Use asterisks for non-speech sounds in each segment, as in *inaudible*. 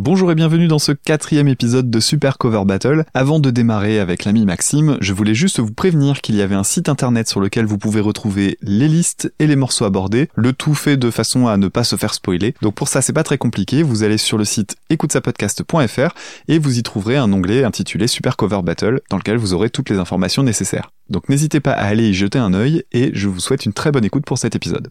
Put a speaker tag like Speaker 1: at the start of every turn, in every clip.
Speaker 1: Bonjour et bienvenue dans ce quatrième épisode de Super Cover Battle. Avant de démarrer avec l'ami Maxime, je voulais juste vous prévenir qu'il y avait un site internet sur lequel vous pouvez retrouver les listes et les morceaux abordés, le tout fait de façon à ne pas se faire spoiler. Donc pour ça c'est pas très compliqué, vous allez sur le site écoutesapodcast.fr et vous y trouverez un onglet intitulé Super Cover Battle dans lequel vous aurez toutes les informations nécessaires. Donc n'hésitez pas à aller y jeter un œil et je vous souhaite une très bonne écoute pour cet épisode.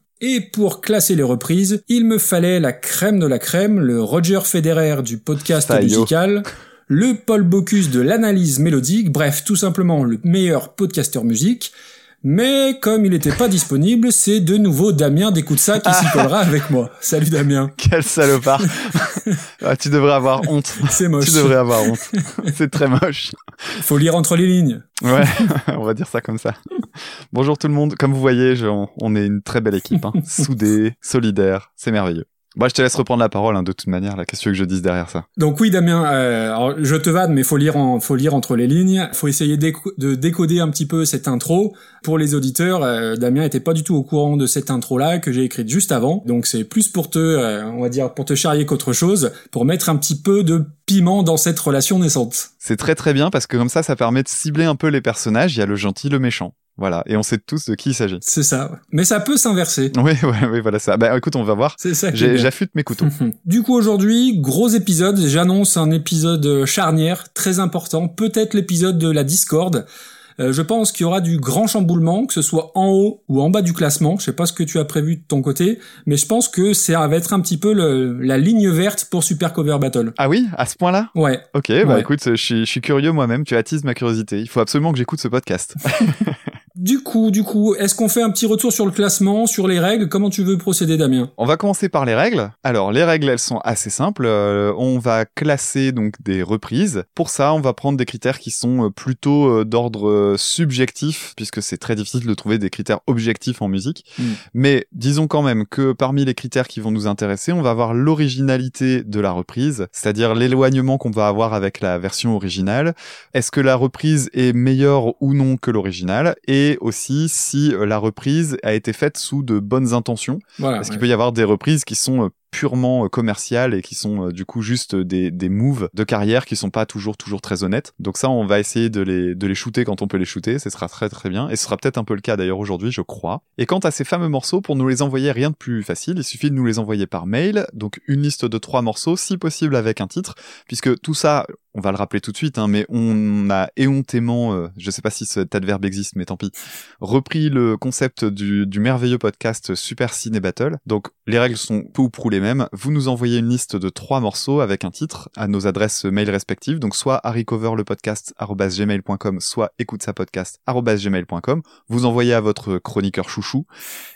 Speaker 2: Et pour classer les reprises, il me fallait la crème de la crème, le Roger Federer du podcast musical, le Paul Bocuse de l'analyse mélodique, bref, tout simplement le meilleur podcasteur musique. Mais comme il n'était pas disponible, c'est de nouveau Damien d'écoute ça qui s'y *laughs* collera avec moi. Salut Damien.
Speaker 1: Quel salopard. *laughs* ah, tu devrais avoir honte. *laughs*
Speaker 2: C'est moche.
Speaker 1: Tu devrais avoir honte. *laughs* c'est très moche.
Speaker 2: Faut lire entre les lignes.
Speaker 1: Ouais, on va dire ça comme ça. Bonjour tout le monde. Comme vous voyez, on, est une très belle équipe. Hein. Soudée, solidaire, c'est merveilleux. Bah, je te laisse reprendre la parole, hein, de toute manière, la question que je dise derrière ça?
Speaker 2: Donc oui, Damien, euh, alors, je te vanne, mais faut lire, en, faut lire entre les lignes. Faut essayer de décoder un petit peu cette intro. Pour les auditeurs, euh, Damien était pas du tout au courant de cette intro-là que j'ai écrite juste avant. Donc c'est plus pour te, euh, on va dire, pour te charrier qu'autre chose, pour mettre un petit peu de piment dans cette relation naissante.
Speaker 1: C'est très très bien parce que comme ça, ça permet de cibler un peu les personnages. Il y a le gentil, le méchant. Voilà, et on sait tous de qui il s'agit.
Speaker 2: C'est ça, mais ça peut s'inverser. *laughs*
Speaker 1: Oui, oui, oui, voilà ça. Bah écoute, on va voir.
Speaker 2: C'est ça.
Speaker 1: J'affûte mes couteaux. *laughs*
Speaker 2: du coup, aujourd'hui, gros épisode. J'annonce un épisode charnière, très important. Peut-être l'épisode de la Discord. Euh, je pense qu'il y aura du grand chamboulement, que ce soit en haut ou en bas du classement. Je sais pas ce que tu as prévu de ton côté, mais je pense que ça va être un petit peu la ligne verte pour Super Cover Battle.
Speaker 1: Ah oui, à ce point-là?
Speaker 2: Ouais.
Speaker 1: Ok, bah écoute, je suis, je suis curieux moi-même. Tu attises ma curiosité. Il faut absolument que j'écoute ce podcast. *laughs*
Speaker 2: Du coup, du coup, est-ce qu'on fait un petit retour sur le classement, sur les règles? Comment tu veux procéder, Damien?
Speaker 1: On va commencer par les règles. Alors, les règles, elles sont assez simples. Euh, on va classer donc des reprises. Pour ça, on va prendre des critères qui sont euh, plutôt euh, d'ordre subjectif, puisque c'est très difficile de trouver des critères objectifs en musique. Hmm. Mais disons quand même que parmi les critères qui vont nous intéresser, on va avoir l'originalité de la reprise, c'est-à-dire l'éloignement qu'on va avoir avec la version originale. Est-ce que la reprise est meilleure ou non que l'original Et aussi si euh, la reprise a été faite sous de bonnes intentions. Parce qu'il peut y avoir des reprises qui sont euh, purement euh, commerciales et qui sont du coup juste des, des moves de carrière qui sont pas toujours toujours très honnêtes. Donc ça, on va essayer de les, de les shooter quand on peut les shooter, ce sera très très bien. Et ce sera peut-être un peu le cas d'ailleurs aujourd'hui, je crois. Et quant à ces fameux morceaux, pour nous les envoyer, rien de plus facile, il suffit de nous les envoyer par mail, donc une liste de trois morceaux, si possible avec un titre, puisque tout ça, on va le rappeler tout de suite, hein, mais on a éhontément, euh, je sais pas si cet adverbe existe, mais tant pis, repris le concept du, du merveilleux podcast Super Ciné Battle. Donc les règles sont peu ou prou les Vous nous envoyez une liste de trois morceaux avec un titre à nos adresses mail respectives, donc soit harrycoverlepodcast.gmail.com, soit écoute sa podcast.gmail.com. Vous envoyez à votre chroniqueur chouchou,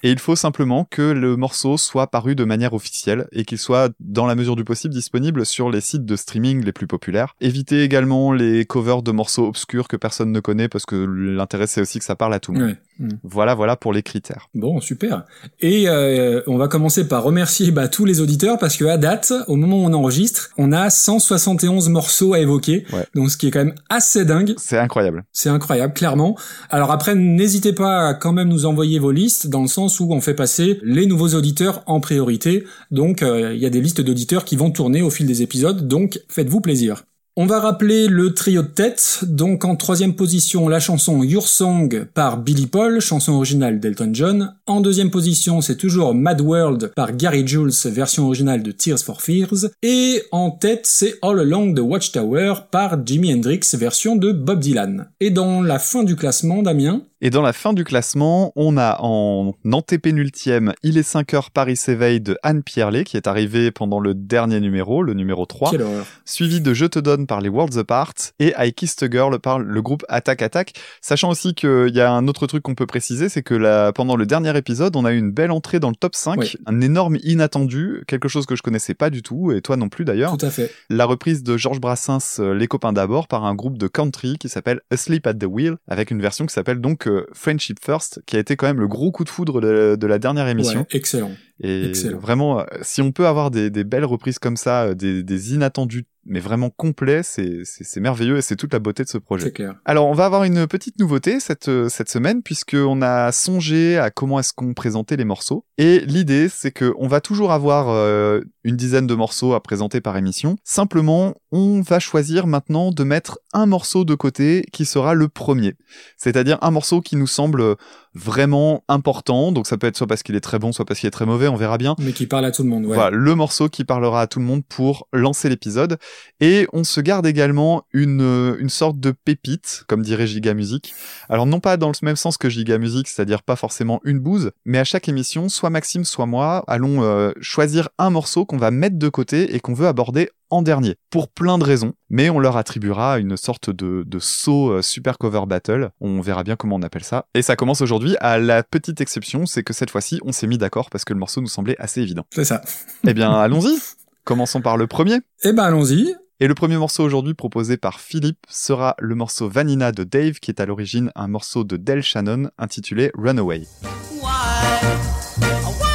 Speaker 1: et il faut simplement que le morceau soit paru de manière officielle et qu'il soit dans la mesure du possible disponible sur les sites de streaming les plus populaires Évitez également les covers de morceaux obscurs que personne ne connaît parce que l'intérêt c'est aussi que ça parle à tout le monde. Mm. Voilà, voilà pour les critères.
Speaker 2: Bon, super. Et euh, on va commencer par remercier bah, tous les auditeurs parce que à date, au moment où on enregistre, on a 171 morceaux à évoquer. Donc ce qui est quand même assez dingue.
Speaker 1: C'est incroyable.
Speaker 2: C'est incroyable, clairement. Alors après, n'hésitez pas à quand même nous envoyer vos listes dans le sens où on fait passer les nouveaux auditeurs en priorité. Donc euh, il y a des listes d'auditeurs qui vont tourner au fil des épisodes. Donc faites-vous plaisir. On va rappeler le trio de tête, donc en troisième position la chanson Your Song par Billy Paul, chanson originale d'Elton John. En deuxième position c'est toujours Mad World par Gary Jules, version originale de Tears for Fears. Et en tête c'est All Along the Watchtower par Jimi Hendrix, version de Bob Dylan. Et dans la fin du classement, Damien?
Speaker 1: Et dans la fin du classement, on a en antépénultième Il est 5 heures Paris s'éveille de Anne Pierlet qui est arrivée pendant le dernier numéro, le numéro 3.
Speaker 2: Quelle horreur.
Speaker 1: Suivi de Je te donne par les Worlds Apart et I Kissed a Girl par le groupe Attack Attack. Sachant aussi qu'il y a un autre truc qu'on peut préciser, c'est que pendant le dernier épisode, on a eu une belle entrée dans le top 5,
Speaker 2: Oui.
Speaker 1: un énorme inattendu, quelque chose que je connaissais pas du tout, et toi non plus d'ailleurs.
Speaker 2: Tout à fait.
Speaker 1: La reprise de Georges Brassens, euh, Les copains d'abord, par un groupe de country qui s'appelle Asleep at the Wheel, avec une version qui s'appelle donc Friendship First, qui a été quand même le gros coup de foudre de, la dernière émission.
Speaker 2: Excellent.
Speaker 1: Et
Speaker 2: excellent.
Speaker 1: vraiment, euh, si on peut avoir des, des belles reprises comme ça, euh, des, des inattendus, mais vraiment complets, c'est merveilleux et c'est toute la beauté de ce projet.
Speaker 2: Clair.
Speaker 1: Alors, on va avoir une petite nouveauté cette, euh, cette semaine, puisqu'on a songé à comment est-ce qu'on présentait les morceaux. Et l'idée, c'est que on va toujours avoir euh, une dizaine de morceaux à présenter par émission. Simplement, on va choisir maintenant de mettre un morceau de côté qui sera le premier. C'est-à-dire un morceau qui nous semble vraiment important. Donc ça peut être soit parce qu'il est très bon, soit parce qu'il est très mauvais, on verra bien.
Speaker 2: Mais qui parle à tout le monde, ouais.
Speaker 1: Voilà, le morceau qui parlera à tout le monde pour lancer l'épisode. Et on se garde également une, euh, une sorte de pépite, comme dirait Giga Music. Alors non pas dans le même sens que Giga Music, c'est-à-dire pas forcément une bouse, mais à chaque émission, soit Maxime, soit moi, allons euh, choisir un morceau qu'on va mettre de côté et qu'on veut aborder en dernier, pour plein de raisons, mais on leur attribuera une sorte de, de saut euh, super cover battle, on verra bien comment on appelle ça. Et ça commence aujourd'hui, à la petite exception, c'est que cette fois-ci, on s'est mis d'accord parce que le morceau nous semblait assez évident.
Speaker 2: C'est ça.
Speaker 1: Eh bien, *laughs* allons-y. Commençons par le premier.
Speaker 2: Eh ben, allons-y.
Speaker 1: Et le premier morceau aujourd'hui proposé par Philippe sera le morceau Vanina de Dave, qui est à l'origine un morceau de Del Shannon intitulé Runaway.
Speaker 3: Why? Why, why,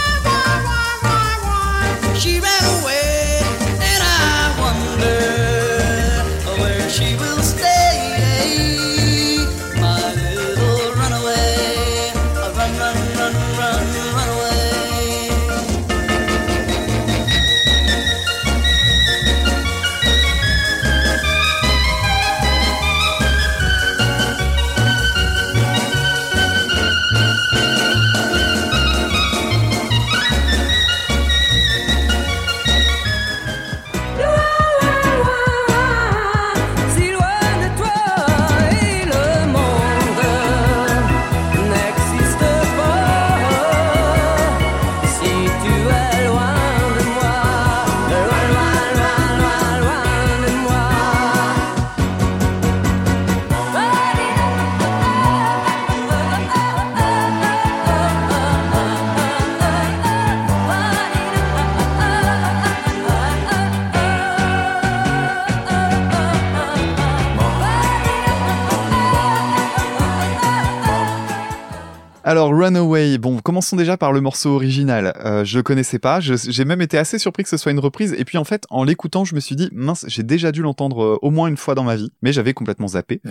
Speaker 1: Alors Runaway, bon, commençons déjà par le morceau original. Euh, je connaissais pas, j'ai même été assez surpris que ce soit une reprise. Et puis en fait, en l'écoutant, je me suis dit mince, j'ai déjà dû l'entendre euh, au moins une fois dans ma vie, mais j'avais complètement zappé.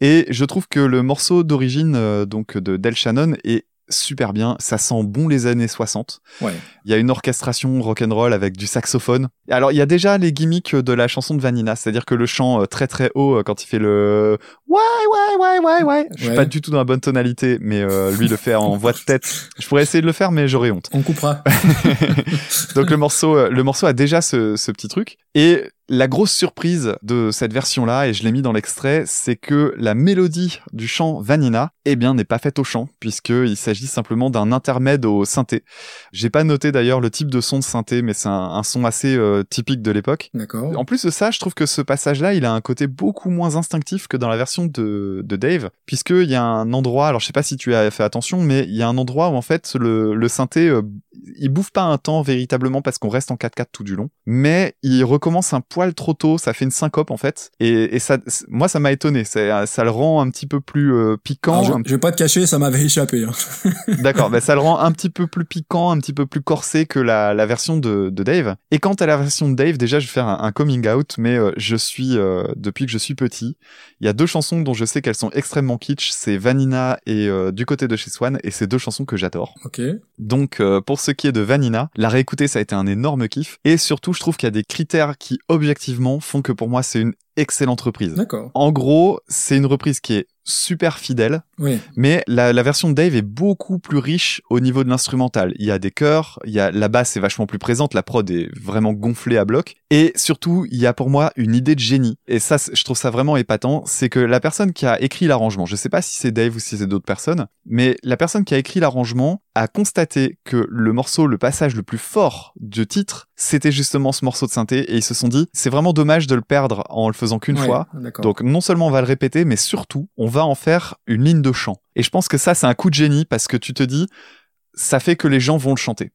Speaker 1: Et je trouve que le morceau d'origine euh, donc de Del Shannon est super bien. Ça sent bon les années 60.
Speaker 2: Ouais.
Speaker 1: Il y a une orchestration rock'n'roll avec du saxophone. Alors, il y a déjà les gimmicks de la chanson de Vanina, c'est-à-dire que le chant euh, très très haut euh, quand il fait le ouais ouais ouais ouais ouais. Je suis
Speaker 2: Ouais.
Speaker 1: pas du tout dans la bonne tonalité, mais euh, lui le fait en voix de tête. Je pourrais essayer de le faire, mais j'aurais honte.
Speaker 2: On coupera. *laughs*
Speaker 1: Donc le morceau, le morceau a déjà ce, ce petit truc. Et la grosse surprise de cette version-là, et je l'ai mis dans l'extrait, c'est que la mélodie du chant Vanina, eh bien, n'est pas faite au chant, puisqu'il s'agit simplement d'un intermède au synthé. J'ai pas noté d'ailleurs le type de son de synthé, mais c'est un, un son assez euh, typique de l'époque.
Speaker 2: D'accord.
Speaker 1: En plus de ça, je trouve que ce passage-là, il a un côté beaucoup moins instinctif que dans la version de, de Dave, puisqu'il y a un endroit, alors je sais pas si tu as fait attention, mais il y a un endroit où en fait le, le synthé, euh, il bouffe pas un temps véritablement parce qu'on reste en 4-4 tout du long, mais il recommence un poil trop tôt, ça fait une syncope en fait, et, et ça, moi ça m'a étonné, ça, ça le rend un petit peu plus euh, piquant,
Speaker 2: je, vais pas te cacher, ça m'avait échappé. hein. *laughs*
Speaker 1: D'accord, bah ça le rend un petit peu plus piquant, un petit peu plus corsé que la, la version de, de Dave. Et quant à la version de Dave, déjà je vais faire un, un coming out, mais euh, je suis, euh, depuis que je suis petit, il y a deux chansons dont je sais qu'elles sont extrêmement kitsch, c'est Vanina et Du côté de chez Swan, et c'est deux chansons que j'adore.
Speaker 2: Ok.
Speaker 1: Donc pour ce qui est de Vanina, la réécouter ça a été un énorme kiff, et surtout je trouve qu'il y a des critères qui objectivement font que pour moi c'est une excellente reprise.
Speaker 2: D'accord.
Speaker 1: En gros, c'est une reprise qui est super fidèle,
Speaker 2: Oui.
Speaker 1: mais la, la version de Dave est beaucoup plus riche au niveau de l'instrumental. Il y a des chœurs, il y a la basse est vachement plus présente, la prod est vraiment gonflée à bloc, et surtout il y a pour moi une idée de génie. Et ça, je trouve ça vraiment épatant, c'est que la personne qui a écrit l'arrangement, je sais pas si c'est Dave ou si c'est d'autres personnes, mais la personne qui a écrit l'arrangement a constaté que le morceau, le passage le plus fort du titre, c'était justement ce morceau de synthé, et ils se sont dit, c'est vraiment dommage de le perdre en le faisant qu'une
Speaker 2: Ouais,
Speaker 1: fois. Donc non seulement on va le répéter, mais surtout on va en faire une ligne de chant. Et je pense que ça c'est un coup de génie parce que tu te dis ça fait que les gens vont le chanter.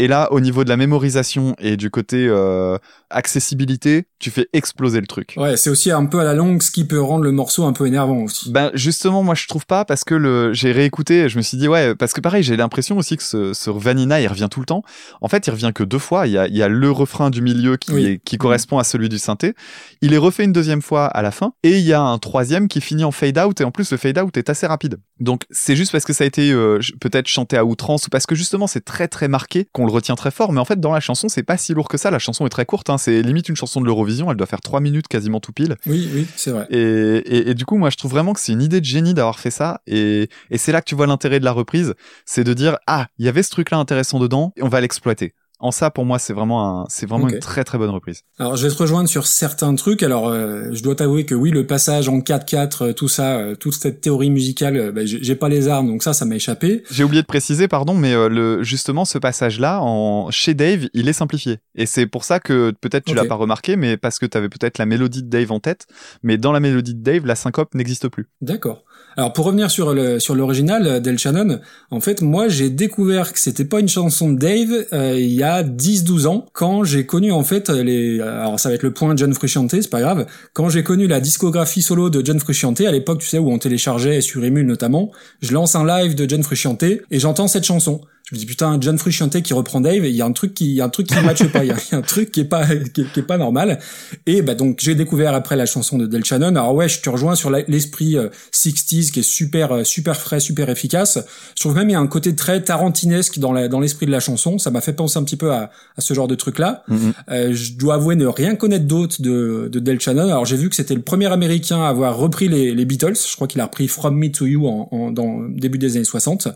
Speaker 1: Et là, au niveau de la mémorisation et du côté euh, accessibilité, tu fais exploser le truc.
Speaker 2: Ouais, c'est aussi un peu à la longue ce qui peut rendre le morceau un peu énervant aussi.
Speaker 1: Ben justement, moi je trouve pas parce que le j'ai réécouté, et je me suis dit ouais parce que pareil j'ai l'impression aussi que ce, ce Vanina il revient tout le temps. En fait, il revient que deux fois. Il y a, il y a le refrain du milieu qui
Speaker 2: Oui.
Speaker 1: est, qui correspond à celui du synthé. Il est refait une deuxième fois à la fin et il y a un troisième qui finit en fade out et en plus le fade out est assez rapide. Donc c'est juste parce que ça a été euh, peut-être chanté à outrance ou parce que justement c'est très très marqué qu'on le retient très fort. Mais en fait dans la chanson c'est pas si lourd que ça. La chanson est très courte. Hein. C'est limite une chanson de l'Eurovision. Elle doit faire trois minutes quasiment tout pile.
Speaker 2: Oui, oui, c'est vrai.
Speaker 1: Et, et, et du coup, moi, je trouve vraiment que c'est une idée de génie d'avoir fait ça. Et, et c'est là que tu vois l'intérêt de la reprise, c'est de dire ah, il y avait ce truc-là intéressant dedans, et on va l'exploiter. En ça, pour moi, c'est vraiment, un, c'est vraiment une très très bonne reprise.
Speaker 2: Alors, je vais te rejoindre sur certains trucs. Alors, euh, je dois t'avouer que oui, le passage en 4-4, euh, tout ça, euh, toute cette théorie musicale, euh, bah, j'ai pas les armes, donc ça, ça m'a échappé.
Speaker 1: J'ai oublié de préciser, pardon, mais le, justement, ce passage-là, en, chez Dave, il est simplifié. Et c'est pour ça que peut-être tu l'as pas remarqué, mais parce que tu avais peut-être la mélodie de Dave en tête. Mais dans la mélodie de Dave, la syncope n'existe plus.
Speaker 2: D'accord. Alors pour revenir sur le sur l'original euh, d'El Shannon, en fait moi j'ai découvert que c'était pas une chanson de Dave euh, il y a 10-12 ans quand j'ai connu en fait les alors ça va être le point John Frusciante, c'est pas grave, quand j'ai connu la discographie solo de John Frusciante à l'époque tu sais où on téléchargeait sur Emule notamment, je lance un live de John Frusciante et j'entends cette chanson. Je me dis putain John Frusciante qui reprend Dave, il y a un truc qui il y a un truc qui matche pas, il y, a il y a un truc qui est pas qui est, qui est pas normal. Et bah donc j'ai découvert après la chanson de Del Shannon. Alors ouais, je te rejoins sur l'esprit euh, 60s qui est super euh, super frais, super efficace. Je trouve même il y a un côté très tarantinesque dans la, dans l'esprit de la chanson. Ça m'a fait penser un petit peu à, à ce genre de truc là. Euh, je dois avouer ne rien connaître d'autre de, de Del Shannon. Alors j'ai vu que c'était le premier américain à avoir repris les, les Beatles. Je crois qu'il a repris From Me to You en, en- dans début des années 60.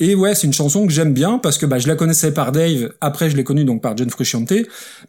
Speaker 2: Et ouais, c'est une chanson que j'aime bien parce que bah, je la connaissais par Dave. Après, je l'ai connue donc par John Frusciante.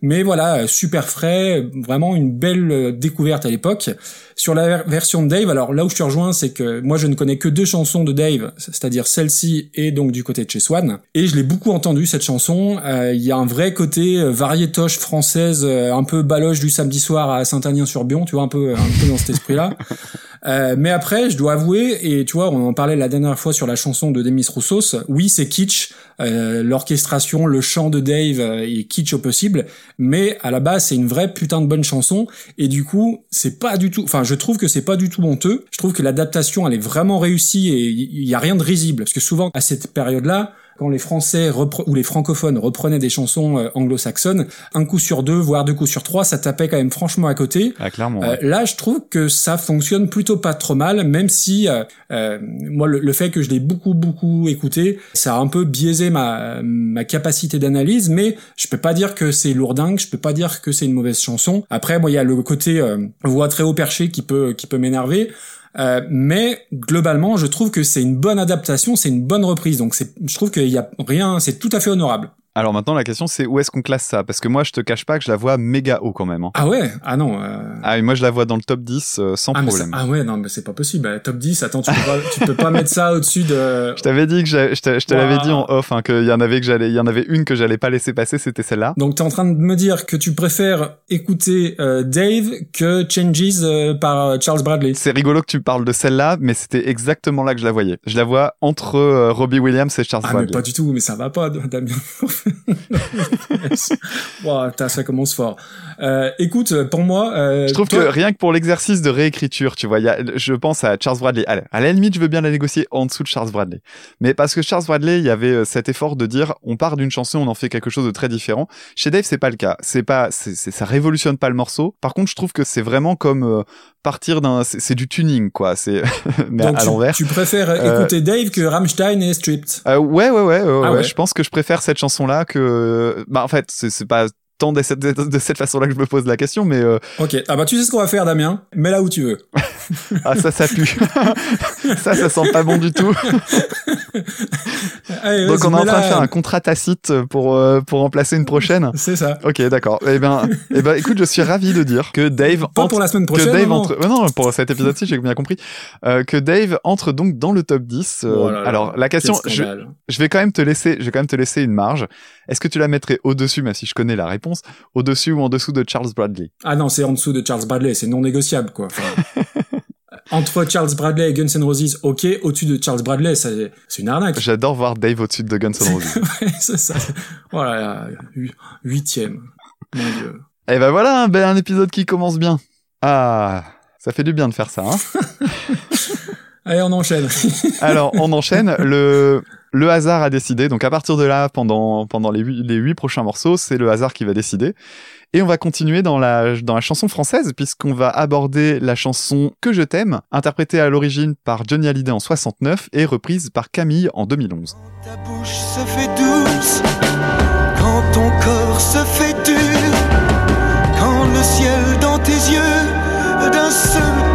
Speaker 2: Mais voilà, euh, super frais, vraiment une belle euh, découverte à l'époque. Sur la ver- version de Dave, alors là où je te rejoins, c'est que moi je ne connais que deux chansons de Dave, c'est-à-dire celle-ci et donc du côté de chez Swan. Et je l'ai beaucoup entendu cette chanson. Euh, Il y a un vrai côté variétoche française, un peu baloche du samedi soir à Saint-Agnin-sur-Bion, tu vois, un peu, un peu dans cet esprit-là. *laughs* Euh, mais après, je dois avouer, et tu vois, on en parlait la dernière fois sur la chanson de Demis Roussos, oui, c'est kitsch, euh, l'orchestration, le chant de Dave euh, est kitsch au possible, mais à la base, c'est une vraie putain de bonne chanson, et du coup, c'est pas du tout, enfin, je trouve que c'est pas du tout honteux, je trouve que l'adaptation, elle est vraiment réussie, et il y a rien de risible, parce que souvent, à cette période-là, quand les Français ou les francophones reprenaient des chansons euh, anglo-saxonnes, un coup sur deux, voire deux coups sur trois, ça tapait quand même franchement à côté.
Speaker 1: Ah, clairement.
Speaker 2: Euh,
Speaker 1: ouais.
Speaker 2: là, je trouve que ça fonctionne plutôt pas trop mal, même si euh, moi le, le fait que je l'ai beaucoup beaucoup écouté, ça a un peu biaisé ma ma capacité d'analyse, mais je peux pas dire que c'est lourdingue, je peux pas dire que c'est une mauvaise chanson. Après, moi, il y a le côté euh, voix très haut perché qui peut qui peut m'énerver. Euh, mais globalement, je trouve que c'est une bonne adaptation, c'est une bonne reprise. Donc, je trouve qu'il y a rien, c'est tout à fait honorable.
Speaker 1: Alors maintenant, la question c'est où est-ce qu'on classe ça? Parce que moi, je te cache pas que je la vois méga haut quand même. hein.
Speaker 2: Ah ouais, ah non. Euh...
Speaker 1: Ah, et moi, je la vois dans le top 10 euh, sans
Speaker 2: Ah,
Speaker 1: problème.
Speaker 2: ah ouais, non, mais c'est pas possible. Euh, Top 10, attends, tu peux pas, tu peux pas mettre ça au-dessus de... *laughs*
Speaker 1: Je t'avais dit que je te, je te l'avais dit en off hein, qu'il y en avait que j'allais, il y en avait une que j'allais pas laisser passer, c'était celle-là.
Speaker 2: Donc t'es en train de me dire que tu préfères écouter euh, Dave que Changes euh, par Charles Bradley.
Speaker 1: C'est rigolo que tu parles de celle-là, mais c'était exactement là que je la voyais. Je la vois entre Robbie Williams et Charles
Speaker 2: Ah mais
Speaker 1: Bradley.
Speaker 2: pas du tout, mais ça va pas, *laughs* Damien. *laughs* wow, ça commence fort. Euh, écoute, pour moi, euh,
Speaker 1: Je trouve
Speaker 2: toi-
Speaker 1: que rien que pour l'exercice de réécriture, tu vois, il y a, je pense à Charles Bradley. Allez, à la limite, je veux bien la négocier en dessous de Charles Bradley. Mais parce que Charles Bradley, il y avait euh, cet effort de dire, on part d'une chanson, on en fait quelque chose de très différent. Chez Dave, c'est pas le cas. C'est pas, c'est, ça révolutionne pas le morceau. Par contre, je trouve que c'est vraiment comme euh, partir d'un, c'est, du tuning, quoi. C'est, *laughs* mais
Speaker 2: donc
Speaker 1: à l'envers.
Speaker 2: tu préfères
Speaker 1: Euh,
Speaker 2: écouter Dave que Rammstein et Stripped?
Speaker 1: Euh, ouais, ouais, ouais, ouais,
Speaker 2: Ah
Speaker 1: ouais.
Speaker 2: ouais?
Speaker 1: Je pense que je préfère cette chanson-là que, bah, en fait, c'est, pas tant de cette, de cette façon-là que je me pose la question, mais euh,
Speaker 2: Ok. Ah bah tu sais ce qu'on va faire, Damien. Mets là où tu veux. *laughs*
Speaker 1: ah ça, ça pue. *laughs* ça, ça sent pas bon du tout. *laughs*
Speaker 2: Allez,
Speaker 1: Donc on est en train de faire un contrat tacite pour euh, pour remplacer une prochaine.
Speaker 2: C'est ça.
Speaker 1: Ok, d'accord. Eh ben, eh ben, écoute, je suis ravi de dire que Dave
Speaker 2: Pas
Speaker 1: entre
Speaker 2: pour la semaine
Speaker 1: que
Speaker 2: prochaine.
Speaker 1: Dave
Speaker 2: non, non.
Speaker 1: entre. Non, pour cet épisode-ci, j'ai bien compris. Euh, que Dave entre donc dans le top 10. euh,
Speaker 2: Oh là là,
Speaker 1: alors, la question, je, je vais quand même te laisser, je vais quand même te laisser une marge. Est-ce que tu la mettrais au-dessus, même si je connais la réponse, au-dessus ou en dessous de Charles Bradley
Speaker 2: Ah non, c'est en dessous de Charles Bradley, c'est non négociable, quoi. Enfin, *laughs* entre Charles Bradley et Guns N' Roses, ok, au-dessus de Charles Bradley, c'est une arnaque.
Speaker 1: J'adore voir Dave au-dessus de Guns N' Roses. *laughs*
Speaker 2: Ouais, c'est ça. Voilà, hu- huitième. Mon dieu.
Speaker 1: Et ben voilà, un, bel- un épisode qui commence bien. Ah, ça fait du bien de faire ça. Hein *laughs*
Speaker 2: Allez, on enchaîne.
Speaker 1: Alors, on enchaîne. Le, le hasard a décidé. Donc, à partir de là, pendant, les huit, prochains morceaux, c'est le hasard qui va décider. Et on va continuer dans la, dans la chanson française, puisqu'on va aborder la chanson Que je t'aime, interprétée à l'origine par Johnny Hallyday en 69 et reprise par Camille en 2011.
Speaker 4: Ta bouche se fait douce quand ton corps se fait dur, quand le ciel dans tes yeux d'un seul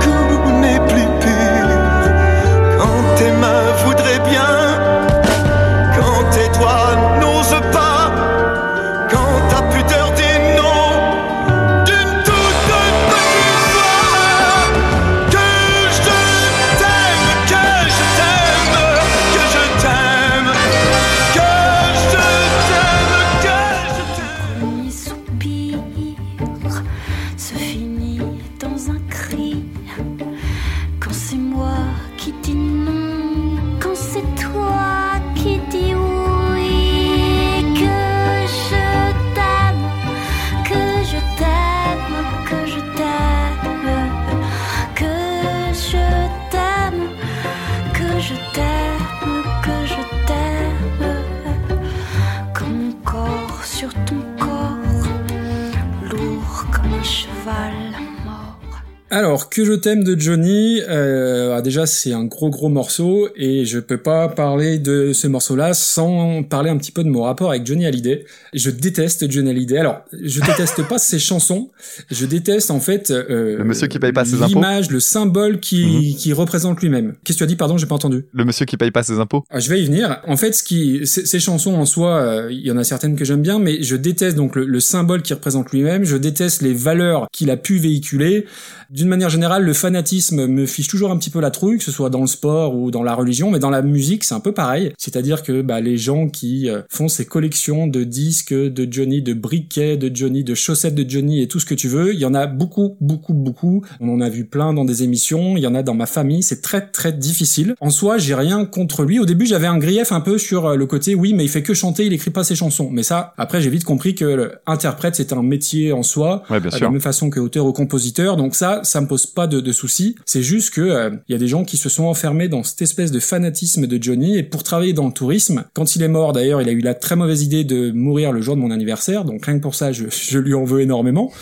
Speaker 2: Alors, que je t'aime de Johnny, euh, ah, déjà c'est un gros gros morceau et je peux pas parler de ce morceau-là sans parler un petit peu de mon rapport avec Johnny Hallyday. Je déteste Johnny Hallyday. Alors, je déteste pas ses chansons, je déteste en fait euh,
Speaker 1: Le monsieur qui paye pas ses impôts Mhm.
Speaker 2: l'image, le symbole qui, qui représente lui-même. Qu'est-ce que tu as dit? Pardon, j'ai pas entendu.
Speaker 1: Le monsieur qui paye pas ses impôts.
Speaker 2: Ah, je vais y venir. En fait, ce qui, ces chansons en soi, euh, il y en a certaines que j'aime bien, mais je déteste donc le, le symbole qu'il représente lui-même. Je déteste les valeurs qu'il a pu véhiculer. D'une manière générale, le fanatisme me fiche toujours un petit peu la trouille, que ce soit dans le sport ou dans la religion, mais dans la musique, c'est un peu pareil. C'est-à-dire que bah, les gens qui euh, font ces collections de disques de Johnny, de briquets de Johnny, de chaussettes de Johnny et tout ce que tu veux, il y en a beaucoup, beaucoup, beaucoup. On en a vu plein dans des émissions. Il y en a dans ma famille. C'est très, très difficile. En soi, j'ai rien contre lui. Au début, j'avais un grief un peu sur euh, le côté, oui, mais il fait que chanter, il écrit pas ses chansons. Mais ça, après, j'ai vite compris que le interprète, c'est un métier en soi
Speaker 1: Ouais, bien
Speaker 2: de la même façon que auteur ou compositeur. Donc ça, ça me pose pas de, de soucis. C'est juste que euh, il y a des gens qui se sont enfermés dans cette espèce de fanatisme de Johnny et pour travailler dans le tourisme, quand il est mort d'ailleurs, il a eu la très mauvaise idée de mourir le jour de mon anniversaire. Donc rien que pour ça, je, *laughs* je lui en veux énormément.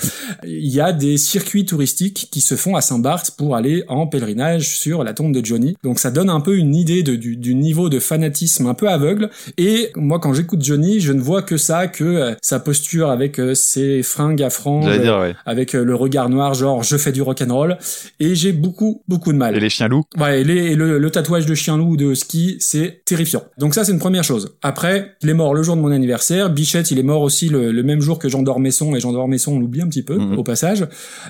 Speaker 2: Il y a des circuits touristiques qui se font à Saint-Barth pour aller en pèlerinage sur la tombe de Johnny. Donc ça donne un peu une idée de, du, du niveau de fanatisme un peu aveugle. Et moi, quand j'écoute Johnny, je ne vois que ça, que euh, sa posture avec euh, ses fringues à
Speaker 1: dire, ouais.
Speaker 2: avec euh, le regard noir, genre je fais du et j'ai beaucoup beaucoup de mal.
Speaker 1: Et les chiens loups?
Speaker 2: Ouais, et, les- et le, le tatouage de chien loup ou de ski, c'est terrifiant. Donc ça, c'est une première chose. Après, il est mort le jour de mon anniversaire. Bichette, il est mort aussi le, le même jour que Jean d'Ormesson, et Jean d'Ormesson, on l'oublie un petit peu,
Speaker 1: Mhm.
Speaker 2: au passage.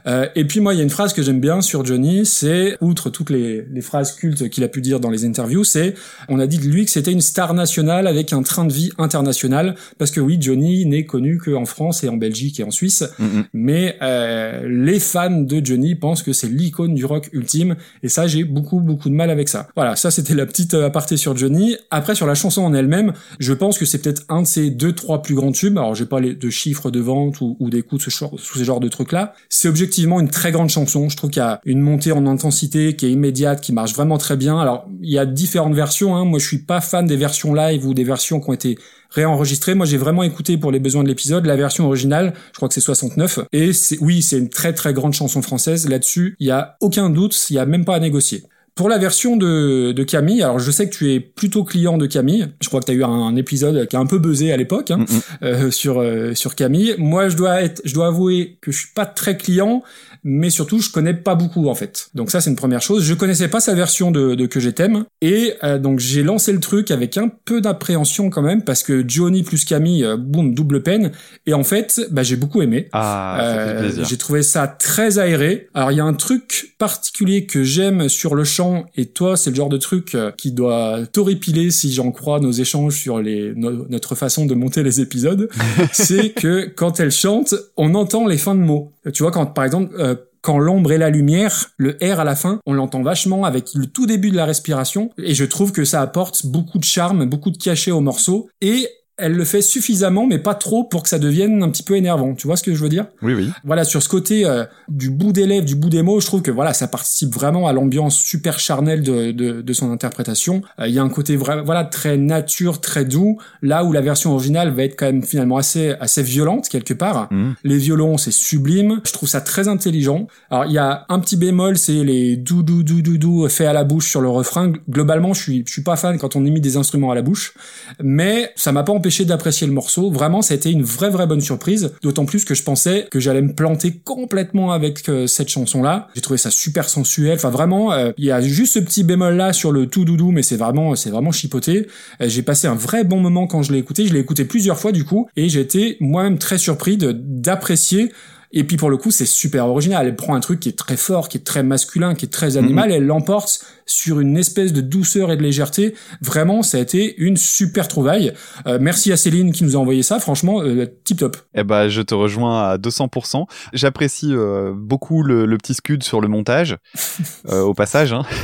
Speaker 2: Euh, et puis moi, il y a une phrase que j'aime bien sur Johnny, c'est, outre toutes les, les phrases cultes qu'il a pu dire dans les interviews, c'est, on a dit de lui que c'était une star nationale avec un train de vie international, parce que oui, Johnny n'est connu qu'en France et en Belgique et en Suisse,
Speaker 1: Mhm.
Speaker 2: mais euh, les fans de Johnny pensent que c'est l'icône du rock ultime et ça j'ai beaucoup beaucoup de mal avec ça. Voilà, ça c'était la petite euh, aparté sur Johnny. Après sur la chanson en elle-même, je pense que c'est peut-être un de ses deux trois plus grands tubes. Alors j'ai pas les de chiffres de vente ou, ou d'écoute ce genre, sous ces genres de trucs là. C'est objectivement une très grande chanson. Je trouve qu'il y a une montée en intensité qui est immédiate, qui marche vraiment très bien. Alors il y a différentes versions. Hein. Moi je suis pas fan des versions live ou des versions qui ont été réenregistré. Moi, j'ai vraiment écouté pour les besoins de l'épisode la version originale. Je crois que c'est 69. Et c'est, oui, c'est une très très grande chanson française. Là-dessus, il y a aucun doute. Il y a même pas à négocier. Pour la version de, de Camille, alors je sais que tu es plutôt client de Camille. Je crois que tu as eu un, un épisode qui a un peu buzzé à l'époque hein,
Speaker 1: Mm,
Speaker 2: euh, sur euh, sur Camille. Moi, je dois être, je dois avouer que je suis pas très client, mais surtout je connais pas beaucoup en fait. Donc ça c'est une première chose. Je connaissais pas sa version de, de que je t'aime et euh, donc j'ai lancé le truc avec un peu d'appréhension quand même parce que Johnny plus Camille, euh, boum double peine. Et en fait, bah, j'ai beaucoup aimé.
Speaker 1: Ah,
Speaker 2: Euh, j'ai trouvé ça très aéré. Alors il y a un truc particulier que j'aime sur le chant et toi c'est le genre de truc euh, qui doit t'horripiler si j'en crois nos échanges sur les no- notre façon de monter les épisodes, *laughs* c'est que quand elle chante, on entend les fins de mots. Tu vois quand par exemple euh, quand l'ombre et la lumière, le R à la fin, on l'entend vachement avec le tout début de la respiration, et je trouve que ça apporte beaucoup de charme, beaucoup de cachet au morceau, et elle le fait suffisamment, mais pas trop pour que ça devienne un petit peu énervant. Tu vois ce que je veux dire?
Speaker 1: Oui, oui.
Speaker 2: voilà sur ce côté euh, du bout des lèvres, du bout des mots, je trouve que voilà ça participe vraiment à l'ambiance super charnelle de, de, de son interprétation. Euh, Il y a un côté voilà très nature, très doux, là où la version originale va être quand même finalement assez assez violente quelque part.
Speaker 1: Mhm.
Speaker 2: Les violons c'est sublime, je trouve ça très intelligent. Alors il y a un petit bémol, c'est les dou dou dou dou dou faits à la bouche sur le refrain. Globalement, je suis je suis pas fan quand on imite des instruments à la bouche, mais ça m'a pas empêché d'apprécier le morceau. Vraiment, ça a été une vraie vraie bonne surprise. D'autant plus que je pensais que j'allais me planter complètement avec euh, cette chanson-là. J'ai trouvé ça super sensuel. Enfin, vraiment, euh, il y a juste ce petit bémol-là sur le tout doudou, mais c'est vraiment c'est vraiment chipoté. Euh, j'ai passé un vrai bon moment quand je l'ai écouté. Je l'ai écouté plusieurs fois du coup, et j'ai été moi-même très surpris d'apprécier. Et puis pour le coup, c'est super original. Elle prend un truc qui est très fort, qui est très masculin, qui est très animal, et elle l'emporte sur une espèce de douceur et de légèreté. Vraiment, ça a été une super trouvaille. Euh, merci à Céline qui nous a envoyé ça. Franchement, euh, tip top.
Speaker 1: Eh ben, je te rejoins à 200%. J'apprécie euh, beaucoup le, le petit scud sur le montage, *laughs* euh, au passage. Hein. *laughs*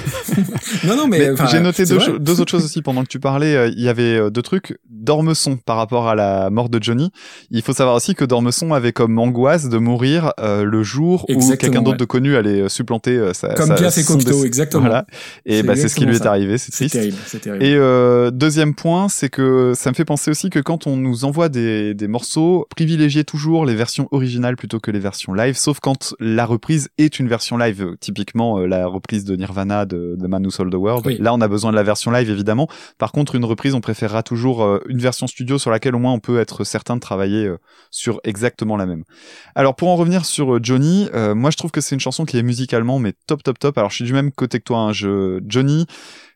Speaker 2: Non, non, mais,
Speaker 1: j'ai noté deux, deux autres choses aussi pendant que tu parlais. euh, Il y avait euh, deux trucs. Dormesson par rapport à la mort de Johnny. Il faut savoir aussi que Dormesson avait comme angoisse de mourir euh, le jour où quelqu'un d'autre
Speaker 2: ouais.
Speaker 1: de connu allait supplanter sa,
Speaker 2: Comme
Speaker 1: sa-
Speaker 2: Piaf et Cocteau, exactement.
Speaker 1: Voilà. Et bah, c'est ce qui lui est
Speaker 2: ça.
Speaker 1: arrivé. C'est triste.
Speaker 2: terrible, terrible.
Speaker 1: Et euh, deuxième point, c'est que ça me fait penser aussi que quand on nous envoie des, des morceaux, privilégier toujours les versions originales plutôt que les versions live, sauf quand la reprise est une version live. Typiquement euh, la reprise de Nirvana de The Man Who Sold the World.
Speaker 2: Oui.
Speaker 1: Là, on a besoin de la version live évidemment. Par contre, une reprise, on préférera toujours euh, une version studio sur laquelle au moins on peut être certain de travailler euh, sur exactement la même. Alors pour en revenir sur Johnny, euh, moi je trouve que c'est une chanson qui est musicalement mais top top top. Alors je suis du même côté que toi. hein. Je Johnny,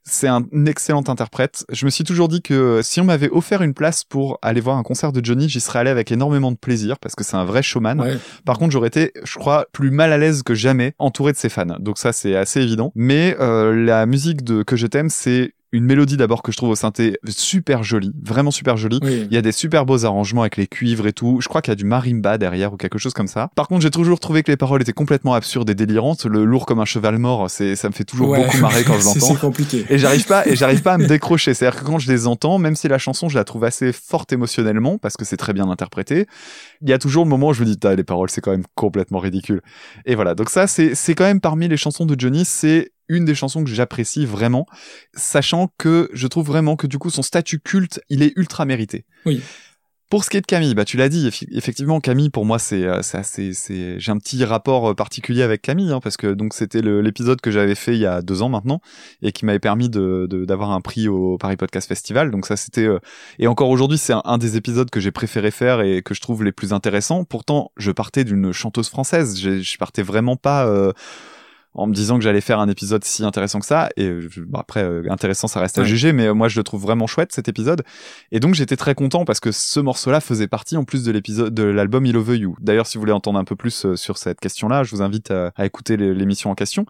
Speaker 1: c'est un excellent interprète. Je me suis toujours dit que si on m'avait offert une place pour aller voir un concert de Johnny, j'y serais allé avec énormément de plaisir parce que c'est un vrai showman.
Speaker 2: Ouais.
Speaker 1: Par contre, j'aurais été, je crois, plus mal à l'aise que jamais entouré de ses fans. Donc ça, c'est assez évident. Mais euh, la musique de que je t'aime, c'est une mélodie d'abord que je trouve au synthé super jolie, vraiment super jolie.
Speaker 2: Oui.
Speaker 1: Il y a des super beaux arrangements avec les cuivres et tout. Je crois qu'il y a du marimba derrière ou quelque chose comme ça. Par contre, j'ai toujours trouvé que les paroles étaient complètement absurdes et délirantes. Le lourd comme un cheval mort, c'est, ça me fait toujours
Speaker 2: Ouais.
Speaker 1: beaucoup marrer quand je *laughs* l'entends.
Speaker 2: C'est compliqué.
Speaker 1: Et j'arrive pas, et j'arrive pas à me décrocher. C'est-à-dire que quand je les entends, même si la chanson, je la trouve assez forte émotionnellement, parce que c'est très bien interprété, il y a toujours le moment où je me dis, ah, les paroles, c'est quand même complètement ridicule. Et voilà. Donc ça, c'est, c'est quand même parmi les chansons de Johnny, c'est une des chansons que j'apprécie vraiment, sachant que je trouve vraiment que du coup, son statut culte, il est ultra mérité.
Speaker 2: Oui.
Speaker 1: Pour ce qui est de Camille, bah tu l'as dit, effectivement Camille pour moi c'est euh, c'est j'ai un petit rapport euh, particulier avec Camille hein, parce que donc c'était l'épisode que j'avais fait il y a deux ans maintenant et qui m'avait permis de de- d'avoir un prix au Paris Podcast Festival donc ça c'était euh, et encore aujourd'hui c'est un, un des épisodes que j'ai préféré faire et que je trouve les plus intéressants pourtant je partais d'une chanteuse française J'ai- je partais vraiment pas euh, en me disant que j'allais faire un épisode si intéressant que ça et je- bon, après euh, intéressant ça reste à
Speaker 2: Ouais.
Speaker 1: juger mais euh, moi je le trouve vraiment chouette cet épisode et donc j'étais très content parce que ce morceau-là faisait partie en plus de l'épisode de l'album I Love You. D'ailleurs, si vous voulez entendre un peu plus euh, sur cette question-là, je vous invite à, à écouter l'émission en question.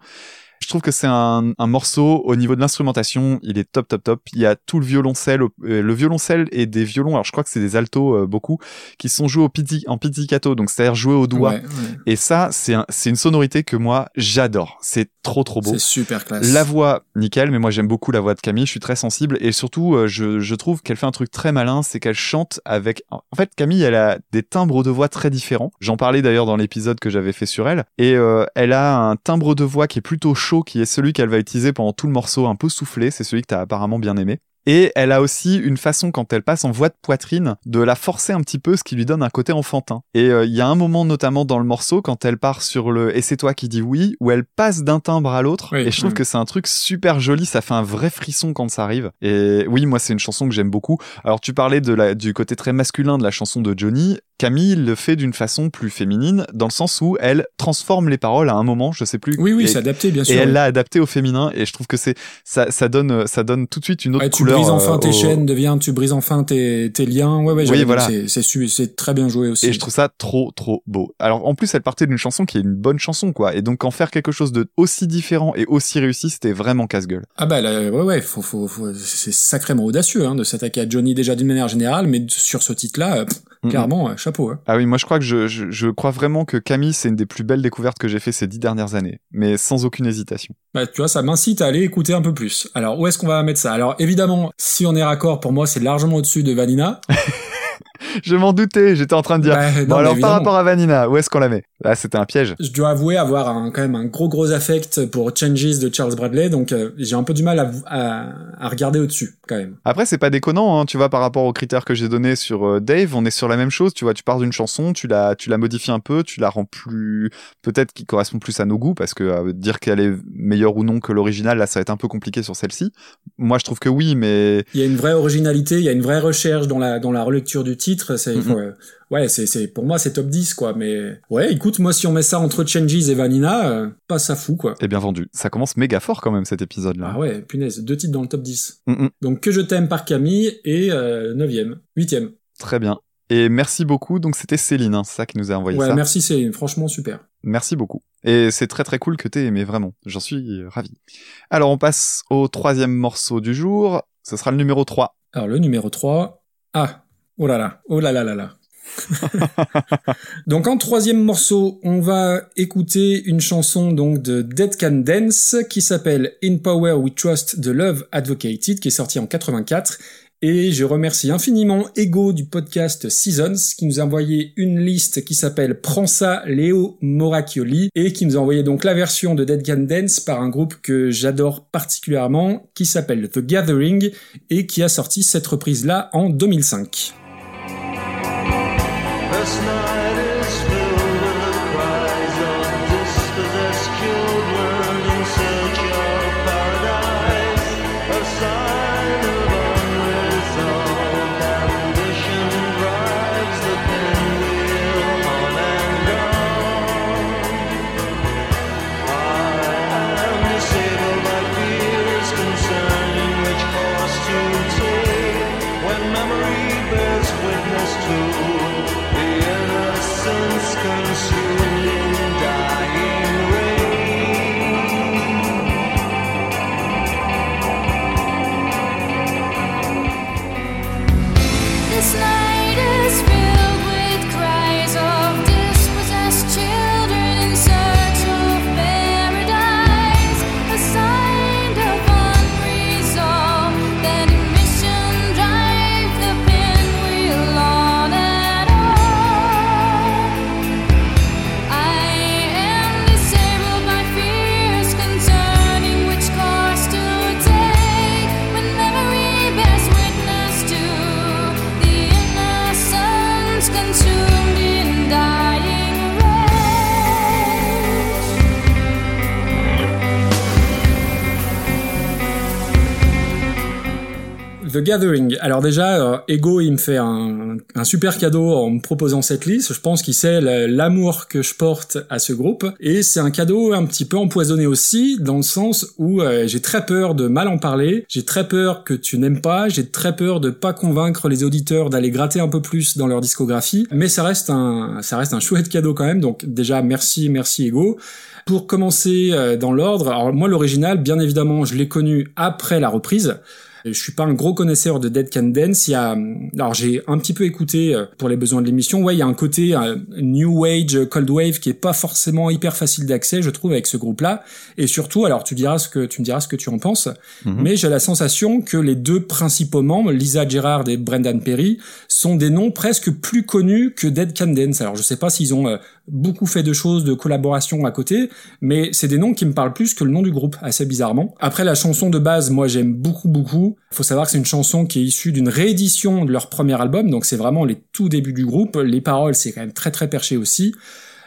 Speaker 1: Je trouve que c'est un, un morceau au niveau de l'instrumentation, il est top top top. Il y a tout le violoncelle, euh, le violoncelle et des violons. Alors je crois que c'est des altos euh, beaucoup qui sont joués au pizzi, en pizzicato, donc c'est-à-dire joués au doigt.
Speaker 2: Ouais, ouais.
Speaker 1: Et ça, c'est un- c'est une sonorité que moi j'adore. C'est trop trop beau.
Speaker 2: C'est super classe.
Speaker 1: La voix, nickel, mais moi j'aime beaucoup la voix de Camille, je suis très sensible et surtout euh, je, je trouve qu'elle fait un truc très malin, c'est qu'elle chante avec... En fait Camille elle a des timbres de voix très différents, j'en parlais d'ailleurs dans l'épisode que j'avais fait sur elle, et euh, elle a un timbre de voix qui est plutôt chaud, qui est celui qu'elle va utiliser pendant tout le morceau, un peu soufflé, c'est celui que t'as apparemment bien aimé. Et elle a aussi une façon, quand elle passe en voix de poitrine, de la forcer un petit peu, ce qui lui donne un côté enfantin. Et euh, il y a un moment notamment dans le morceau, quand elle part sur le « et c'est toi qui dis oui », où elle passe d'un timbre à l'autre.
Speaker 2: Oui,
Speaker 1: et je trouve
Speaker 2: mm.
Speaker 1: que c'est un truc super joli, ça fait un vrai frisson quand ça arrive. Et oui, moi c'est une chanson que j'aime beaucoup. Alors tu parlais de la, du côté très masculin de la chanson de Johnny. Camille le fait d'une façon plus féminine, dans le sens où elle transforme les paroles à un moment, je sais plus.
Speaker 2: Oui, oui, c'est adapté, bien sûr.
Speaker 1: et elle
Speaker 2: oui.
Speaker 1: l'a adapté au féminin, et je trouve que c'est ça, ça donne, ça donne tout de suite une autre
Speaker 2: Ouais, tu
Speaker 1: couleur.
Speaker 2: brises enfin
Speaker 1: euh,
Speaker 2: tes
Speaker 1: au-
Speaker 2: chaînes, devient, tu brises enfin tes, tes liens. Ouais, ouais,
Speaker 1: Oui, voilà.
Speaker 2: c'est, très bien joué aussi.
Speaker 1: Et je trouve ça trop trop beau. Alors en plus elle partait d'une chanson qui est une bonne chanson quoi. Et donc en faire quelque chose de aussi différent et aussi réussi, c'était vraiment casse-gueule.
Speaker 2: Ah bah là, ouais, ouais, faut, faut, faut- c'est sacrément audacieux hein, de s'attaquer à Johnny déjà d'une manière générale, mais sur ce titre-là, euh. Clairement, chapeau. Hein.
Speaker 1: Ah oui, moi je crois que je, je, je crois vraiment que Camille c'est une des plus belles découvertes que j'ai fait ces dix dernières années, mais sans aucune hésitation.
Speaker 2: Bah, tu vois, ça m'incite à aller écouter un peu plus. Alors, où est-ce qu'on va mettre ça? Alors, évidemment, si on est raccord, pour moi, c'est largement au-dessus de Vanina. *laughs*
Speaker 1: Je m'en doutais, j'étais en train de dire.
Speaker 2: Bah, non,
Speaker 1: bon alors par rapport à Vanina, où est-ce qu'on la met? Là c'était un piège.
Speaker 2: Je dois avouer avoir un, quand même un gros gros affect pour Changes de Charles Bradley, donc euh, j'ai un peu du mal à, à, à regarder au-dessus, quand même.
Speaker 1: Après c'est pas déconnant, hein, tu vois par rapport aux critères que j'ai donnés sur euh, Dave, on est sur la même chose. Tu vois, tu pars d'une chanson, tu la, tu la modifies un peu, tu la rends plus, peut-être qui correspond plus à nos goûts, parce que euh, dire qu'elle est meilleure ou non que l'original, là ça va être un peu compliqué sur celle-ci. Moi je trouve que oui, mais
Speaker 2: Il y a une vraie originalité, il y a une vraie recherche dans la dans la relecture du titre. C'est faut, euh, ouais, c'est c'est pour moi c'est top 10 quoi. Mais ouais, écoute, moi si on met ça entre Changes et Vanina, euh, pas ça fou quoi.
Speaker 1: est bien vendu. Ça commence méga fort quand même cet épisode-là.
Speaker 2: Ah ouais, punaise, deux titres dans le top 10.
Speaker 1: Mm, mm.
Speaker 2: Donc que je t'aime par Camille et euh, 9e, 8e.
Speaker 1: Très bien. Et merci beaucoup. Donc c'était Céline, hein, c'est ça qui nous a envoyé
Speaker 2: Ouais,
Speaker 1: ça.
Speaker 2: merci Céline, franchement super.
Speaker 1: Merci beaucoup. Et c'est très très cool que t'aies aimé, vraiment. J'en suis ravi. Alors on passe au troisième morceau du jour. Ce sera le numéro 3.
Speaker 2: Alors le numéro 3, ah, oh là là, oh là là là là. *laughs* donc en troisième morceau, on va écouter une chanson donc de Dead Can Dance qui s'appelle In Power We Trust The Love Advocated qui est sortie en 84 et je remercie infiniment Ego du podcast Seasons qui nous a envoyé une liste qui s'appelle Prends ça Léo Moracchioli et qui nous a envoyé donc la version de Dead Can Dance par un groupe que j'adore particulièrement qui s'appelle The Gathering et qui a sorti cette reprise-là en 2005.
Speaker 5: This night The
Speaker 2: Gathering. Alors déjà, euh, Ego, il me fait un, super cadeau en me proposant cette liste. Je pense qu'il sait l'amour que je porte à ce groupe. Et c'est un cadeau un petit peu empoisonné aussi, dans le sens où euh, j'ai très peur de mal en parler. J'ai très peur que tu n'aimes pas. J'ai très peur de pas convaincre les auditeurs d'aller gratter un peu plus dans leur discographie. Mais ça reste un, ça reste un chouette cadeau quand même. Donc déjà, merci, merci Ego. Pour commencer euh, dans l'ordre, alors moi l'original, bien évidemment, je l'ai connu après la reprise. Je suis pas un gros connaisseur de Dead Can Dance. Il y a, alors j'ai un petit peu écouté euh, pour les besoins de l'émission. Ouais, il y a un côté euh, New Age, Cold Wave qui est pas forcément hyper facile d'accès, je trouve, avec ce groupe-là. Et surtout, alors tu diras ce que tu me diras ce que tu en penses,
Speaker 1: Mhm.
Speaker 2: mais j'ai la sensation que les deux principaux membres, Lisa Gerrard et Brendan Perry, sont des noms presque plus connus que Dead Can Dance. Alors je sais pas s'ils ont euh, beaucoup fait de choses, de collaborations à côté, mais c'est des noms qui me parlent plus que le nom du groupe, assez bizarrement. Après, la chanson de base, moi j'aime beaucoup, beaucoup. Faut savoir que c'est une chanson qui est issue d'une réédition de leur premier album, donc c'est vraiment les tout débuts du groupe. Les paroles, c'est quand même très très perché aussi.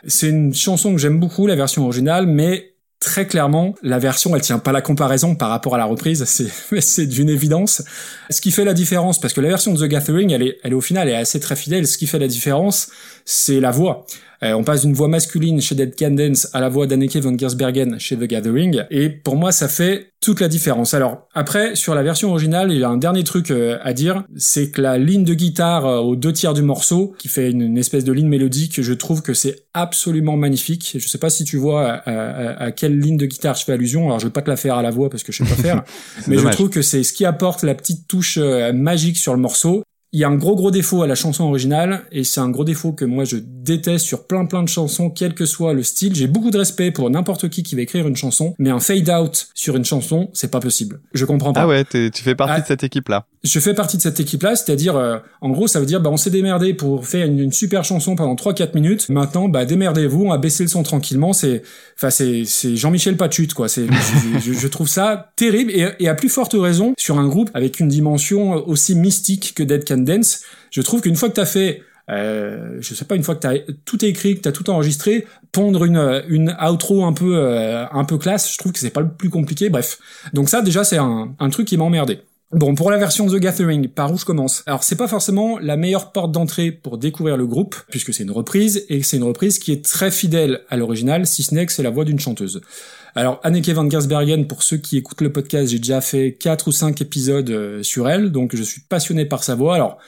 Speaker 2: C'est une chanson que j'aime beaucoup, la version originale, mais très clairement, la version, elle tient pas la comparaison par rapport à la reprise, *laughs* c'est, c'est d'une évidence. Ce qui fait la différence, parce que la version de The Gathering, elle est, elle est au final, elle est assez très fidèle. Ce qui fait la différence, c'est la voix. Euh, on passe d'une voix masculine chez Dead Can Dance à la voix d'Anneke van Giersbergen chez The Gathering, et pour moi, ça fait toute la différence. Alors, après, sur la version originale, il y a un dernier truc euh, à dire, c'est que la ligne de guitare euh, aux deux tiers du morceau, qui fait une, une espèce de ligne mélodique, je trouve que c'est absolument magnifique. Je sais pas si tu vois à, à- à quelle ligne de guitare je fais allusion, alors je vais pas te la faire à la voix parce que je sais pas faire, *laughs* mais
Speaker 1: dommage.
Speaker 2: je trouve que c'est ce qui apporte la petite touche magique sur le morceau. Il y a un gros gros défaut à la chanson originale, et c'est un gros défaut que moi je déteste sur plein plein de chansons, quel que soit le style. J'ai beaucoup de respect pour n'importe qui qui va écrire une chanson, mais un fade out sur une chanson, c'est pas possible. Je comprends pas.
Speaker 1: Ah ouais, tu fais partie
Speaker 2: Ah.
Speaker 1: de cette équipe-là.
Speaker 2: Je fais partie de cette équipe-là, c'est-à-dire, euh, en gros, ça veut dire, bah, on s'est démerdé pour faire une, une super chanson pendant 3-4 minutes. Maintenant, bah, démerdez-vous, on va baisser le son tranquillement. C'est, enfin, c'est, c'est Jean-Michel Pachut, quoi. C'est, je, je- je trouve ça terrible et, et à plus forte raison sur un groupe avec une dimension aussi mystique que Dead Can Dance. Je trouve qu'une fois que t'as fait euh, je sais pas, une fois que t'as tout écrit, que t'as tout enregistré, pondre une, une outro un peu, euh, un peu classe, je trouve que c'est pas le plus compliqué. Bref. Donc ça, déjà, c'est un, un truc qui m'a emmerdé. Bon, pour la version The Gathering, par où je commence Alors, c'est pas forcément la meilleure porte d'entrée pour découvrir le groupe, puisque c'est une reprise, et c'est une reprise qui est très fidèle à l'original, si ce n'est que c'est la voix d'une chanteuse. Alors, Anneke van Giersbergen, pour ceux qui écoutent le podcast, j'ai déjà fait quatre ou cinq épisodes euh, sur elle, donc je suis passionné par sa voix. Alors,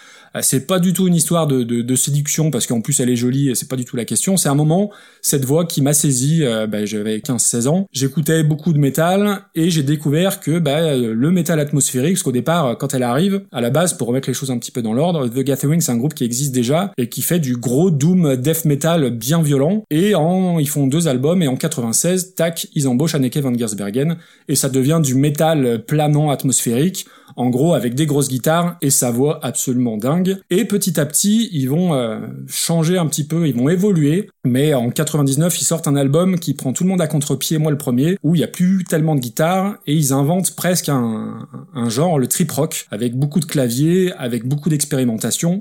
Speaker 2: c'est pas du tout une histoire de, séduction, parce qu'en plus elle est jolie, et c'est pas du tout la question. C'est un moment, cette voix qui m'a saisi, euh, bah, j'avais 15-16 ans, j'écoutais beaucoup de métal, et j'ai découvert que bah, euh, le métal atmosphérique, parce qu'au départ, euh, quand elle arrive, à la base, pour remettre les choses un petit peu dans l'ordre, The Gathering, c'est un groupe qui existe déjà, et qui fait du gros doom death metal bien violent, et en, ils font deux albums, et en 96, tac, ils embauchent Anneke van Giersbergen, et ça devient du métal planant atmosphérique, en gros avec des grosses guitares et sa voix absolument dingue. Et petit à petit, ils vont euh, changer un petit peu, ils vont évoluer. Mais en 99, ils sortent un album qui prend tout le monde à contre-pied, moi le premier, où il y a plus tellement de guitares et ils inventent presque un, un genre, le trip rock, avec beaucoup de claviers, avec beaucoup d'expérimentation.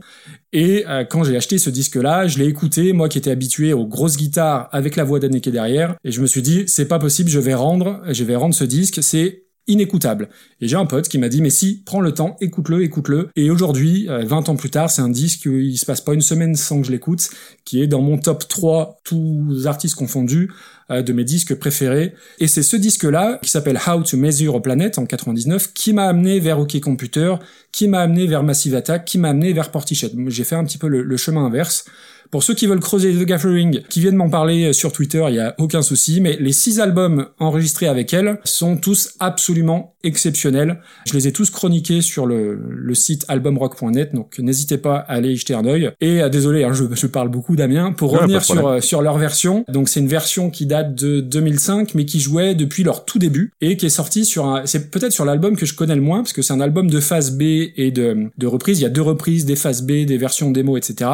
Speaker 2: Et euh, quand j'ai acheté ce disque-là, je l'ai écouté, moi qui étais habitué aux grosses guitares avec la voix d'Anneke derrière, et je me suis dit, c'est pas possible, je vais rendre, je vais rendre ce disque, c'est inécoutable. Et j'ai un pote qui m'a dit, mais si, prends le temps, écoute-le, écoute-le. Et aujourd'hui, euh, 20 ans plus tard, c'est un disque, où il se passe pas une semaine sans que je l'écoute, qui est dans mon top 3, tous artistes confondus, euh, de mes disques préférés. Et c'est ce disque-là, qui s'appelle How to Measure a Planet en 99, qui m'a amené vers OK Computer, qui m'a amené vers Massive Attack, qui m'a amené vers Portichet. J'ai fait un petit peu le chemin inverse. Pour ceux qui veulent creuser The Gathering, qui viennent m'en parler sur Twitter, il y a aucun souci, mais les six albums enregistrés avec elle sont tous absolument exceptionnels. Je les ai tous chroniqués sur le, le site albumrock.net, donc n'hésitez pas à aller y jeter un œil. Et euh, désolé, hein, je, je parle beaucoup Damien, pour revenir sur, euh, sur leur version. Donc c'est une version qui date de 2005, mais qui jouait depuis leur tout début et qui est sortie sur un, c'est peut-être sur l'album que je connais le moins, parce que c'est un album de phase B et de, de reprises. Il y a deux reprises, des phases B, des versions démo, etc.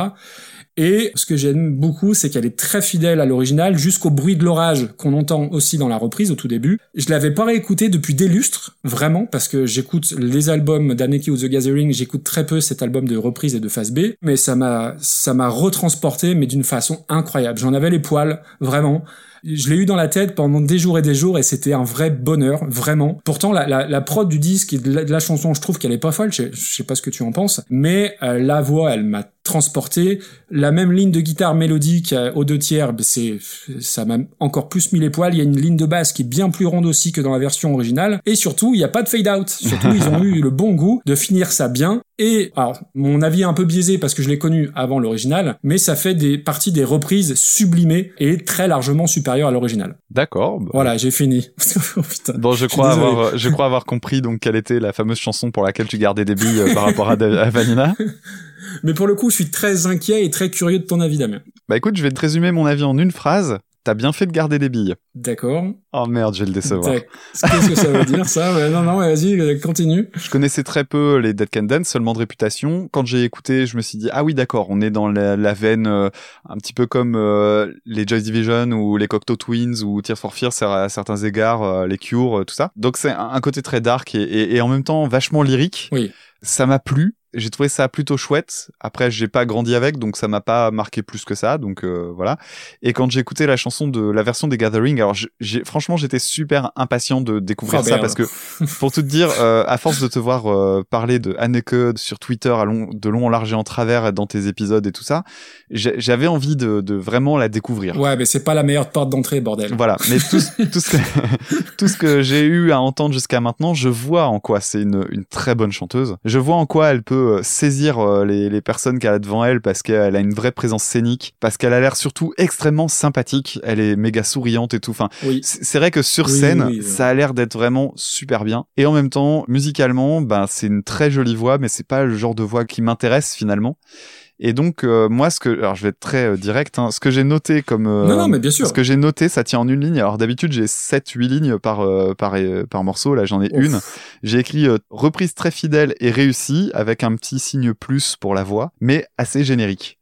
Speaker 2: Et ce que j'aime beaucoup, c'est qu'elle est très fidèle à l'original, jusqu'au bruit de l'orage qu'on entend aussi dans la reprise au tout début. Je l'avais pas réécouté depuis des lustres, vraiment, parce que j'écoute les albums d'Anneke ou The Gathering, j'écoute très peu cet album de reprise et de phase B, mais ça m'a, ça m'a retransporté, mais d'une façon incroyable. J'en avais les poils, vraiment. Je l'ai eu dans la tête pendant des jours et des jours et c'était un vrai bonheur, vraiment. Pourtant, la, prod du disque et de la, de la chanson, je trouve qu'elle est pas folle, je, je sais pas ce que tu en penses, mais euh, la voix, elle m'a transporté. La même ligne de guitare mélodique aux deux tiers, bah, c'est, ça m'a encore plus mis les poils. Il y a une ligne de basse qui est bien plus ronde aussi que dans la version originale. Et surtout, il n'y a pas de fade out. Surtout, ils ont eu le bon goût de finir ça bien. Et, alors, mon avis est un peu biaisé parce que je l'ai connu avant l'original, mais ça fait des parties des reprises sublimées et très largement supérieures à l'original.
Speaker 1: D'accord. bah,
Speaker 2: Voilà, j'ai fini. *laughs* Oh, putain.
Speaker 1: Bon, je crois avoir, je crois avoir compris donc quelle était la fameuse chanson pour laquelle tu gardais des billes euh, par rapport à Vanina. *laughs*
Speaker 2: Mais pour le coup, je suis très inquiet et très curieux de ton avis, Damien.
Speaker 1: Bah écoute, je vais te résumer mon avis en une phrase. T'as bien fait de garder des billes.
Speaker 2: D'accord.
Speaker 1: Oh merde, je vais le décevoir.
Speaker 2: Qu'est-ce que ça veut dire ça? Ouais, Non, non, ouais, vas-y, euh, continue.
Speaker 1: Je connaissais très peu les Dead Can Dance, seulement de réputation. Quand j'ai écouté, je me suis dit ah oui d'accord, on est dans la, la veine euh, un petit peu comme euh, les Joy Division ou les Cocteau Twins ou Tears for Fears à certains égards, euh, les Cure, euh, tout ça. Donc c'est un, un côté très dark et, et, et en même temps vachement lyrique.
Speaker 2: Oui.
Speaker 1: Ça m'a plu. J'ai trouvé ça plutôt chouette. Après, j'ai pas grandi avec, donc ça m'a pas marqué plus que ça. Donc euh, voilà. Et quand j'ai écouté la chanson de la version des Gathering, alors j'ai- franchement j'étais super impatient de découvrir
Speaker 2: Oh,
Speaker 1: ça
Speaker 2: merde.
Speaker 1: parce que *laughs* pour tout te dire, euh, à force de te voir euh, parler de Anneke sur Twitter à long, de long en large et en travers dans tes épisodes et tout ça, j'avais envie de, de vraiment la découvrir.
Speaker 2: Ouais, mais c'est pas la meilleure porte d'entrée, bordel.
Speaker 1: Voilà, mais tout, ce- tout ce que, tout ce que j'ai eu à entendre jusqu'à maintenant, je vois en quoi c'est une, une très bonne chanteuse. Je vois en quoi elle peut euh, saisir euh, les, les personnes qu'elle a devant elle parce qu'elle a une vraie présence scénique, parce qu'elle a l'air surtout extrêmement sympathique. Elle est méga souriante et tout. Enfin,
Speaker 2: Oui.
Speaker 1: c'est vrai que sur scène,
Speaker 2: oui, oui,
Speaker 1: ça a l'air d'être vraiment super bien. Et en même temps, musicalement, ben c'est une très jolie voix, mais c'est pas le genre de voix qui m'intéresse finalement. Et donc euh, moi, ce que, alors je vais être très euh, direct, hein, ce que j'ai noté comme euh,
Speaker 2: Non, non, mais bien sûr.
Speaker 1: ce que j'ai noté, ça tient en une ligne. Alors d'habitude, j'ai 7 8 lignes par euh, par euh, par morceau, là j'en ai
Speaker 2: Ouf.
Speaker 1: une. J'ai écrit euh, reprise très fidèle et réussie avec un petit signe plus pour la voix, mais assez générique.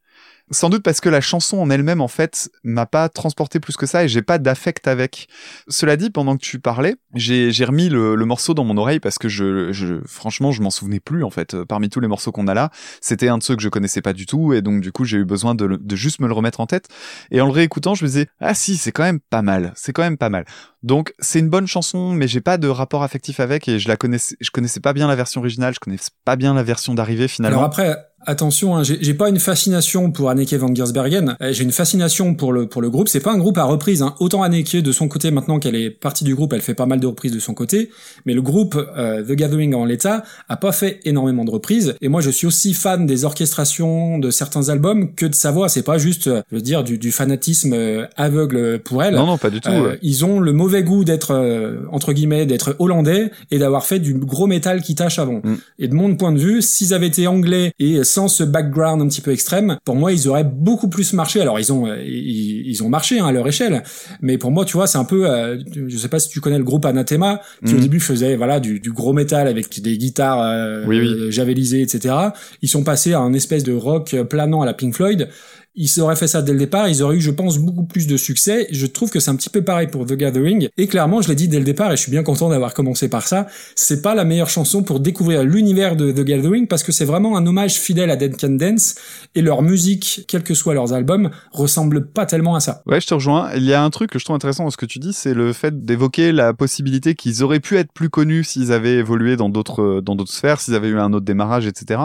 Speaker 1: Sans doute parce que la chanson en elle-même, en fait, m'a pas transporté plus que ça et j'ai pas d'affect avec. Cela dit, pendant que tu parlais, j'ai remis le, le morceau dans mon oreille parce que je, je franchement, je m'en souvenais plus en fait. Parmi tous les morceaux qu'on a là, c'était un de ceux que je connaissais pas du tout et donc du coup, j'ai eu besoin de, le- de juste me le remettre en tête. Et en le réécoutant, je me disais ah si, c'est quand même pas mal. C'est quand même pas mal. Donc c'est une bonne chanson, mais j'ai pas de rapport affectif avec et je la connaissais, je connaissais pas bien la version originale, je connaissais pas bien la version d'arrivée finalement.
Speaker 2: Alors après, attention, hein, j'ai pas une fascination pour Anneke van Giersbergen. euh, J'ai une fascination pour le pour le groupe. C'est pas un groupe à reprise. Hein. Autant Anneke de son côté, maintenant qu'elle est partie du groupe, elle fait pas mal de reprises de son côté. Mais le groupe euh, The Gathering en l'état a pas fait énormément de reprises. Et moi, je suis aussi fan des orchestrations de certains albums que de sa voix. C'est pas juste, euh, je veux dire, du, du fanatisme euh, aveugle pour elle.
Speaker 1: non non pas du tout.
Speaker 2: Euh,
Speaker 1: ouais.
Speaker 2: ils ont le mauvais goût d'être euh, entre guillemets d'être hollandais et d'avoir fait du gros métal qui tâche avant.
Speaker 1: Mm.
Speaker 2: Et de mon point de vue, s'ils avaient été anglais et sans ce background un petit peu extrême, pour moi ils auraient beaucoup plus marché. Alors ils ont euh, ils, ils ont marché hein, à leur échelle, mais pour moi tu vois c'est un peu, euh, je sais pas si tu connais le groupe Anathema qui au
Speaker 1: Mm.
Speaker 2: début faisait voilà du, du gros métal avec des guitares euh,
Speaker 1: Oui, oui.
Speaker 2: javelisées etc. Ils sont passés à un espèce de rock planant à la Pink Floyd ils auraient fait ça dès le départ, ils auraient eu, je pense, beaucoup plus de succès. Je trouve que c'est un petit peu pareil pour The Gathering. Et clairement, je l'ai dit dès le départ, et je suis bien content d'avoir commencé par ça. C'est pas la meilleure chanson pour découvrir l'univers de The Gathering, parce que c'est vraiment un hommage fidèle à Dead Can Dance, et leur musique, quels que soient leurs albums, ressemble pas tellement à ça.
Speaker 1: Ouais, je te rejoins. Il y a un truc que je trouve intéressant dans ce que tu dis, c'est le fait d'évoquer la possibilité qu'ils auraient pu être plus connus s'ils avaient évolué dans d'autres dans d'autres sphères, s'ils avaient eu un autre démarrage, etc.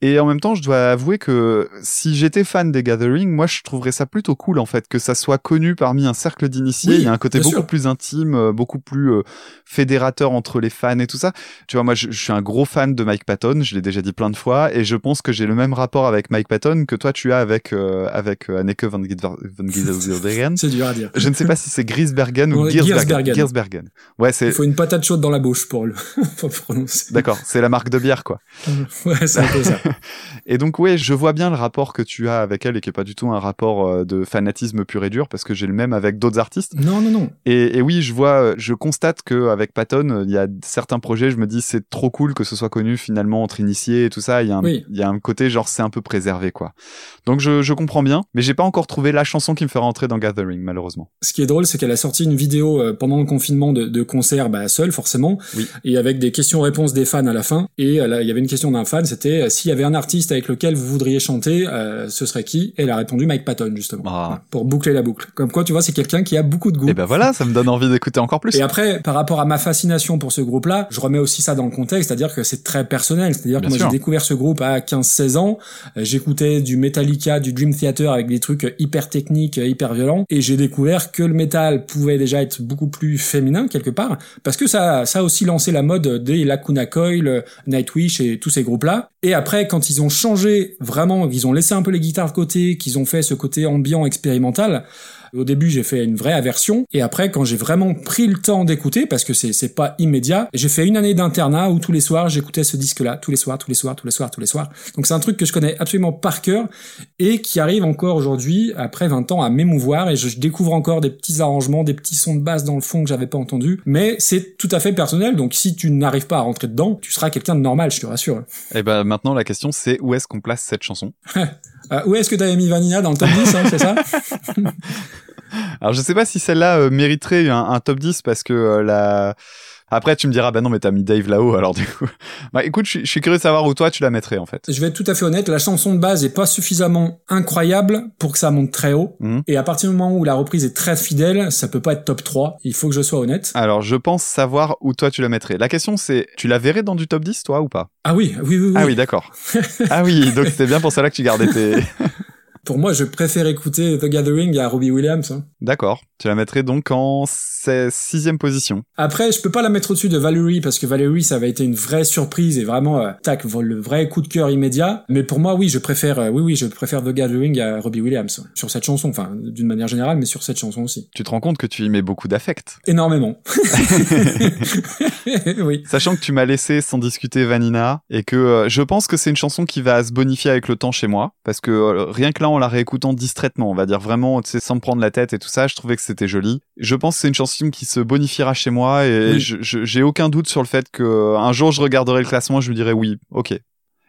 Speaker 1: Et en même temps, je dois avouer que si j'étais fan des Gathering, moi, je trouverais ça plutôt cool, en fait, que ça soit connu parmi un cercle d'initiés.
Speaker 2: Oui,
Speaker 1: Il y a un côté
Speaker 2: bien
Speaker 1: beaucoup
Speaker 2: sûr.
Speaker 1: plus intime, euh, beaucoup plus euh, fédérateur entre les fans et tout ça. Tu vois, moi, je, je suis un gros fan de Mike Patton, je l'ai déjà dit plein de fois, et je pense que j'ai le même rapport avec Mike Patton que toi, tu as avec, euh, avec euh, Anneke van Giesver- van. *laughs*
Speaker 2: C'est dur à dire.
Speaker 1: Je ne sais pas si c'est Grisbergen ou Giersbergen.
Speaker 2: Giersbergen.
Speaker 1: Ouais, c'est
Speaker 2: Il faut une patate chaude dans la bouche pour le, *laughs* pour le prononcer.
Speaker 1: d'accord, c'est la marque de bière quoi.
Speaker 2: Ouais, c'est un peu ça.
Speaker 1: Et donc ouais, je vois bien le rapport que tu as avec elle et qui est pas du tout un rapport euh, de fanatisme pur et dur parce que j'ai le même avec d'autres artistes.
Speaker 2: Non, non, non.
Speaker 1: Et, et oui, je vois, euh, je constate que avec Patton, il y a certains projets, je me dis c'est trop cool que ce soit connu finalement entre initiés et tout ça. Il y a un,
Speaker 2: Oui.
Speaker 1: il y a un côté genre c'est un peu préservé quoi. Donc je, je comprends bien, mais j'ai pas encore trouvé la chanson qui me fait rentrer dans Gathering malheureusement.
Speaker 2: Ce qui est drôle, c'est qu'elle a sorti une vidéo euh, pendant le confinement de, de concert, bah, seule forcément,
Speaker 1: Oui.
Speaker 2: et avec des questions-réponses des fans à la fin. Et là, il y avait une question d'un fan, c'était s'il y avait un artiste avec lequel vous voudriez chanter, euh, ce serait qui? Et elle a répondu Mike Patton justement,
Speaker 1: Ah.
Speaker 2: Pour boucler la boucle. Comme quoi, tu vois, c'est quelqu'un qui a beaucoup de goût.
Speaker 1: Et ben voilà, ça me donne envie d'écouter encore plus.
Speaker 2: Et après, par rapport à ma fascination pour ce groupe-là, je remets aussi ça dans le contexte, c'est-à-dire que c'est très personnel. C'est-à-dire que moi, j'ai découvert ce groupe à 15-16 ans. Euh, J'écoutais du Metallica, du Dream Theater avec des trucs hyper techniques, hyper violents. Et j'ai découvert que le métal pouvait déjà être beaucoup plus féminin, quelque part. Parce que ça, ça a aussi lancé la mode des Lacuna Coil, Nightwish et tous ces groupes-là. Et après, quand ils ont changé vraiment, ils ont laissé un peu les guitares de côté, qu'ils ont fait ce côté ambiant expérimental, Au début, j'ai fait une vraie aversion, et après, quand j'ai vraiment pris le temps d'écouter, parce que c'est pas immédiat, j'ai fait une année d'internat où tous les soirs j'écoutais ce disque-là, tous les soirs, tous les soirs, tous les soirs, tous les soirs. Donc c'est un truc que je connais absolument par cœur et qui arrive encore aujourd'hui, après 20 ans, à m'émouvoir et je, je découvre encore des petits arrangements, des petits sons de basse dans le fond que j'avais pas entendu. Mais c'est tout à fait personnel, donc si tu n'arrives pas à rentrer dedans, tu seras quelqu'un de normal, je te rassure.
Speaker 1: Et ben maintenant la question c'est où est-ce qu'on place cette chanson? *laughs*
Speaker 2: Euh, où est-ce que t'avais mis Vanilla dans le top 10, hein, c'est ça *laughs*
Speaker 1: Alors je sais pas si celle-là euh, mériterait un, top 10 parce que euh, la après tu me diras bah non mais t'as mis Dave là-haut alors du coup *laughs* bah écoute je suis- curieux de savoir où toi tu la mettrais en fait.
Speaker 2: Je vais être tout à fait honnête, la chanson de base est pas suffisamment incroyable pour que ça monte très haut.
Speaker 1: Mhm.
Speaker 2: Et à partir du moment où la reprise est très fidèle, ça peut pas être top 3. Il faut que je sois honnête.
Speaker 1: Alors je pense savoir où toi tu la mettrais. La question c'est tu la verrais dans du top 10 toi ou pas?
Speaker 2: Ah oui, oui, oui, oui.
Speaker 1: Ah oui d'accord. *laughs* ah oui donc c'était bien pour cela que tu gardais tes *laughs*
Speaker 2: Pour moi, je préfère écouter The Gathering à Robbie Williams. hein.
Speaker 1: D'accord. Tu la mettrais donc en si- sixième position.
Speaker 2: Après, je peux pas la mettre au-dessus de Valerie parce que Valerie, ça avait été une vraie surprise et vraiment, euh, tac, le vrai coup de cœur immédiat. Mais pour moi, oui, je préfère, euh, oui, oui, je préfère The Gathering à Robbie Williams ouais. sur cette chanson. Enfin, d'une manière générale, mais sur cette chanson aussi.
Speaker 1: Tu te rends compte que tu y mets beaucoup d'affect.
Speaker 2: Énormément. *laughs* oui.
Speaker 1: Sachant que tu m'as laissé sans discuter Vanina et que euh, je pense que c'est une chanson qui va se bonifier avec le temps chez moi parce que rien que là en la réécoutant distraitement, on va dire vraiment tu sais sans me prendre la tête et tout ça, je trouvais que c'était joli. Je pense que c'est une chanson qui se bonifiera chez moi et
Speaker 2: Oui.
Speaker 1: j'ai aucun doute sur le fait que euh, un jour je regarderai le classement et je me dirai oui, OK.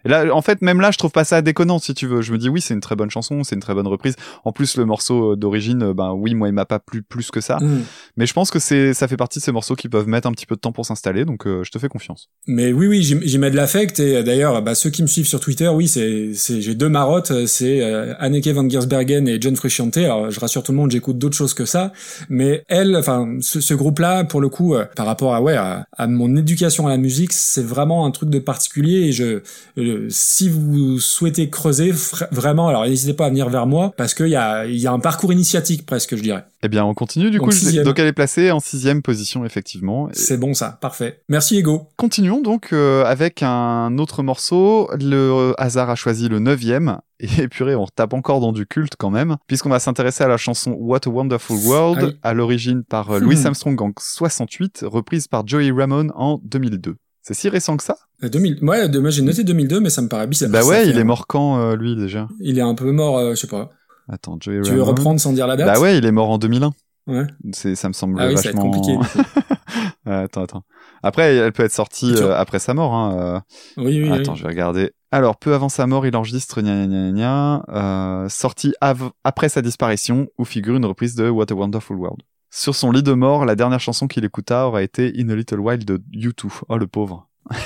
Speaker 1: Et là, en fait, même là, je trouve pas ça déconnant, si tu veux. Je me dis, oui, c'est une très bonne chanson, c'est une très bonne reprise. En plus, le morceau euh, d'origine, euh, ben oui, moi, il m'a pas plu plus que ça.
Speaker 2: Mm.
Speaker 1: Mais je pense que c'est, ça fait partie de ces morceaux qui peuvent mettre un petit peu de temps pour s'installer, donc euh, je te fais confiance.
Speaker 2: Mais oui, oui, j'y mets de l'affect et d'ailleurs, bah, ceux qui me suivent sur Twitter, oui, c'est, c'est, j'ai deux marottes, c'est euh, Anneke van Giersbergen et John Frusciante. Alors, je rassure tout le monde, j'écoute d'autres choses que ça, mais elle, enfin, ce, ce groupe-là, pour le coup, euh, par rapport à ouais, à, à mon éducation à la musique, c'est vraiment un truc de particulier. Et je, euh, si vous souhaitez creuser, vraiment, alors n'hésitez pas à venir vers moi parce qu'il y a, il y a un parcours initiatique presque, je dirais.
Speaker 1: Eh bien, on continue, du
Speaker 2: Donc,
Speaker 1: coup.
Speaker 2: sixième.
Speaker 1: donc, elle est placée en sixième position, effectivement. Et
Speaker 2: C'est bon ça, parfait. Merci Ego.
Speaker 1: Continuons donc euh, avec un autre morceau. Le euh, hasard a choisi le neuvième. *laughs* Et purée, on tape encore dans du culte quand même, puisqu'on va s'intéresser à la chanson What a Wonderful World,
Speaker 2: Ah oui.
Speaker 1: à l'origine par euh, *laughs* Louis
Speaker 2: Hmm.
Speaker 1: Armstrong en 68, reprise par Joey Ramone en 2002. C'est si récent que ça?
Speaker 2: Euh, 2000, ouais, de- moi j'ai noté 2002, mais ça me paraît bizarre.
Speaker 1: Bah ouais, il est mort quand, euh, lui, déjà?
Speaker 2: Il est un peu mort, euh, je sais pas.
Speaker 1: Attends, Joey
Speaker 2: Tu veux
Speaker 1: Ramone
Speaker 2: reprendre sans dire la date?
Speaker 1: Bah ouais, il est mort en 2001.
Speaker 2: Ouais.
Speaker 1: C'est, ça me semble
Speaker 2: Ah oui, ça va être
Speaker 1: vachement...
Speaker 2: compliqué. *laughs*
Speaker 1: attends, attends. Après, elle peut être sortie euh, après sa mort. Hein, euh.
Speaker 2: Oui, oui,
Speaker 1: Attends,
Speaker 2: oui.
Speaker 1: je vais regarder. Alors, peu avant sa mort, il enregistre gna gna gna gna, euh, sorti av- après sa disparition, où figure une reprise de What a Wonderful World. Sur son lit de mort, la dernière chanson qu'il écouta aura été In a Little While de U2. Oh, le pauvre.
Speaker 2: Ouais,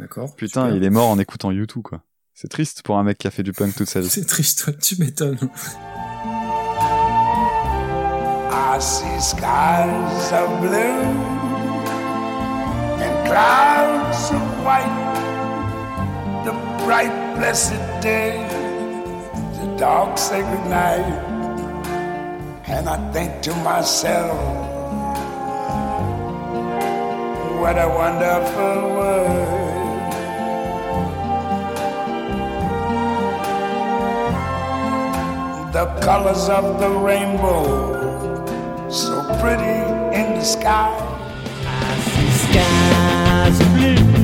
Speaker 2: D'accord.
Speaker 1: Putain,
Speaker 2: super.
Speaker 1: il est mort en écoutant U2, quoi. C'est triste pour un mec qui a fait du punk toute sa vie.
Speaker 2: C'est triste, toi, tu m'étonnes.
Speaker 6: I see skies of blue and clouds of white. The bright, blessed day, the dark, sacred night. And I think to myself, what a wonderful world. The colors of the rainbow so pretty in the sky.
Speaker 7: I see Skies blue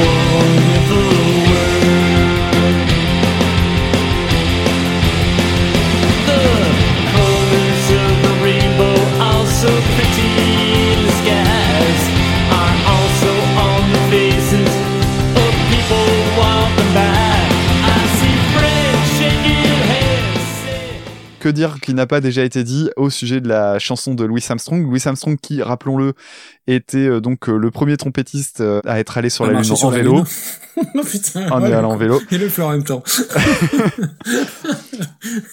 Speaker 7: what
Speaker 1: Que dire qui n'a pas déjà été dit au sujet de la chanson de Louis Armstrong Louis Armstrong qui, rappelons-le, était euh, donc euh, le premier trompettiste euh, à être allé sur la Lune
Speaker 2: sur
Speaker 1: en
Speaker 2: la
Speaker 1: vélo. *laughs*
Speaker 2: Oh putain.
Speaker 1: En
Speaker 2: ouais,
Speaker 1: allant en vélo.
Speaker 2: Et le fleur en même temps.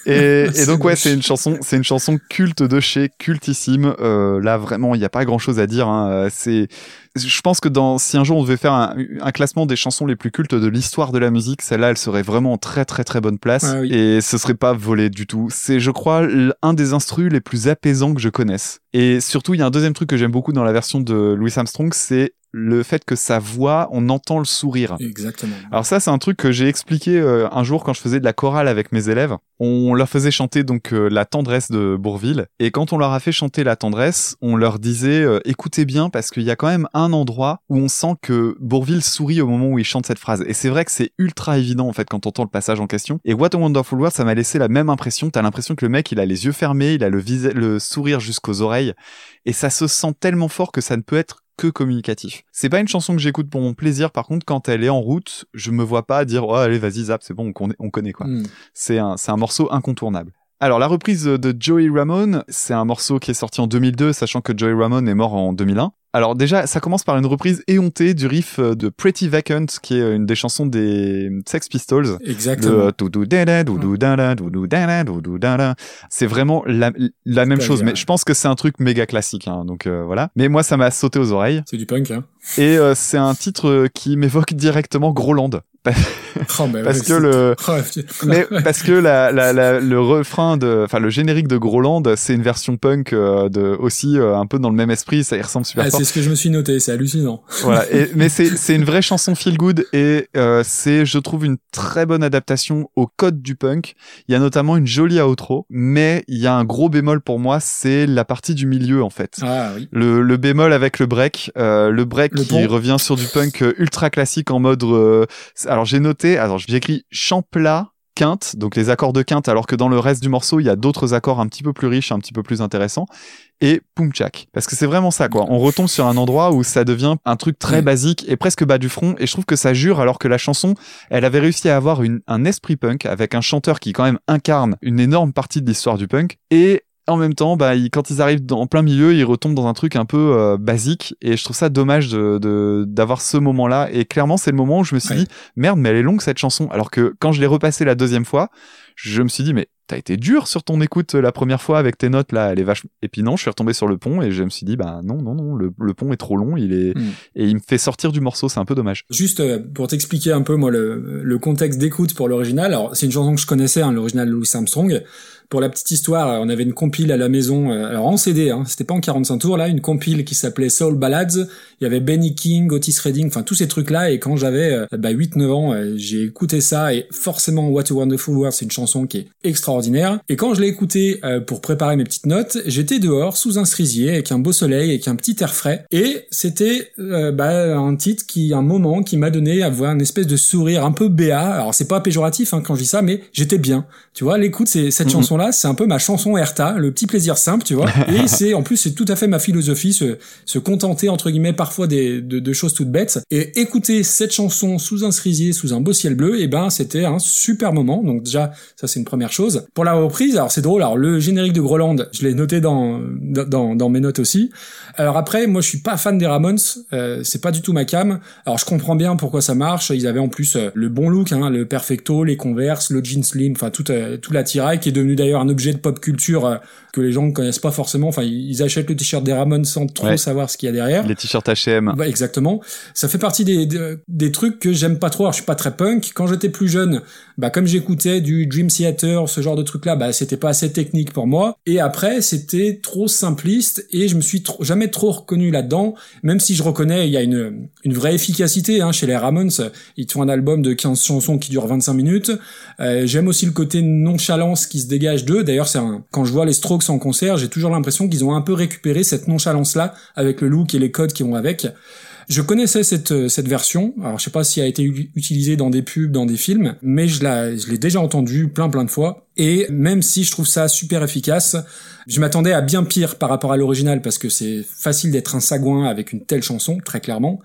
Speaker 1: Et, *laughs* donc ouais, c'est une chanson, c'est une chanson culte de chez cultissime. Euh, là vraiment, il n'y a pas grand chose à dire. Hein. C'est, je pense que dans si un jour on devait faire un, un classement des chansons les plus cultes de l'histoire de la musique, celle-là, elle serait vraiment en très très très bonne place
Speaker 2: Ah oui.
Speaker 1: et ce serait pas volé du tout. C'est je crois, un des instrus les plus apaisants que je connaisse. Et surtout, il y a un deuxième truc que j'aime beaucoup dans la version de Louis Armstrong, c'est le fait que sa voix, on entend le sourire.
Speaker 2: Exactement.
Speaker 1: Alors ça, c'est un truc que j'ai expliqué euh, un jour quand je faisais de la chorale avec mes élèves. On leur faisait chanter donc euh, la tendresse de Bourville, et quand on leur a fait chanter la tendresse, on leur disait euh, écoutez bien parce qu'il y a quand même un endroit où on sent que Bourville sourit au moment où il chante cette phrase. Et c'est vrai que c'est ultra évident en fait quand on entend le passage en question. Et What a Wonderful World, ça m'a laissé la même impression. T'as l'impression que le mec, il a les yeux fermés, il a le, le sourire jusqu'aux oreilles, et ça se sent tellement fort que ça ne peut être que communicatif. C'est pas une chanson que j'écoute pour mon plaisir, par contre, quand elle est en route, je me vois pas dire, oh, allez, vas-y, zap, c'est bon, on connaît, on connaît, quoi.
Speaker 2: Hmm.
Speaker 1: C'est un, c'est un morceau incontournable. Alors, la reprise de Joey Ramone, c'est un morceau qui est sorti en 2002, sachant que Joey Ramone est mort en 2001. Alors déjà, ça commence par une reprise éhontée du riff euh, de Pretty Vacant, qui est une des chansons des Sex Pistols.
Speaker 2: Exactement.
Speaker 1: C'est vraiment la, la même chose,
Speaker 2: bien.
Speaker 1: mais je pense que c'est un truc méga classique, hein, donc euh, voilà. Mais moi, ça m'a sauté aux oreilles,
Speaker 2: C'est du punk, hein.
Speaker 1: et euh, c'est un titre euh, qui m'évoque directement Groland,
Speaker 2: Oh, bah
Speaker 1: parce
Speaker 2: ouais,
Speaker 1: que le,
Speaker 2: Oh,
Speaker 1: mais *laughs* *laughs* parce que la, la, la- le refrain de, enfin le générique de Groland, c'est une version punk euh, de aussi euh, un peu dans le même esprit, ça y ressemble super
Speaker 2: Ah,
Speaker 1: fort.
Speaker 2: c'est ce que je me suis noté, c'est hallucinant.
Speaker 1: Voilà. Et, *laughs* mais c'est c'est une vraie chanson feel good et euh, c'est je trouve une très bonne adaptation au code du punk. Il y a notamment une jolie outro, mais il y a un gros bémol pour moi, c'est la partie du milieu en fait.
Speaker 2: Ah oui.
Speaker 1: Le, le bémol avec le break, le break
Speaker 2: Le
Speaker 1: qui
Speaker 2: pont.
Speaker 1: revient sur du punk ultra classique en mode. Alors j'ai noté, alors j'ai écrit chant plat, quinte, donc les accords de quinte, alors que dans le reste du morceau il y a d'autres accords un petit peu plus riches, un petit peu plus intéressants, et poum tchak. Parce que c'est vraiment ça quoi. On retombe sur un endroit où ça devient un truc très
Speaker 2: Ouais.
Speaker 1: basique et presque bas du front, et je trouve que ça jure alors que la chanson, elle avait réussi à avoir une, un esprit punk avec un chanteur qui quand même incarne une énorme partie de l'histoire du punk et en même temps, bah, ils- quand ils arrivent dans, en plein milieu, ils retombent dans un truc un peu euh, basique. Et je trouve ça dommage de de- d'avoir ce moment-là. Et clairement, c'est le moment où je me suis
Speaker 2: Ouais.
Speaker 1: dit, merde, mais elle est longue cette chanson. Alors que quand je l'ai repassée la deuxième fois, je me suis dit, mais t'as été dur sur ton écoute euh, la première fois avec tes notes là, elle est vachement. Et puis non, je suis retombé sur le pont et je me suis dit, bah non, non, non, le, le pont est trop long, il est
Speaker 2: Mm.
Speaker 1: et il me fait sortir du morceau, c'est un peu dommage.
Speaker 2: Juste euh, pour t'expliquer un peu moi le, le contexte d'écoute pour l'original. Alors c'est une chanson que je connaissais, hein, l'original de Louis Armstrong. Pour la petite histoire, on avait une compile à la maison, euh, alors en CD, hein, c'était pas en 45 tours là, une compile qui s'appelait Soul Ballads. Il y avait Benny King, Otis Redding, enfin tous ces trucs là. Et quand j'avais euh, bah, 8-9 ans, euh, j'ai écouté ça et forcément What a Wonderful World, c'est une chanson qui est extraordinaire. Et quand je l'ai écouté euh, pour préparer mes petites notes, j'étais dehors sous un cerisier avec un beau soleil, avec un petit air frais. Et c'était euh, bah, un titre qui, un moment qui m'a donné à voir une espèce de sourire un peu béat. Alors c'est pas péjoratif hein, quand je dis ça, mais j'étais bien. Tu vois, l'écoute, c'est cette
Speaker 1: Mhm.
Speaker 2: C'est un peu ma chanson Erta, le petit plaisir simple, tu vois. *laughs* Et c'est en plus c'est tout à fait ma philosophie, se, se contenter entre guillemets parfois des, de, de choses toutes bêtes. Et écouter cette chanson sous un cerisier, sous un beau ciel bleu, et ben c'était un super moment. Donc déjà ça c'est une première chose. Pour la reprise, alors c'est drôle. Alors le générique de Groland, je l'ai noté dans, dans dans mes notes aussi. Alors après, moi je suis pas fan des Ramones, euh, c'est pas du tout ma cam. Alors je comprends bien pourquoi ça marche. Ils avaient en plus euh, le bon look, hein, le perfecto, les Converse, le jean slim, enfin tout euh, tout l'attirail qui est devenu d'ailleurs un objet de pop culture euh, que les gens ne connaissent pas forcément. Enfin ils achètent le t-shirt des Ramones sans trop
Speaker 1: Ouais.
Speaker 2: savoir ce qu'il y a derrière.
Speaker 1: Les t-shirts H&M.
Speaker 2: Bah, exactement. Ça fait partie des, des, des trucs que j'aime pas trop. Alors, je suis pas très punk. Quand j'étais plus jeune, bah, comme j'écoutais du Dream Theater, ce genre de truc-là, bah, c'était pas assez technique pour moi. Et après, c'était trop simpliste et je me suis trop, jamais trop reconnu là-dedans. Même si je reconnais, il y a une, une vraie efficacité, hein, chez les Ramones. Ils font un album de 15 chansons qui dure 25 minutes. Euh, j'aime aussi le côté nonchalance qui se dégage d'eux. D'ailleurs, c'est un, quand je vois les Strokes en concert, j'ai toujours l'impression qu'ils ont un peu récupéré cette nonchalance-là avec le look et les codes qui vont avec. Je connaissais cette euh, version. Alors je sais pas si elle a été utilisée dans des pubs, dans des films, mais je je l'ai déjà entendue plein plein de fois. Et même si je trouve ça super efficace, je m'attendais à bien pire par rapport à l'original parce que c'est facile d'être un sagouin avec une telle chanson, très clairement.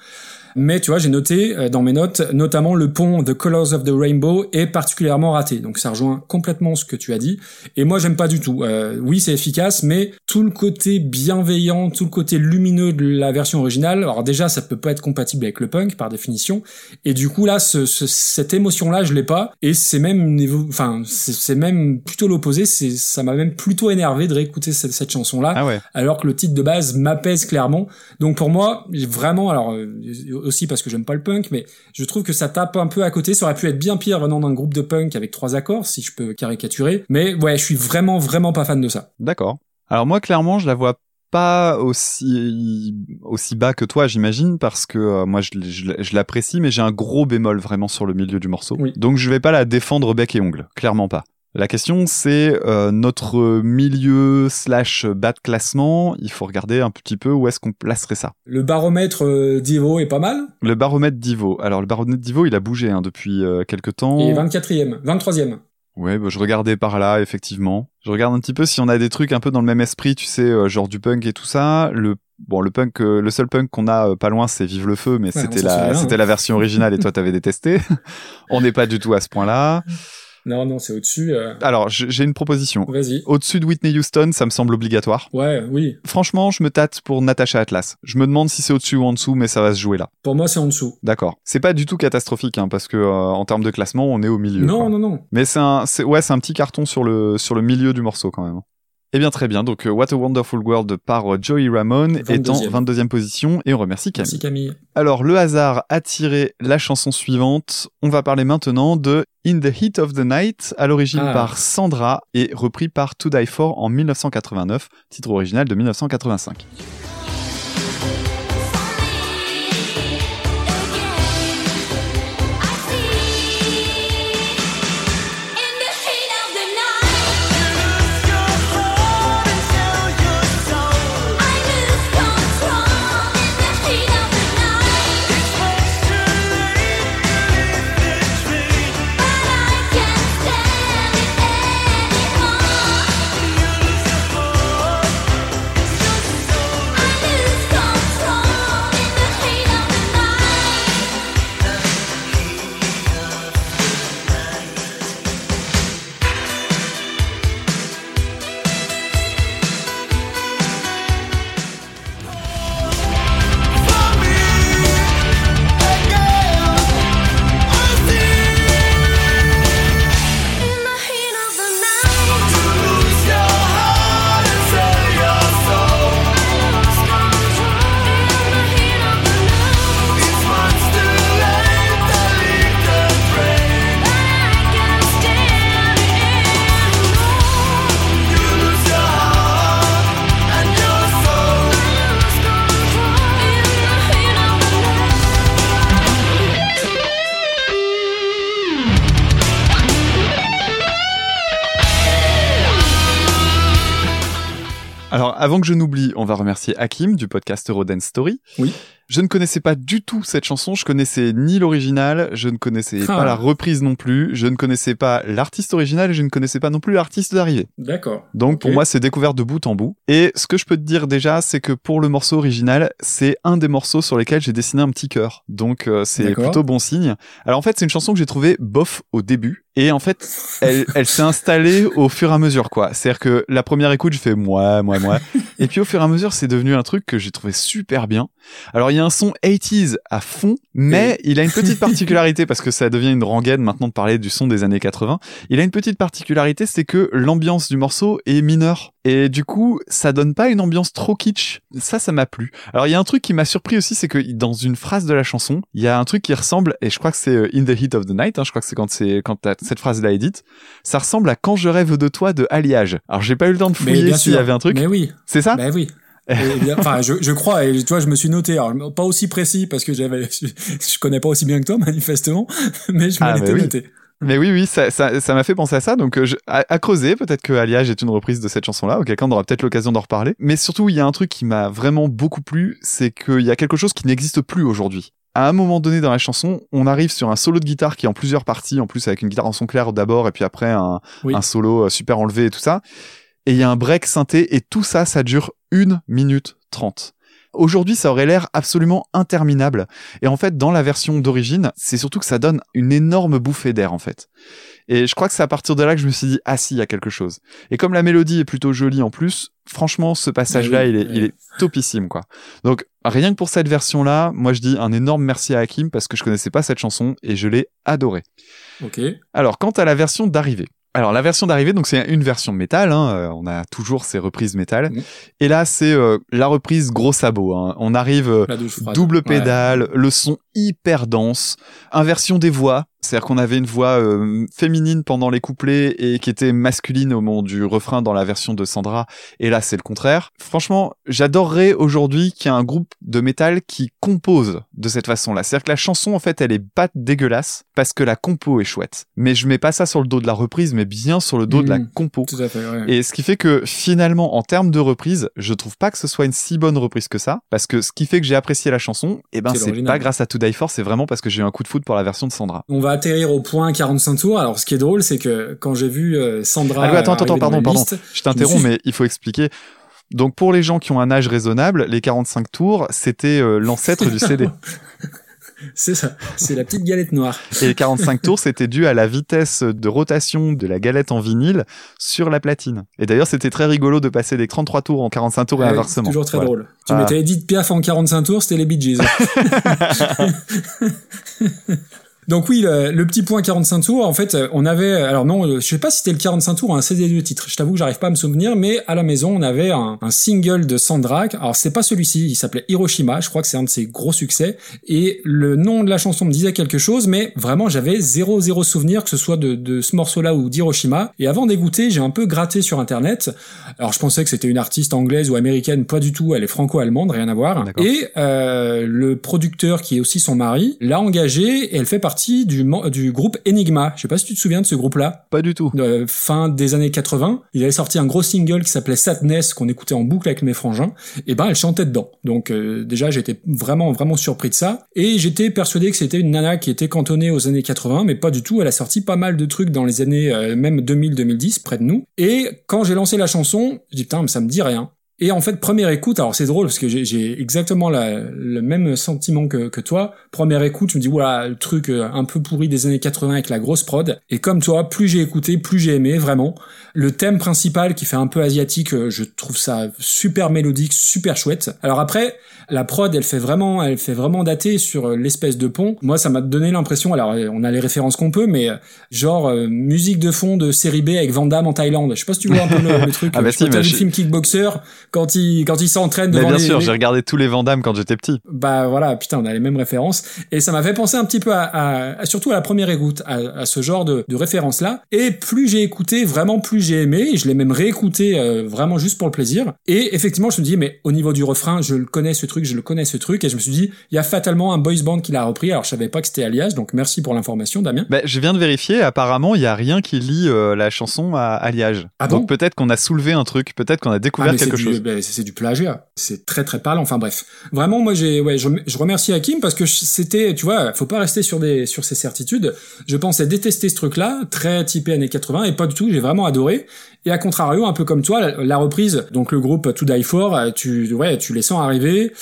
Speaker 2: Mais tu vois, j'ai noté euh, dans mes notes, notamment le pont The Colors of the Rainbow est particulièrement raté. Donc ça rejoint complètement ce que tu as dit. Et moi, j'aime pas du tout. Euh, oui, c'est efficace, mais tout le côté bienveillant, tout le côté lumineux de la version originale. Alors déjà, ça peut pas être compatible avec le punk par définition. Et du coup là, ce, ce- cette émotion-là, je l'ai pas. Et c'est même, enfin, c'est même plutôt l'opposé. C'est, ça m'a même plutôt énervé de réécouter cette, cette chanson-là
Speaker 1: Ah ouais.
Speaker 2: alors que le titre de base m'apaise clairement. Donc pour moi, vraiment, alors euh, aussi parce que j'aime pas le punk, mais je trouve que ça tape un peu à côté. Ça aurait pu être bien pire venant d'un groupe de punk avec trois accords, si je peux caricaturer. Mais ouais, je suis vraiment, vraiment pas fan de ça.
Speaker 1: D'accord. Alors moi, clairement, je la vois pas aussi aussi bas que toi, j'imagine, parce que euh, moi, je, l'apprécie, mais j'ai un gros bémol vraiment sur le milieu du morceau.
Speaker 2: Oui.
Speaker 1: Donc je vais pas la défendre bec et ongle, clairement pas. La question, c'est euh, notre milieu slash bas de classement. Il faut regarder un petit peu où est-ce qu'on placerait ça.
Speaker 2: Le baromètre euh, d'Ivo est pas mal.
Speaker 1: Le baromètre d'Ivo. Alors le baromètre d'Ivo, il a bougé hein, depuis euh, quelques temps.
Speaker 2: Et 24e, 23e.
Speaker 1: Ouais, bah, je regardais par là, effectivement. Je regarde un petit peu si on a des trucs un peu dans le même esprit, tu sais, euh, genre du punk et tout ça. Le bon, le punk, euh, le seul punk qu'on a pas loin, c'est Vive le feu, mais
Speaker 2: Ouais,
Speaker 1: c'était la, c'était
Speaker 2: hein.
Speaker 1: la version originale et toi t'avais détesté. *laughs* on n'est pas du tout à ce point-là.
Speaker 2: Non, non, c'est au-dessus. euh,
Speaker 1: Alors, j'ai une proposition.
Speaker 2: Vas-y.
Speaker 1: Au-dessus de Whitney Houston, ça me semble obligatoire.
Speaker 2: Ouais, oui.
Speaker 1: Franchement, je me tâte pour Natasha Atlas. Je me demande si c'est au-dessus ou en dessous, mais ça va se jouer là.
Speaker 2: Pour moi, c'est en dessous.
Speaker 1: D'accord. C'est pas du tout catastrophique, hein, parce que euh, en termes de classement, on est au milieu.
Speaker 2: Non,
Speaker 1: quoi.
Speaker 2: non, non.
Speaker 1: Mais c'est un, ouais, c'est un petit carton sur le, sur le milieu du morceau quand même. Eh bien, très bien. Donc, euh, What a Wonderful World par euh, Joey Ramone étant
Speaker 2: 22e.
Speaker 1: 22e position et on remercie Camille.
Speaker 2: Merci Camille.
Speaker 1: Alors, le hasard a tiré la chanson suivante. On va parler maintenant de In the Heat of the Night, à l'origine
Speaker 2: Ah.
Speaker 1: par Sandra et repris par To Die For en 1989, titre original de 1985. Avant que je n'oublie, on va remercier Hakim du podcast Eurodance Story.
Speaker 2: Oui.
Speaker 1: Je ne connaissais pas du tout cette chanson, je connaissais ni l'original, je ne connaissais
Speaker 2: Ah.
Speaker 1: pas la reprise non plus, je ne connaissais pas l'artiste original et je ne connaissais pas non plus l'artiste d'arrivée.
Speaker 2: D'accord.
Speaker 1: Donc pour moi, c'est découvert de bout en bout. Et ce que je peux te dire déjà, c'est que pour le morceau original, c'est un des morceaux sur lesquels j'ai dessiné un petit cœur. Donc euh, c'est plutôt bon signe. Alors en fait, c'est une chanson que j'ai trouvée bof au début. Et en fait, elle, elle s'est installée *laughs* au fur et à mesure, quoi. C'est-à-dire que la première écoute, je fais moi, moi, moi. *laughs* et puis au fur et à mesure, c'est devenu un truc que j'ai trouvé super bien. Alors il y a un son 80s à fond, mais il a une petite *laughs* particularité parce que ça devient une rengaine maintenant de parler du son des années 80. Il a une petite particularité, c'est que l'ambiance du morceau est mineure. Et du coup, ça donne pas une ambiance trop kitsch. Ça, ça m'a plu. Alors, il y a un truc qui m'a surpris aussi, c'est que dans une phrase de la chanson, il y a un truc qui ressemble, et je crois que c'est euh, In the Heat of the Night, hein, je crois que c'est quand c'est, quand cette phrase-là est dite, ça ressemble à Quand je rêve de toi de Alliage. Alors, j'ai pas eu le temps de
Speaker 2: Mais
Speaker 1: fouiller s'il y avait un truc.
Speaker 2: Mais oui.
Speaker 1: C'est ça?
Speaker 2: Ben oui. Enfin, je, je crois, et tu vois, je me suis noté, alors, pas aussi précis, parce que j'avais, je, je connais pas aussi bien que toi, manifestement, *laughs* mais je me
Speaker 1: Ah,
Speaker 2: l'étais
Speaker 1: oui.
Speaker 2: noté.
Speaker 1: Mais oui, oui, ça, ça, ça m'a fait penser à ça. Donc, euh, je- à, à creuser, peut-être que Alliage est une reprise de cette chanson-là. Auquel cas, on aura peut-être l'occasion d'en reparler. Mais surtout, il y a un truc qui m'a vraiment beaucoup plu, c'est qu'il y a quelque chose qui n'existe plus aujourd'hui. À un moment donné dans la chanson, on arrive sur un solo de guitare qui est en plusieurs parties, en plus avec une guitare en son clair d'abord, et puis après un,
Speaker 2: Oui.
Speaker 1: un solo euh, super enlevé et tout ça. Et il y a un break synthé, et tout ça, ça dure une minute trente. Aujourd'hui, ça aurait l'air absolument interminable. Et en fait, dans la version d'origine, c'est surtout que ça donne une énorme bouffée d'air, en fait. Et je crois que c'est à partir de là que je me suis dit, ah si, il y a quelque chose. Et comme la mélodie est plutôt jolie en plus, franchement, ce passage-là,
Speaker 2: Ah oui,
Speaker 1: il, est,
Speaker 2: oui.
Speaker 1: il est topissime, quoi. Donc, rien que pour cette version-là, moi je dis un énorme merci à Hakim parce que je connaissais pas cette chanson et je l'ai adorée.
Speaker 2: Ok.
Speaker 1: Alors, quant à la version d'arrivée. Alors, la version d'arrivée, donc c'est une version métal, hein, euh, on a toujours ces reprises métal. Et là, c'est euh, la reprise gros sabot. hein. On arrive euh, double
Speaker 2: Ouais.
Speaker 1: pédale, le son hyper dense, inversion des voix, c'est-à-dire qu'on avait une voix euh, féminine pendant les couplets et qui était masculine au moment du refrain dans la version de Sandra, et là c'est le contraire. Franchement, j'adorerais aujourd'hui qu'il y ait un groupe de métal qui compose de cette façon-là. C'est-à-dire que la chanson en fait elle est pas dégueulasse parce que la compo est chouette. Mais je mets pas ça sur le dos de la reprise, mais bien sur le dos de la
Speaker 2: Mhm.
Speaker 1: compo.
Speaker 2: Tout à fait, ouais.
Speaker 1: Et ce qui fait que finalement, en termes de reprise, je trouve pas que ce soit une si bonne reprise que ça, parce que ce qui fait que j'ai apprécié la chanson, eh ben
Speaker 2: C'est
Speaker 1: pas grâce à To Die For, c'est vraiment parce que j'ai eu un coup de foot pour la version de Sandra.
Speaker 2: On va atterrir au point 45 tours. Alors, ce qui est drôle, c'est que quand j'ai vu euh, Sandra.
Speaker 1: Ah oui, attends, attends, pardon, pardon.
Speaker 2: liste,
Speaker 1: Je t'interromps, mais il faut expliquer. Donc pour les gens qui ont un âge raisonnable, les 45 tours, c'était euh, l'ancêtre du CD. *laughs*
Speaker 2: C'est ça. C'est la petite galette noire.
Speaker 1: Et les 45 tours, c'était dû à la vitesse de rotation de la galette en vinyle sur la platine. Et d'ailleurs, c'était très rigolo de passer des 33 tours en 45 tours et
Speaker 2: Ouais,
Speaker 1: inversement.
Speaker 2: Toujours très
Speaker 1: Voilà.
Speaker 2: drôle. Tu
Speaker 1: Ah.
Speaker 2: mettais Edith Piaf en 45 tours, c'était les Bee Gees. *laughs* *laughs* Donc oui, le, le petit point 45 tours, en fait, euh, on avait, alors non, euh, je sais pas si c'était le 45 tours ou un CD de titre. Je t'avoue que j'arrive pas à me souvenir, mais à la maison, on avait un, un single de Sandra. Alors c'est pas celui-ci, il s'appelait Hiroshima. Je crois que c'est un de ses gros succès. Et le nom de la chanson me disait quelque chose, mais vraiment, j'avais zéro zéro souvenir que ce soit de, de ce morceau-là ou d'Hiroshima. Et avant d'écouter, j'ai un peu gratté sur Internet. Alors je pensais que c'était une artiste anglaise ou américaine, pas du tout. Elle est franco-allemande, rien à voir. Et euh, le producteur qui est aussi son mari l'a engagée et elle fait partie du, mo- du groupe Enigma. Je sais pas si tu te souviens de ce groupe-là.
Speaker 1: Pas du tout.
Speaker 2: Euh, fin des années 80, il avait sorti un gros single qui s'appelait Sadness qu'on écoutait en boucle avec mes frangins. Et ben elle chantait dedans. Donc euh, déjà j'étais vraiment vraiment surpris de ça et j'étais persuadé que c'était une nana qui était cantonnée aux années 80 mais pas du tout, elle a sorti pas mal de trucs dans les années euh, même 2000-2010 près de nous. Et quand j'ai lancé la chanson, j'ai dit putain mais ça me dit rien. Et en fait, première écoute, alors c'est drôle parce que j'ai- exactement la- le même sentiment que, que toi. Première écoute, je me dis, voilà, le truc euh, un peu pourri des années 80 avec la grosse prod. Et comme toi, plus j'ai écouté, plus j'ai aimé, vraiment. Le thème principal qui fait un peu asiatique, euh, je trouve ça super mélodique, super chouette. Alors après, la prod, elle fait vraiment, elle fait vraiment dater sur euh, l'espèce de pont. Moi, ça m'a donné l'impression, alors on a les références qu'on peut, mais genre euh, musique de fond de série B avec Van Damme en Thaïlande. Je sais pas si tu vois un peu le, le truc.
Speaker 1: Ah bah si, je-
Speaker 2: le film Kickboxer? Quand il quand il s'entraîne
Speaker 1: Mais
Speaker 2: devant
Speaker 1: bien
Speaker 2: les,
Speaker 1: sûr,
Speaker 2: les-
Speaker 1: j'ai regardé tous les Vandamme quand j'étais petit.
Speaker 2: bah voilà, putain, on a les mêmes références. Et ça m'a fait penser un petit peu à, à- à- surtout à la première écoute, à, à ce genre de, de référence-là. Et plus j'ai écouté, vraiment plus j'ai aimé. Et je l'ai même réécouté euh, vraiment juste pour le plaisir. Et effectivement, je me dis, mais au niveau du refrain, je le connais ce truc, je le connais ce truc. Et je me suis dit, il y a fatalement un boys band qui l'a repris. Alors je savais pas que c'était Alias, donc merci pour l'information, Damien.
Speaker 1: Bah, je viens de vérifier, apparemment, il y a rien qui lie euh, la chanson à Alliage.
Speaker 2: Ah bon?
Speaker 1: Donc peut-être qu'on a soulevé un truc, peut-être qu'on a
Speaker 2: Ah,
Speaker 1: découvert
Speaker 2: mais
Speaker 1: quelque
Speaker 2: du,
Speaker 1: chose.
Speaker 2: Ben, c'est du plagiat. C'est très très parlant. Enfin bref. Vraiment, moi j'ai, ouais, je, je remercie Hakim parce que c'était, tu vois, faut pas rester sur des, sur ses certitudes. Je pensais détester ce truc-là, très typé années 80, et pas du tout. J'ai vraiment adoré. Et à contrario, un peu comme toi, la, la reprise, donc le groupe To Die For, euh, tu, ouais, tu les sens arriver.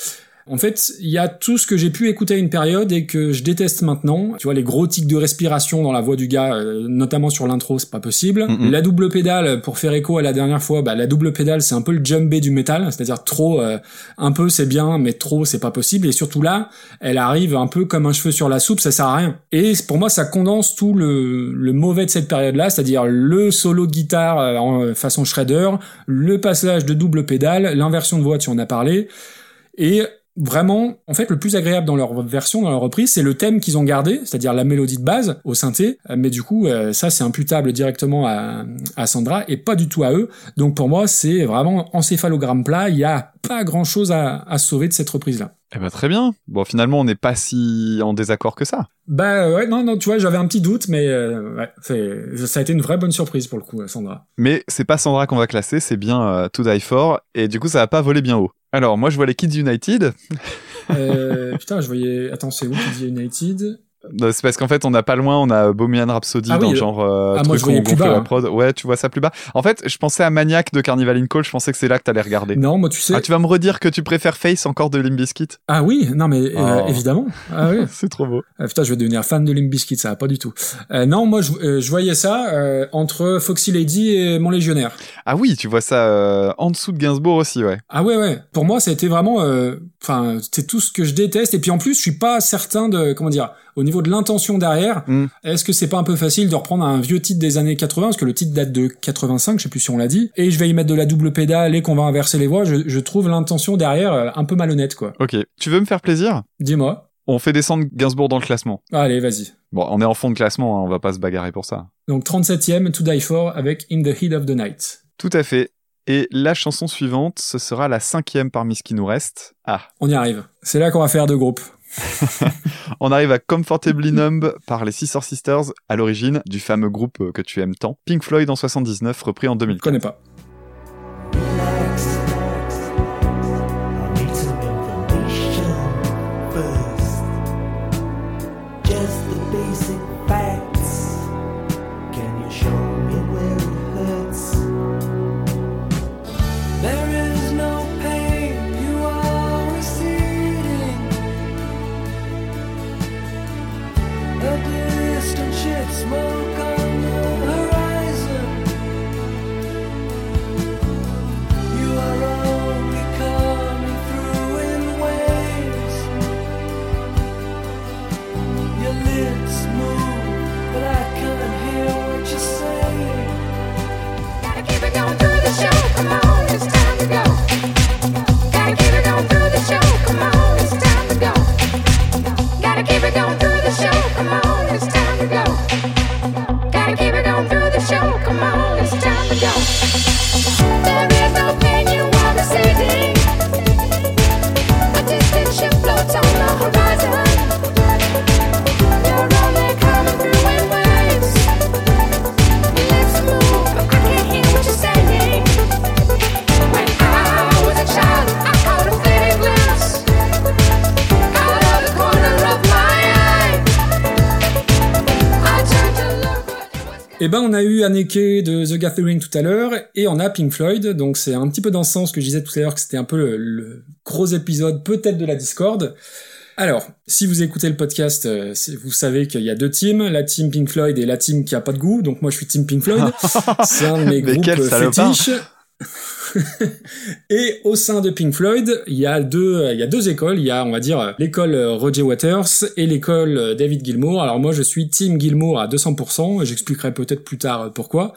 Speaker 2: En fait, il y a tout ce que j'ai pu écouter à une période et que je déteste maintenant. Tu vois, les gros tics de respiration dans la voix du gars, euh, notamment sur l'intro, c'est pas possible. La double pédale, pour faire écho à la dernière fois, bah, la double pédale, c'est un peu le djembé du métal, c'est-à-dire trop, euh, un peu c'est bien, mais trop c'est pas possible. Et surtout là, elle arrive un peu comme un cheveu sur la soupe, ça sert à rien. Et pour moi, ça condense tout le, le mauvais de cette période-là, c'est-à-dire le solo de guitare euh, en façon shredder, le passage de double pédale, l'inversion de voix, tu en as parlé. Et vraiment, en fait, le plus agréable dans leur version, dans leur reprise, c'est le thème qu'ils ont gardé, c'est-à-dire la mélodie de base au synthé. Euh, Mais du coup, euh, ça, c'est imputable directement à, à Sandra et pas du tout à eux. Donc pour moi, c'est vraiment encéphalogramme plat. Il y a pas grand-chose à, à sauver de cette reprise-là.
Speaker 1: Eh ben très bien. Bon, finalement, on n'est pas si en désaccord que ça.
Speaker 2: Bah ouais, non, non, tu vois, j'avais un petit doute, mais euh, ouais, ça a été une vraie bonne surprise pour le coup, euh, Sandra.
Speaker 1: Mais c'est pas Sandra qu'on va classer, c'est bien euh, To Die For, et du coup, ça va pas voler bien haut. Alors, moi, je vois les Kids United.
Speaker 2: Euh, putain, je voyais... Attends, c'est où Kids United?
Speaker 1: C'est parce qu'en fait, on n'a pas loin, on a Bohemian Rhapsody
Speaker 2: Ah
Speaker 1: dans
Speaker 2: oui,
Speaker 1: le genre euh,
Speaker 2: ah, moi,
Speaker 1: truc
Speaker 2: je voyais
Speaker 1: où on
Speaker 2: plus
Speaker 1: gonfle
Speaker 2: bas,
Speaker 1: la
Speaker 2: hein.
Speaker 1: prod. Ouais, tu vois ça plus bas. En fait, je pensais à Maniac de Carnival in Call, je pensais que c'est là que t'allais regarder.
Speaker 2: Non, moi tu sais.
Speaker 1: Ah, tu vas me redire que tu préfères Face encore de Limp Bizkit?
Speaker 2: Ah oui, non mais euh,
Speaker 1: Oh.
Speaker 2: évidemment. Ah oui. *laughs*
Speaker 1: C'est trop beau.
Speaker 2: Ah, putain, je vais devenir fan de Limp Bizkit, ça va pas du tout. Euh, non, moi je, euh, je voyais ça euh, entre Foxy Lady et Mon Légionnaire.
Speaker 1: Ah oui, tu vois ça euh, en dessous de Gainsbourg aussi, ouais.
Speaker 2: Ah ouais ouais. Pour moi, ça a été vraiment, euh, enfin, c'est tout ce que je déteste. Et puis en plus, je suis pas certain de, comment dire, au niveau de l'intention derrière.
Speaker 1: Mm.
Speaker 2: Est-ce que c'est pas un peu facile de reprendre un vieux titre des années 80 parce que le titre date de 85, je sais plus si on l'a dit. Et je vais y mettre de la double pédale et qu'on va inverser les voix. Je, je trouve l'intention derrière euh, un peu malhonnête quoi.
Speaker 1: Ok. Tu veux me faire plaisir?
Speaker 2: Dis-moi.
Speaker 1: On fait descendre Gainsbourg dans le classement.
Speaker 2: Allez, vas-y.
Speaker 1: Bon, on est en fond de classement, hein, on va pas se bagarrer pour ça.
Speaker 2: Donc 37e, To Die For avec In the Heat of the Night.
Speaker 1: Tout à fait. Et la chanson suivante, ce sera la cinquième parmi ce qui nous reste. Ah,
Speaker 2: On y arrive. C'est là qu'on va faire deux groupes. *laughs*
Speaker 1: on arrive à Comfortably Numb par les Sister Sisters, à l'origine du fameux groupe que tu aimes tant. Pink Floyd en 79, repris en
Speaker 2: Je
Speaker 1: 2004.
Speaker 2: connais pas. Eu Anneke de The Gathering tout à l'heure, et on a Pink Floyd, donc c'est un petit peu dans ce sens que je disais tout à l'heure que c'était un peu le, le gros épisode peut-être de la Discord. Alors, si vous écoutez le podcast, euh, vous savez qu'il y a deux teams, la team Pink Floyd et la team qui a pas de goût, donc moi je suis team Pink Floyd, *laughs* c'est un de mes groupes fétiches. *laughs* *laughs* et au sein de Pink Floyd, il y a deux, il y a deux écoles. Il y a, on va dire, l'école euh, Roger Waters et l'école euh, David Gilmour. Alors moi, je suis Team Gilmour à 200%. et J'expliquerai peut-être plus tard euh, pourquoi.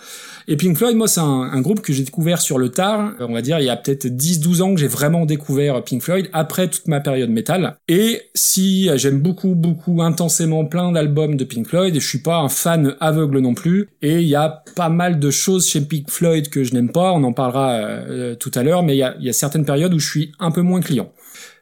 Speaker 2: Et Pink Floyd, moi, c'est un, groupe que j'ai découvert sur le tard. Euh, On va dire, il y a peut-être 10-12 ans que j'ai vraiment découvert Pink Floyd après toute ma période métal. Et si euh, j'aime beaucoup, beaucoup intensément plein d'albums de Pink Floyd, je suis pas un fan aveugle non plus. Et il y a pas mal de choses chez Pink Floyd que je n'aime pas. On en parlera euh, tout à l'heure, mais il y a, y a certaines périodes où je suis un peu moins client.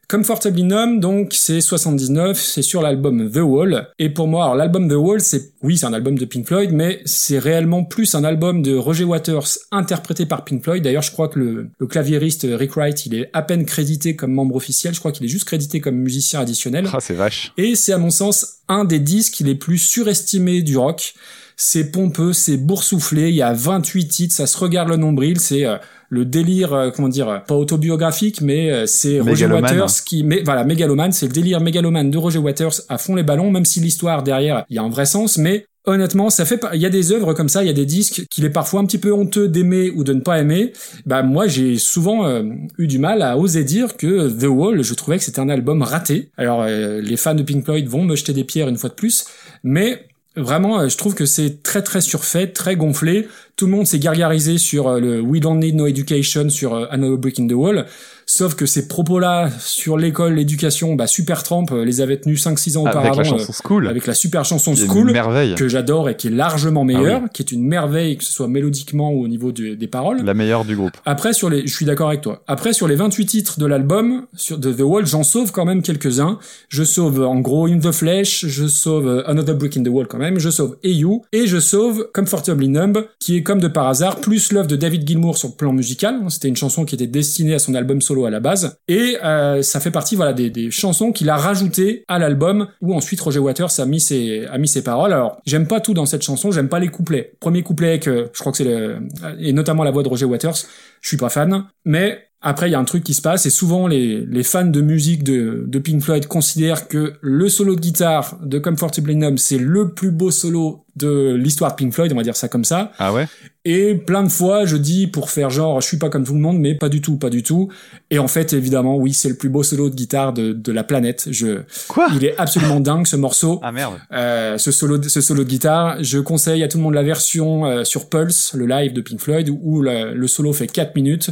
Speaker 2: Comfortably Numb, donc c'est 79, c'est sur l'album The Wall. Et pour moi, alors l'album The Wall, c'est oui, c'est un album de Pink Floyd, mais c'est réellement plus un album de Roger Waters interprété par Pink Floyd. D'ailleurs, je crois que le, le claviériste Rick Wright, il est à peine crédité comme membre officiel. Je crois qu'il est juste crédité comme musicien additionnel.
Speaker 1: Ah, c'est vache.
Speaker 2: Et c'est à mon sens un des disques les plus surestimés du rock. C'est pompeux, c'est boursouflé, il y a 28 titres, ça se regarde le nombril, c'est euh, le délire, euh, comment dire, euh, pas autobiographique, mais euh, c'est Roger. Waters qui, mais voilà, mégalomane, c'est le délire mégalomane de Roger Waters à fond les ballons, même si l'histoire derrière, il y a un vrai sens, mais honnêtement, ça fait pas, il y a des œuvres comme ça, il y a des disques qu'il est parfois un petit peu honteux d'aimer ou de ne pas aimer. Bah, moi, j'ai souvent euh, eu du mal à oser dire que The Wall, je trouvais que c'était un album raté. Alors, euh, les fans de Pink Floyd vont me jeter des pierres une fois de plus, mais Vraiment, je trouve que c'est très très surfait, très gonflé. Tout le monde s'est gargarisé sur euh, le We Don't Need No Education sur euh, Another Brick in the Wall. Sauf que ces propos-là sur l'école, l'éducation, bah Supertramp euh, les avait tenus 5-6 ans auparavant.
Speaker 1: Avec la chanson School.
Speaker 2: avec la super chanson School
Speaker 1: merveille.
Speaker 2: que j'adore et qui est largement meilleure,
Speaker 1: Ah
Speaker 2: qui est une merveille que ce soit mélodiquement ou au niveau des paroles.
Speaker 1: La meilleure du groupe.
Speaker 2: Après sur les, je suis d'accord avec toi. Après sur les 28 titres de l'album, sur de The Wall, j'en sauve quand même quelques-uns. Je sauve en gros In the Flesh, je sauve Another Brick in the Wall quand même, je sauve Hey You et je sauve Comfortably Numb, qui est comme de par hasard, plus l'œuvre de David Gilmour sur le plan musical. C'était une chanson qui était destinée à son album solo à la base. Et euh, ça fait partie voilà des, des chansons qu'il a rajoutées à l'album, où ensuite Roger Waters a mis ses, a mis ses paroles. Alors, j'aime pas tout dans cette chanson, j'aime pas les couplets. Premier couplet que je crois que c'est le... et notamment la voix de Roger Waters, je suis pas fan. Mais après, il y a un truc qui se passe, et souvent les, les fans de musique de, de Pink Floyd considèrent que le solo de guitare de Comfortably Numb, c'est le plus beau solo de l'histoire de Pink Floyd, on va dire ça comme ça.
Speaker 1: Ah ouais?
Speaker 2: Et plein de fois, je dis pour faire genre, je suis pas comme tout le monde, mais pas du tout, pas du tout. Et en fait, évidemment, oui, c'est le plus beau solo de guitare de, de la planète. Je,
Speaker 1: Quoi?
Speaker 2: il est absolument dingue ce morceau.
Speaker 1: Ah merde.
Speaker 2: Euh, ce solo, de- ce solo de guitare, je conseille à tout le monde la version euh, sur Pulse, le live de Pink Floyd, où le, le solo fait 4 minutes.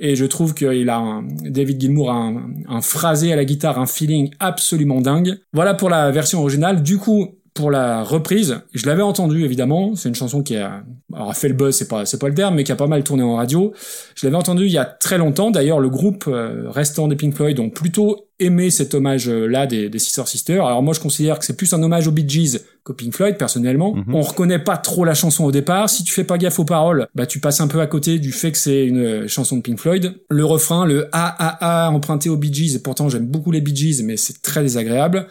Speaker 2: Et je trouve qu'il a un, David Gilmour a un, un phrasé à la guitare, un feeling absolument dingue. Voilà pour la version originale. Du coup, pour la reprise, je l'avais entendu évidemment. C'est une chanson qui a, alors, a fait le buzz, c'est pas, c'est pas le terme, mais qui a pas mal tourné en radio. Je l'avais entendu il y a très longtemps. D'ailleurs, le groupe euh, restant des Pink Floyd ont plutôt aimé cet hommage-là des, des Sister Sisters. Alors moi, je considère que c'est plus un hommage aux Bee Gees qu'aux Pink Floyd, personnellement.
Speaker 1: Mhm.
Speaker 2: On reconnaît pas trop la chanson au départ. Si tu fais pas gaffe aux paroles, bah tu passes un peu à côté du fait que c'est une euh, chanson de Pink Floyd. Le refrain, le A A A emprunté aux Bee Gees, et pourtant j'aime beaucoup les Bee Gees, mais c'est très désagréable.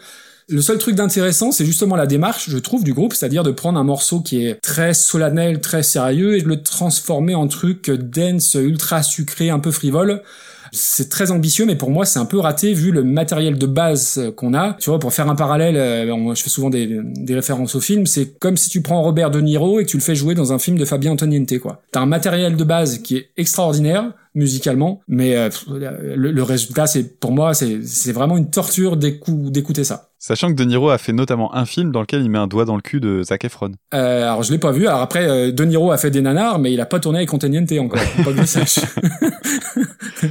Speaker 2: Le seul truc d'intéressant, c'est justement la démarche, je trouve, du groupe, c'est-à-dire de prendre un morceau qui est très solennel, très sérieux, et de le transformer en truc dense, ultra sucré, un peu frivole. C'est très ambitieux, mais pour moi, c'est un peu raté vu le matériel de base qu'on a. Tu vois, pour faire un parallèle, euh, je fais souvent des, références au film, c'est comme si tu prends Robert De Niro et que tu le fais jouer dans un film de Fabien Antoniente, quoi. T'as un matériel de base qui est extraordinaire, musicalement, mais euh, le, le résultat, c'est pour moi, c'est vraiment une torture d'écou- d'écouter ça.
Speaker 1: Sachant que De Niro a fait notamment un film dans lequel il met un doigt dans le cul de Zac Efron.
Speaker 2: Euh, alors je l'ai pas vu. Alors après, euh, De Niro a fait des nanars, mais il a pas tourné avec Conteniente encore. *laughs* pas que je sache.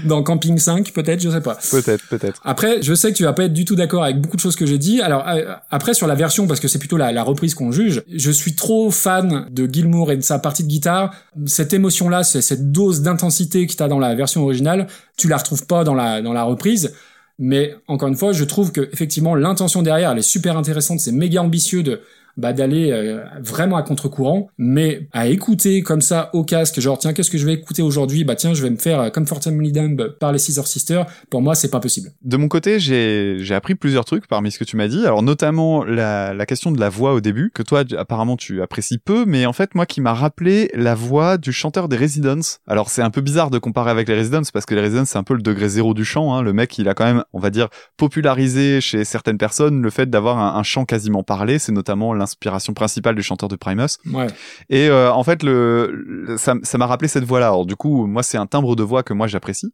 Speaker 2: Dans Camping 5, peut-être, je sais pas.
Speaker 1: Peut-être, peut-être.
Speaker 2: Après, je sais que tu vas pas être du tout d'accord avec beaucoup de choses que j'ai dit. Alors euh, après sur la version, parce que c'est plutôt la, la reprise qu'on juge, je suis trop fan de Gilmour et de sa partie de guitare. Cette émotion-là, c'est cette dose d'intensité que t'as dans la version originale, tu la retrouves pas dans la dans la reprise. Mais encore une fois, je trouve que effectivement l'intention derrière, elle est super intéressante. C'est méga ambitieux de bah, d'aller euh, vraiment à contre-courant, mais à écouter comme ça au casque, genre tiens qu'est-ce que je vais écouter aujourd'hui? Bah tiens je vais me faire euh, Comfortably Numb par les Scissor Sisters. Pour moi c'est pas possible.
Speaker 1: De mon côté, j'ai appris plusieurs trucs parmi ce que tu m'as dit. Alors notamment la, la question de la voix au début, que toi apparemment tu apprécies peu, mais en fait moi qui m'a rappelé la voix du chanteur des Residents. Alors c'est un peu bizarre de comparer avec les Residents parce que les Residents c'est un peu le degré zéro du chant. Hein. Le mec il a quand même, on va dire, popularisé chez certaines personnes le fait d'avoir un, chant quasiment parlé. C'est notamment l'inspiration principale du chanteur de Primus.
Speaker 2: Ouais.
Speaker 1: Et euh, en fait, le, ça ça m'a rappelé cette voix-là. Alors du coup, moi, c'est un timbre de voix que moi j'apprécie.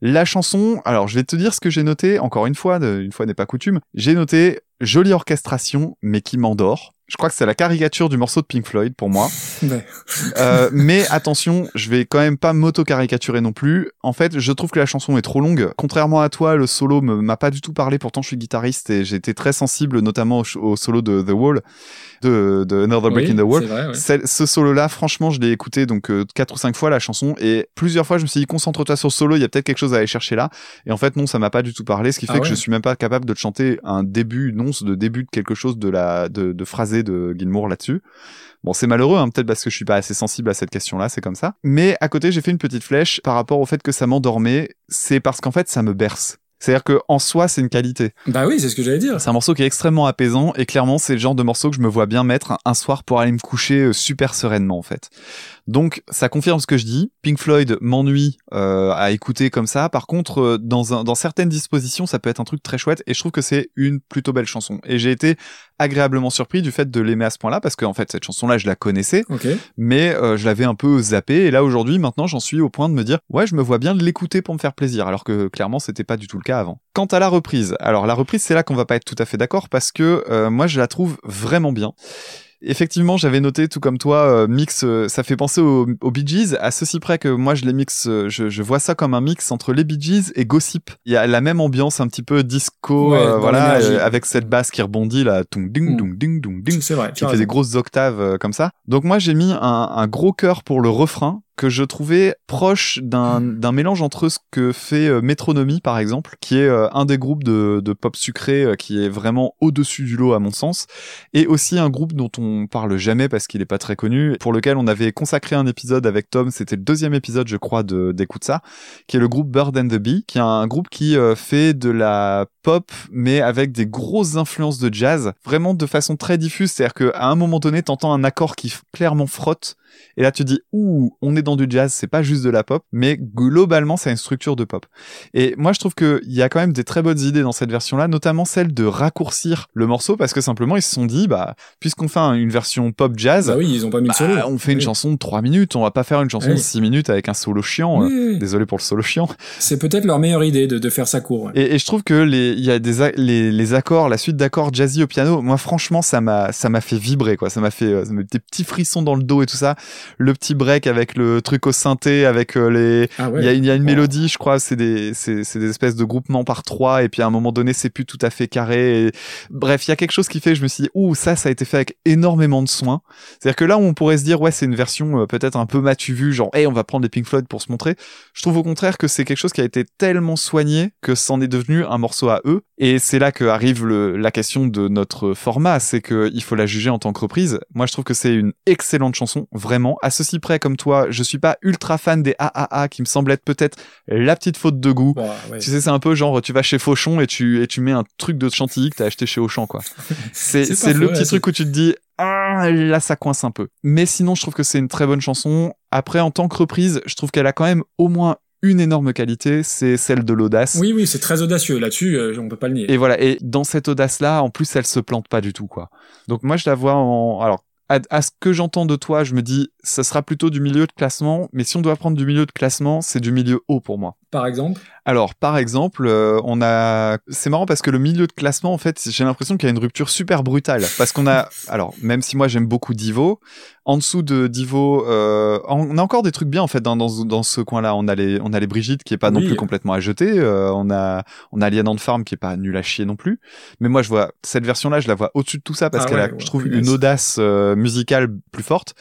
Speaker 1: La chanson, alors je vais te dire ce que j'ai noté. Encore une fois, une fois n'est pas coutume. J'ai noté jolie orchestration, mais qui m'endort. Je crois que c'est la caricature du morceau de Pink Floyd pour moi.
Speaker 2: Ouais.
Speaker 1: Euh, mais attention, je vais quand même pas m'auto-caricaturer non plus. En fait, je trouve que la chanson est trop longue. Contrairement à toi, le solo m'a pas du tout parlé. Pourtant, je suis guitariste et été très sensible, notamment au solo de The Wall, de, de Another Break
Speaker 2: Oui,
Speaker 1: in the Wall.
Speaker 2: vrai, ouais.
Speaker 1: Ce solo-là, franchement, je l'ai écouté donc euh, quatre ou cinq fois la chanson et plusieurs fois, je me suis dit concentre-toi sur le solo. Il y a peut-être quelque chose à aller chercher là. Et en fait, non, ça m'a pas du tout parlé, ce qui fait
Speaker 2: Ah
Speaker 1: que
Speaker 2: ouais.
Speaker 1: je suis même pas capable de te chanter un début, une once de début de quelque chose de la de, de phrasé de Gilmour là-dessus. Bon, c'est malheureux, hein, peut-être parce que je suis pas assez sensible à cette question-là, c'est comme ça. Mais à côté, j'ai fait une petite flèche par rapport au fait que ça m'endormait. C'est parce qu'en fait, ça me berce. C'est-à-dire que en soi, c'est une qualité.
Speaker 2: Bah oui, c'est ce que j'allais dire.
Speaker 1: C'est un morceau qui est extrêmement apaisant et clairement, c'est le genre de morceau que je me vois bien mettre un soir pour aller me coucher euh, super sereinement en fait. Donc, ça confirme ce que je dis. Pink Floyd m'ennuie euh, à écouter comme ça. Par contre, euh, dans, un, dans certaines dispositions, ça peut être un truc très chouette et je trouve que c'est une plutôt belle chanson. Et j'ai été agréablement surpris du fait de l'aimer à ce point-là parce qu'en fait, cette chanson-là, je la connaissais
Speaker 2: Ok.
Speaker 1: mais euh, je l'avais un peu zappé et là aujourd'hui maintenant j'en suis au point de me dire ouais je me vois bien de l'écouter pour me faire plaisir alors que clairement c'était pas du tout le cas avant. Quant à la reprise, alors la reprise c'est là qu'on va pas être tout à fait d'accord parce que euh, moi je la trouve vraiment bien. Effectivement, j'avais noté tout comme toi, euh, mix, euh, ça fait penser aux, aux Bee Gees, à ceci près que moi je les mixe, euh, je, je vois ça comme un mix entre les Bee Gees et Gossip. Il y a la même ambiance un petit peu disco,
Speaker 2: Ouais,
Speaker 1: voilà, avec cette basse qui rebondit là, tung ding
Speaker 2: Mm.
Speaker 1: ding ding
Speaker 2: C'est vrai.
Speaker 1: qui fait des grosses octaves comme ça. Donc moi j'ai mis un, un gros cœur pour le refrain que je trouvais proche d'un d'un mélange entre ce que fait euh, Metronomy par exemple, qui est euh, un des groupes de, de pop sucré euh, qui est vraiment au-dessus du lot à mon sens, et aussi un groupe dont on parle jamais parce qu'il est pas très connu, pour lequel on avait consacré un épisode avec Tom, c'était le deuxième épisode je crois de d'écoute ça, qui est le groupe Bird and the Bee, qui est un groupe qui euh, fait de la pop mais avec des grosses influences de jazz, vraiment de façon très diffuse, c'est-à-dire qu'à un moment donné t'entends un accord qui clairement frotte et là, tu dis, ouh, on est dans du jazz, c'est pas juste de la pop, mais globalement, c'est une structure de pop. Et moi, je trouve qu'il y a quand même des très bonnes idées dans cette version-là, notamment celle de raccourcir le morceau, parce que simplement, ils se sont dit, bah, puisqu'on fait un- une version pop jazz,
Speaker 2: Bah oui, ils ont pas mis
Speaker 1: bah,
Speaker 2: solo.
Speaker 1: on fait une chanson de 3 minutes, on va pas faire une chanson
Speaker 2: Oui.
Speaker 1: de 6 minutes avec un solo chiant. Euh. Désolé pour le solo chiant.
Speaker 2: C'est peut-être leur meilleure idée de, de faire ça court. ouais.
Speaker 1: Et, et je trouve que les, il y a des, les, les accords, la suite d'accords jazzy au piano, moi franchement ça m'a, ça m'a fait vibrer quoi. Ça m'a fait, euh, ça m'a fait des petits frissons dans le dos et tout ça. Le petit break avec le truc au synthé, avec euh, les,
Speaker 2: Ah
Speaker 1: il y a, il y a une mélodie, je crois, c'est des, c'est, c'est des espèces de groupements par trois et puis à un moment donné c'est plus tout à fait carré. Et... Bref, il y a quelque chose qui fait, je me suis dit, ouh ça, ça a été fait avec énormément de soin. C'est-à-dire que là où on pourrait se dire, ouais, c'est une version euh, peut-être un peu matu vu, genre, hey, on va prendre les Pink Floyd pour se montrer. Je trouve au contraire que c'est quelque chose qui a été tellement soigné que c'en est devenu un morceau à eux. Et c'est là que arrive le, la question de notre format, c'est que il faut la juger en tant que reprise. Moi, je trouve que c'est une excellente chanson, vraiment. À ceci près, comme toi, je suis pas ultra fan des AAA qui me semblent être peut-être la petite faute de goût.
Speaker 2: Ouais.
Speaker 1: Tu sais, c'est un peu genre, tu vas chez Fauchon et tu, et tu mets un truc de chantilly que t'as acheté chez Auchan, quoi. *laughs* C'est,
Speaker 2: C'est
Speaker 1: le
Speaker 2: faux,
Speaker 1: petit
Speaker 2: ouais,
Speaker 1: truc où tu te dis, ah, là, ça coince un peu. Mais sinon, je trouve que c'est une très bonne chanson. Après, en tant que reprise, je trouve qu'elle a quand même au moins une énorme qualité, c'est celle de l'audace.
Speaker 2: Oui, oui, c'est très audacieux. Là-dessus, euh, on peut pas le nier.
Speaker 1: Et voilà. Et dans cette audace-là, en plus, elle se plante pas du tout, quoi. Donc moi, je la vois en, alors, à, ce que j'entends de toi, je me dis, ça sera plutôt du milieu de classement. Mais si on doit prendre du milieu de classement, c'est du milieu haut pour moi.
Speaker 2: Par exemple.
Speaker 1: Alors, par exemple, euh, on a. C'est marrant parce que le milieu de classement, en fait, j'ai l'impression qu'il y a une rupture super brutale. Parce qu'on a. *laughs* Alors, même si moi j'aime beaucoup Divo, en dessous de Divo, euh, on a encore des trucs bien en fait dans dans, ce- dans ce coin-là. On a les on a les Brigitte qui est pas non plus complètement à jeter. euh, on a on a Alien Farm qui est pas nul à chier non plus. Mais moi, je vois cette version-là, je la vois au-dessus de tout ça parce
Speaker 2: Ah
Speaker 1: qu'elle a,
Speaker 2: ouais,
Speaker 1: je trouve, une audace euh, musicale plus forte.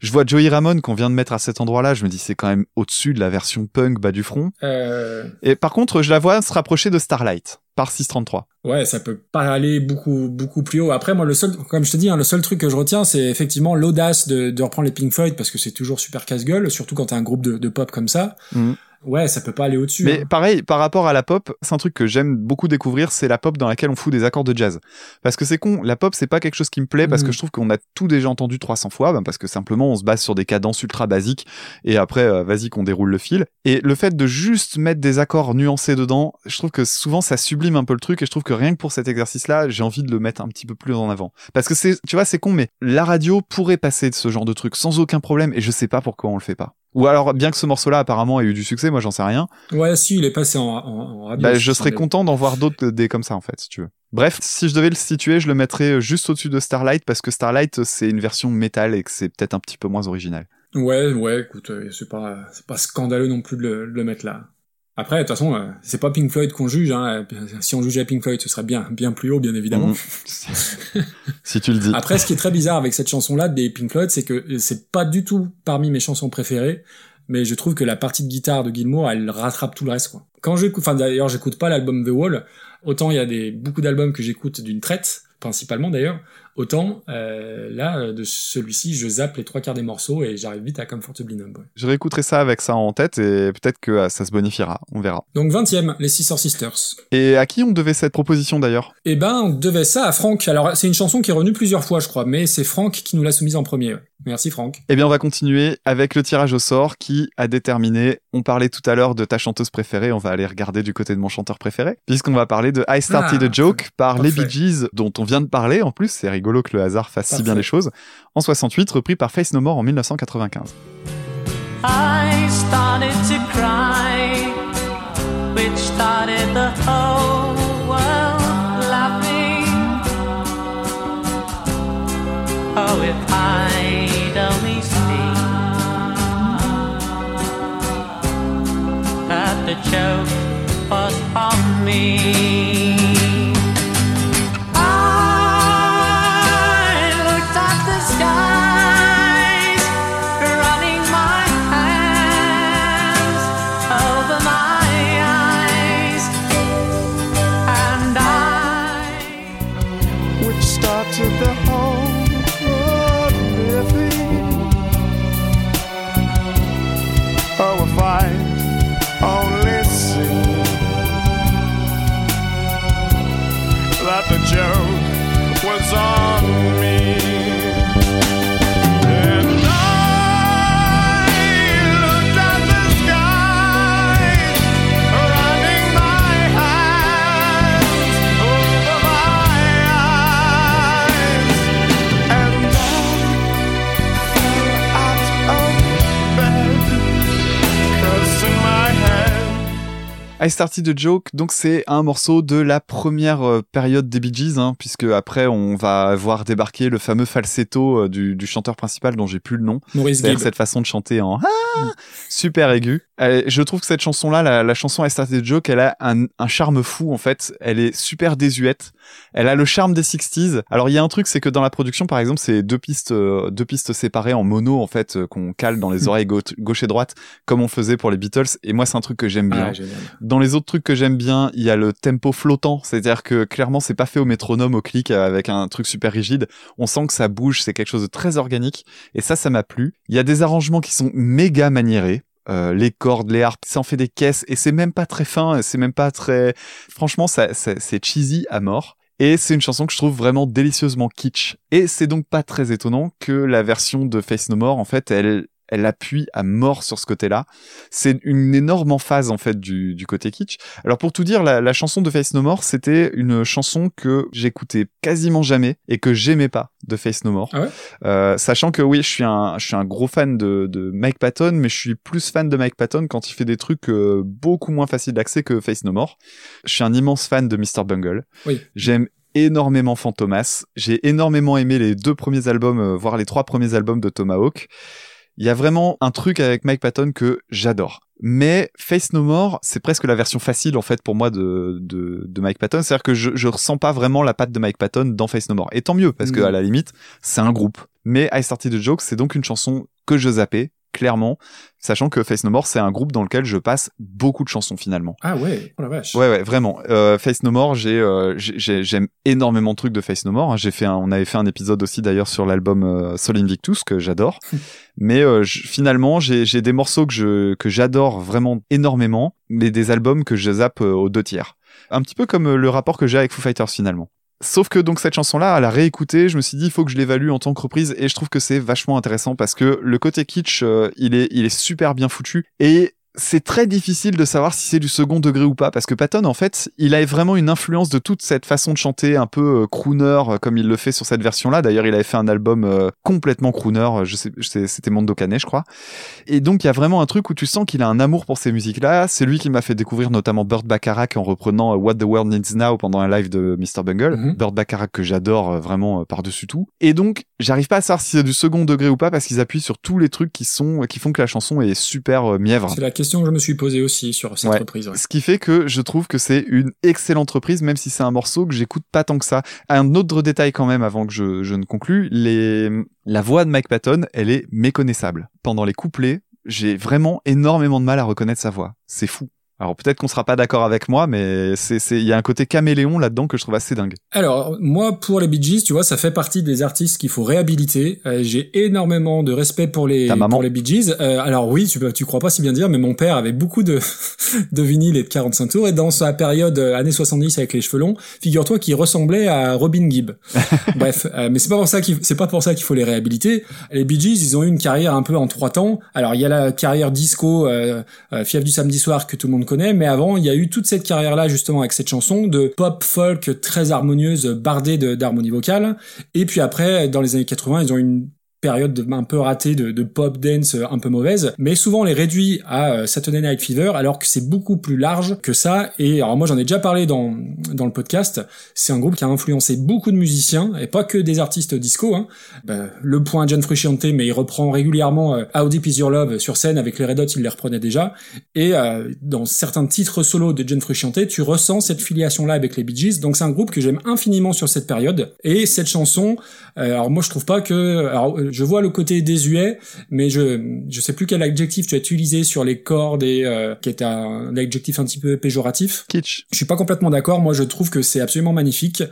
Speaker 1: Je vois Joey Ramone qu'on vient de mettre à cet endroit-là. Je me dis c'est quand même au-dessus de la version punk bas du front.
Speaker 2: Euh,
Speaker 1: Et par contre, je la vois se rapprocher de Starlight par 633.
Speaker 2: ouais, ça peut pas aller beaucoup beaucoup plus haut. Après, moi, le seul, comme je te dis, hein, le seul truc que je retiens, c'est effectivement l'audace de, de reprendre les Pink Floyd parce que c'est toujours super casse-gueule, surtout quand t'as un groupe de, de pop comme ça.
Speaker 1: Mhm.
Speaker 2: Ouais, ça peut pas aller au-dessus.
Speaker 1: Mais
Speaker 2: hein.
Speaker 1: pareil, par rapport à la pop, c'est un truc que j'aime beaucoup découvrir, c'est la pop dans laquelle on fout des accords de jazz. Parce que c'est con, la pop c'est pas quelque chose qui me plaît parce que je trouve qu'on a tout déjà entendu 300 fois, ben parce que simplement on se base sur des cadences ultra basiques et après euh, vas-y qu'on déroule le fil. Et le fait de juste mettre des accords nuancés dedans, je trouve que souvent ça sublime un peu le truc et je trouve que rien que pour cet exercice-là, j'ai envie de le mettre un petit peu plus en avant. Parce que c'est, tu vois, c'est con, mais la radio pourrait passer de ce genre de truc sans aucun problème et je sais pas pourquoi on le fait pas. Ou alors, bien que ce morceau-là apparemment ait eu du succès, moi j'en sais rien.
Speaker 2: Ouais, si, il est passé en, en, en radio.
Speaker 1: Bah, je serais content d'en voir d'autres des comme ça en fait, si tu veux. Bref, si je devais le situer, je le mettrais juste au-dessus de Starlight parce que Starlight c'est une version métal et que c'est peut-être un petit peu moins original.
Speaker 2: Ouais, ouais, écoute, euh, c'est pas, pas scandaleux non plus de le, de le mettre là. Après, de toute façon, euh, c'est pas Pink Floyd qu'on juge. Hein. Si on jugeait Pink Floyd, ce serait bien, bien plus haut, bien évidemment.
Speaker 1: Mhm. *laughs* si tu le dis.
Speaker 2: Après, ce qui est très bizarre avec cette chanson-là des Pink Floyd, c'est que c'est pas du tout parmi mes chansons préférées, mais je trouve que la partie de guitare de Gilmour, elle rattrape tout le reste, quoi. Quand j'écoute, enfin d'ailleurs, j'écoute pas l'album The Wall, autant il y a des, beaucoup d'albums que j'écoute d'une traite, principalement d'ailleurs, autant euh, là, euh, de celui-ci, je zappe les trois quarts des morceaux et j'arrive vite à Comfortably Numb. ouais.
Speaker 1: Je réécouterai ça avec ça en tête et peut-être que euh, ça se bonifiera, on verra.
Speaker 2: Donc 20ème, les Sister Sisters.
Speaker 1: Et à qui on devait cette proposition d'ailleurs?
Speaker 2: Eh ben, on devait ça à Franck. Alors, c'est une chanson qui est revenue plusieurs fois, je crois, mais c'est Franck qui nous l'a soumise en premier. ouais. Merci Franck.
Speaker 1: Eh bien, on va continuer avec le tirage au sort qui a déterminé. On parlait tout à l'heure de ta chanteuse préférée. On va aller regarder du côté de mon chanteur préféré, puisqu'on va parler de I Started
Speaker 2: Ah,
Speaker 1: a Joke par les. Bee Gees, dont on vient de parler. En plus, c'est rigolo que le hasard fasse si bien les choses. En 68, repris par Face No More en 1995.
Speaker 7: I started to cry, which started the whole world laughing. Oh, if I'd that the joke was on me. I
Speaker 1: Started the Joke, donc c'est un morceau de la première euh, période des Bee Gees, hein, puisque après on va voir débarquer le fameux falsetto euh, du, du chanteur principal dont j'ai plus le nom.
Speaker 2: Maurice Gibb.
Speaker 1: cette façon de chanter en ah super aigu. Je trouve que cette chanson-là, la, la chanson I Started Joke, elle a un, un charme fou en fait. Elle est super désuète. Elle a le charme des 60s. Alors il y a un truc, c'est que dans la production, par exemple, c'est deux pistes, euh, deux pistes séparées en mono en fait euh, qu'on cale dans les oreilles gauche, et droite, comme on faisait pour les Beatles. Et moi, c'est un truc que j'aime bien.
Speaker 2: Ah.
Speaker 1: Dans les autres trucs que j'aime bien, il y a le tempo flottant, c'est-à-dire que clairement c'est pas fait au métronome, au clic avec un truc super rigide. On sent que ça bouge, c'est quelque chose de très organique et ça, ça m'a plu. Il y a des arrangements qui sont méga maniérés. Euh, les cordes, les harpes, ça en fait des caisses et c'est même pas très fin, c'est même pas très. Franchement, ça, ça- c'est cheesy à mort. Et c'est une chanson que je trouve vraiment délicieusement kitsch. Et c'est donc pas très étonnant que la version de Face No More, en fait, elle, elle appuie à mort sur ce côté-là. C'est une énorme emphase, en fait, du, du côté kitsch. Alors, pour tout dire, la, la chanson de Face No More, c'était une chanson que j'écoutais quasiment jamais et que j'aimais pas de Face No More.
Speaker 2: Ah ouais?
Speaker 1: Euh, sachant que oui, je suis un, je suis un gros fan de, de Mike Patton, mais je suis plus fan de Mike Patton quand il fait des trucs euh, beaucoup moins faciles d'accès que Face No More. Je suis un immense fan de Mr. Bungle.
Speaker 2: Oui.
Speaker 1: J'aime énormément Fantomas. J'ai énormément aimé les deux premiers albums, euh, voire les trois premiers albums de Tomahawk. Il y a vraiment un truc avec Mike Patton que j'adore. Mais Face No More, c'est presque la version facile en fait pour moi de, de, de Mike Patton. C'est-à-dire que je, je ressens pas vraiment la patte de Mike Patton dans Face No More. Et tant mieux, parce que
Speaker 2: Mm.
Speaker 1: à la limite, c'est un groupe. Mais I Started the Joke, c'est donc une chanson que je zappais, clairement, sachant que Face No More, c'est un groupe dans lequel je passe beaucoup de chansons finalement.
Speaker 2: Ah ouais, oh la vache.
Speaker 1: Ouais, ouais, vraiment. Euh, Face No More, j'ai, euh, j'ai- j'ai- j'aime énormément de trucs de Face No More. hein. J'ai fait, un, on avait fait un épisode aussi d'ailleurs sur l'album euh, Sol Invictus que j'adore. mais euh, je- finalement, j'ai, des morceaux que je, que j'adore vraiment énormément, mais des albums que je zappe aux deux tiers. Un petit peu comme le rapport que j'ai avec Foo Fighters finalement. Sauf que donc cette chanson-là, à la réécouter, je me suis dit il faut que je l'évalue en tant que reprise et je trouve que c'est vachement intéressant parce que le côté kitsch, euh, il est, il est super bien foutu et c'est très difficile de savoir si c'est du second degré ou pas parce que Patton en fait il a vraiment une influence de toute cette façon de chanter un peu euh, crooner euh, comme il le fait sur cette version là d'ailleurs il avait fait un album euh, complètement crooner je sais je sais- c'était Mondo Cane je crois. Et donc il y a vraiment un truc où tu sens qu'il a un amour pour ces musiques là c'est lui qui m'a fait découvrir notamment Burt Bacharach en reprenant What the World Needs Now pendant un live de Mr Bungle.
Speaker 2: Mhm.
Speaker 1: Burt Bacharach que j'adore vraiment par-dessus tout. Et donc j'arrive pas à savoir si c'est du second degré ou pas parce qu'ils appuient sur tous les trucs qui sont qui font que la chanson est super mièvre.
Speaker 2: C'est la question que je me suis posée aussi sur cette
Speaker 1: Ouais.
Speaker 2: reprise. ouais.
Speaker 1: ce qui fait que je trouve que c'est une excellente reprise, même si c'est un morceau que j'écoute pas tant que ça. Un autre détail quand même avant que je, je ne conclue, les... la voix de Mike Patton, elle est méconnaissable. Pendant les couplets, j'ai vraiment énormément de mal à reconnaître sa voix. C'est fou. Alors peut-être qu'on sera pas d'accord avec moi, mais c'est il y a un côté caméléon là-dedans que je trouve assez dingue.
Speaker 2: Alors, moi, pour les Bee Gees, tu vois, ça fait partie des artistes qu'il faut réhabiliter. Euh, J'ai énormément de respect pour les,
Speaker 1: Ta maman.
Speaker 2: pour les Bee Gees. Euh, alors oui, tu, tu crois pas si bien dire, mais mon père avait beaucoup de, *laughs* de vinyles et de 45 tours. Et dans sa période euh, années 70 avec les cheveux longs, figure-toi qu'il ressemblait à Robin Gibb. *laughs* Bref, euh, mais c'est pas pour ça qu'il, c'est pas pour ça qu'il faut les réhabiliter. Les Bee Gees, ils ont eu une carrière un peu en trois temps. Alors, il y a la carrière disco, Fièvre du samedi soir que tout le monde connaît, mais avant, il y a eu toute cette carrière-là, justement, avec cette chanson de pop folk très harmonieuse, bardée d'harmonie vocale. Et puis après, dans les années 80, ils ont une période de- un peu ratée de, pop dance euh, un peu mauvaise, mais souvent on les réduit à euh, Saturday Night Fever alors que c'est beaucoup plus large que ça. Et alors moi j'en ai déjà parlé dans dans le podcast. C'est un groupe qui a influencé beaucoup de musiciens et pas que des artistes disco. Hein. Ben, le point John Frusciante, mais il reprend régulièrement euh, How Deep Is Your Love sur scène avec les Red Hot, il les reprenait déjà. Et dans certains titres solo de John Frusciante, tu ressens cette filiation là avec les Bee Gees. Donc c'est un groupe que j'aime infiniment sur cette période. Et cette chanson, alors moi je trouve pas que, alors je vois le côté désuet, mais je je sais plus quel adjectif tu as utilisé sur les cordes et euh, qui est un adjectif un petit peu péjoratif.
Speaker 1: Kitsch.
Speaker 2: Je suis pas complètement d'accord. Moi, je trouve que c'est absolument magnifique.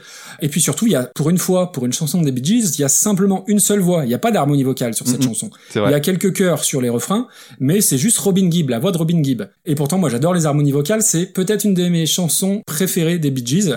Speaker 2: Et puis surtout, il y a, pour une fois, pour une chanson des Bee Gees, il y a simplement une seule voix. Il n'y a pas d'harmonie vocale sur cette
Speaker 1: Mhm.
Speaker 2: chanson. Il y a quelques chœurs sur les refrains, mais c'est juste Robin Gibb, la voix de Robin Gibb. Et pourtant, moi, j'adore les harmonies vocales. C'est peut-être une de mes chansons préférées des Bee Gees.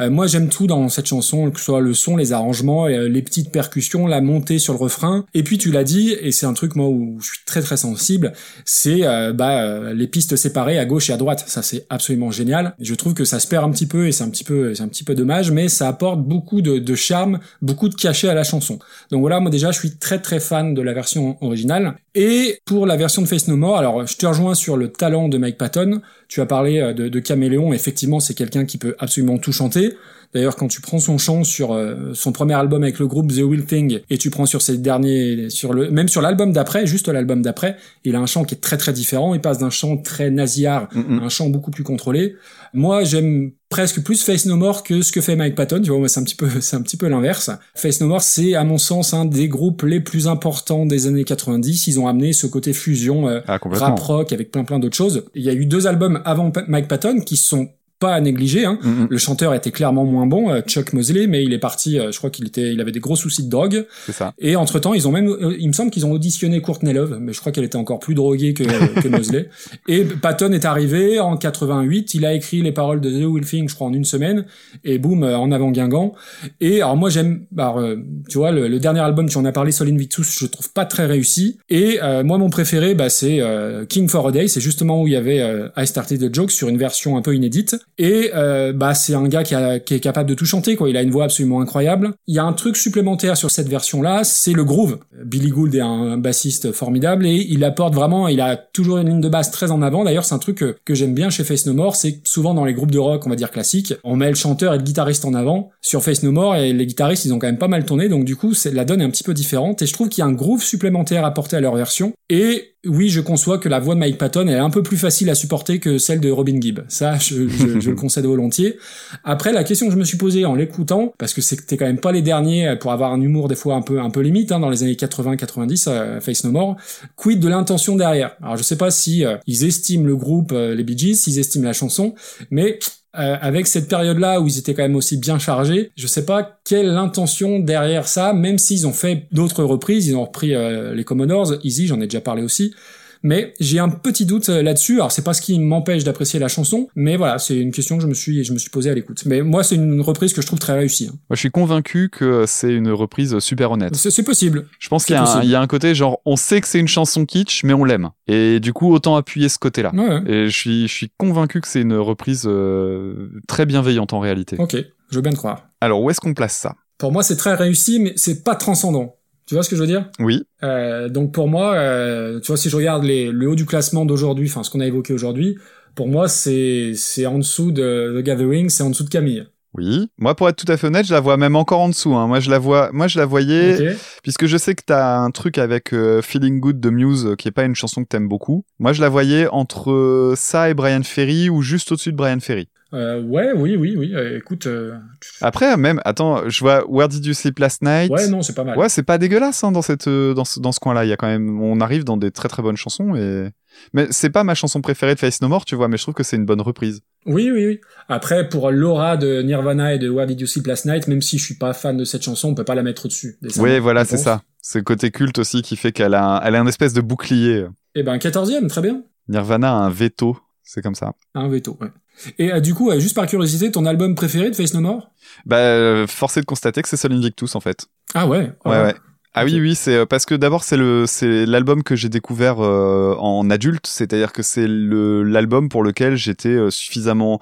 Speaker 2: Euh, moi, j'aime tout dans cette chanson, que ce soit le son, les arrangements, euh, les petites percussions, la montée sur le refrain. Et puis tu l'as dit, et c'est un truc moi où je suis très très sensible, c'est euh, bah, les pistes séparées à gauche et à droite. Ça c'est absolument génial. Je trouve que ça se perd un petit peu et c'est un petit peu c'est un petit peu dommage, mais ça apporte beaucoup de, de charme, beaucoup de cachet à la chanson. Donc voilà, moi déjà je suis très très fan de la version originale. Et pour la version de Face No More, alors je te rejoins sur le talent de Mike Patton. Tu as parlé euh, de, de Caméléon, effectivement c'est quelqu'un qui peut absolument tout chanter. D'ailleurs, quand tu prends son chant sur euh, son premier album avec le groupe The Will Thing et tu prends sur ses derniers, sur le, même sur l'album d'après, juste l'album d'après, il a un chant qui est très très différent. Il passe d'un chant très nasillard à un chant beaucoup plus contrôlé. Moi, j'aime presque plus Face No More que ce que fait Mike Patton. Tu vois, c'est un petit peu, *laughs* c'est un petit peu l'inverse. Face No More, c'est à mon sens un des groupes les plus importants des années 90. Ils ont amené ce côté fusion euh,
Speaker 1: Ah,
Speaker 2: rap rock avec plein plein d'autres choses. Il y a eu deux albums avant Mike Patton qui sont pas à négliger. Hein.
Speaker 1: Mm, mm.
Speaker 2: Le chanteur était clairement moins bon, euh, Chuck Mosley, mais il est parti. euh, je crois qu'il était, il avait des gros soucis de drogue.
Speaker 1: C'est ça.
Speaker 2: Et entre temps, ils ont même, euh, il me semble qu'ils ont auditionné Courtney Love, mais je crois qu'elle était encore plus droguée que, que Mosley. *laughs* Et Patton est arrivé en 88. Il a écrit les paroles de The Will Thing, je crois, en une semaine. Et boum, en avant Guingamp. Et alors moi j'aime, tu vois, le, le dernier album, tu en as parlé, Sol Invictus, je trouve pas très réussi. Et euh, moi mon préféré, bah c'est euh, King for a Day. C'est justement où il y avait euh, I Started the Joke sur une version un peu inédite. Et euh, bah c'est un gars qui, a- qui est capable de tout chanter, quoi. Il a une voix absolument incroyable. Il y a un truc supplémentaire sur cette version-là, c'est le groove. Billy Gould est un, bassiste formidable et il apporte vraiment, il a toujours une ligne de basse très en avant. D'ailleurs, c'est un truc que, j'aime bien chez Face No More, c'est souvent dans les groupes de rock, on va dire classiques, on met le chanteur et le guitariste en avant. Sur Face No More, et les guitaristes, ils ont quand même pas mal tourné, donc du coup, la donne est un petit peu différente. Et je trouve qu'il y a un groove supplémentaire apporté à leur version. Et oui, je conçois que la voix de Mike Patton est un peu plus facile à supporter que celle de Robin Gibb. Ça, je, je- *laughs* je le concède volontiers. Après, la question que je me suis posée en l'écoutant, parce que c'était quand même pas les derniers pour avoir un humour des fois un peu un peu limite hein, dans les années 80-90, euh, Face No More, quid de l'intention derrière? Alors je sais pas si euh, ils estiment le groupe, euh, les Bee Gees, s'ils estiment la chanson, mais euh, avec cette période-là où ils étaient quand même aussi bien chargés, je sais pas quelle intention derrière ça, même s'ils ont fait d'autres reprises, ils ont repris euh, les Commodores, Easy, j'en ai déjà parlé aussi. Mais j'ai un petit doute euh, là-dessus. Alors c'est pas ce qui m'empêche d'apprécier la chanson, mais voilà, c'est une question que je me suis je me suis posée à l'écoute. Mais moi c'est une reprise que je trouve très réussie. hein.
Speaker 1: Moi, je suis convaincu que c'est une reprise super honnête.
Speaker 2: C'est possible.
Speaker 1: Je pense qu'il y, a un-
Speaker 2: possible.
Speaker 1: il y a un côté genre, on sait que c'est une chanson kitsch, mais on l'aime. Et du coup, autant appuyer ce côté-là.
Speaker 2: Ouais, ouais.
Speaker 1: Et je suis, je suis convaincu que c'est une reprise euh, très bienveillante en réalité.
Speaker 2: Ok, je veux bien te croire.
Speaker 1: Alors, où est-ce qu'on place ça?
Speaker 2: Pour moi c'est très réussi, mais c'est pas transcendant. Tu vois ce que je veux dire?
Speaker 1: Oui,
Speaker 2: Euh, donc pour moi, euh, tu vois, si je regarde les, le haut du classement d'aujourd'hui, enfin ce qu'on a évoqué aujourd'hui, pour moi c'est c'est en dessous de The Gathering, c'est en dessous de Camille.
Speaker 1: oui. Moi, pour être tout à fait honnête, je la vois même encore en dessous. Hein. Moi, je la vois, moi, je la voyais, puisque je sais que t'as un truc avec euh, Feeling Good de Muse, euh, qui est pas une chanson que t'aimes beaucoup. Moi, je la voyais entre euh, ça et Brian Ferry, ou juste au-dessus de Brian Ferry.
Speaker 2: Euh, ouais, oui, oui, oui. euh, écoute, euh,
Speaker 1: Après, même, attends, je vois Where Did You Sleep Last Night?
Speaker 2: Ouais, non, c'est pas mal.
Speaker 1: Ouais, c'est pas dégueulasse hein, dans cette euh, dans ce, dans ce coin-là. Il y a quand même, on arrive dans des très très bonnes chansons et mais c'est pas ma chanson préférée de Face No More, tu vois. Mais je trouve que c'est une bonne reprise.
Speaker 2: Oui, oui, oui. Après, pour l'aura de Nirvana et de Where Did You Sleep Last Night, même si je suis pas fan de cette chanson, on peut pas la mettre au-dessus.
Speaker 1: Oui, voilà, c'est ça. C'est le côté culte aussi qui fait qu'elle a, un, elle a un espèce de bouclier.
Speaker 2: Eh ben, 14e, très bien.
Speaker 1: Nirvana a un veto, c'est comme ça.
Speaker 2: Un veto, ouais. Et euh, du coup, euh, juste par curiosité, ton album préféré de Face No More?
Speaker 1: Bah, euh, forcé de constater que c'est Sol Invictus en fait.
Speaker 2: Ah ouais.
Speaker 1: Ouais, ouais. Ah
Speaker 2: Ok.
Speaker 1: oui, oui, c'est parce que d'abord c'est le c'est l'album que j'ai découvert euh, en adulte, c'est-à-dire que c'est le l'album pour lequel j'étais euh, suffisamment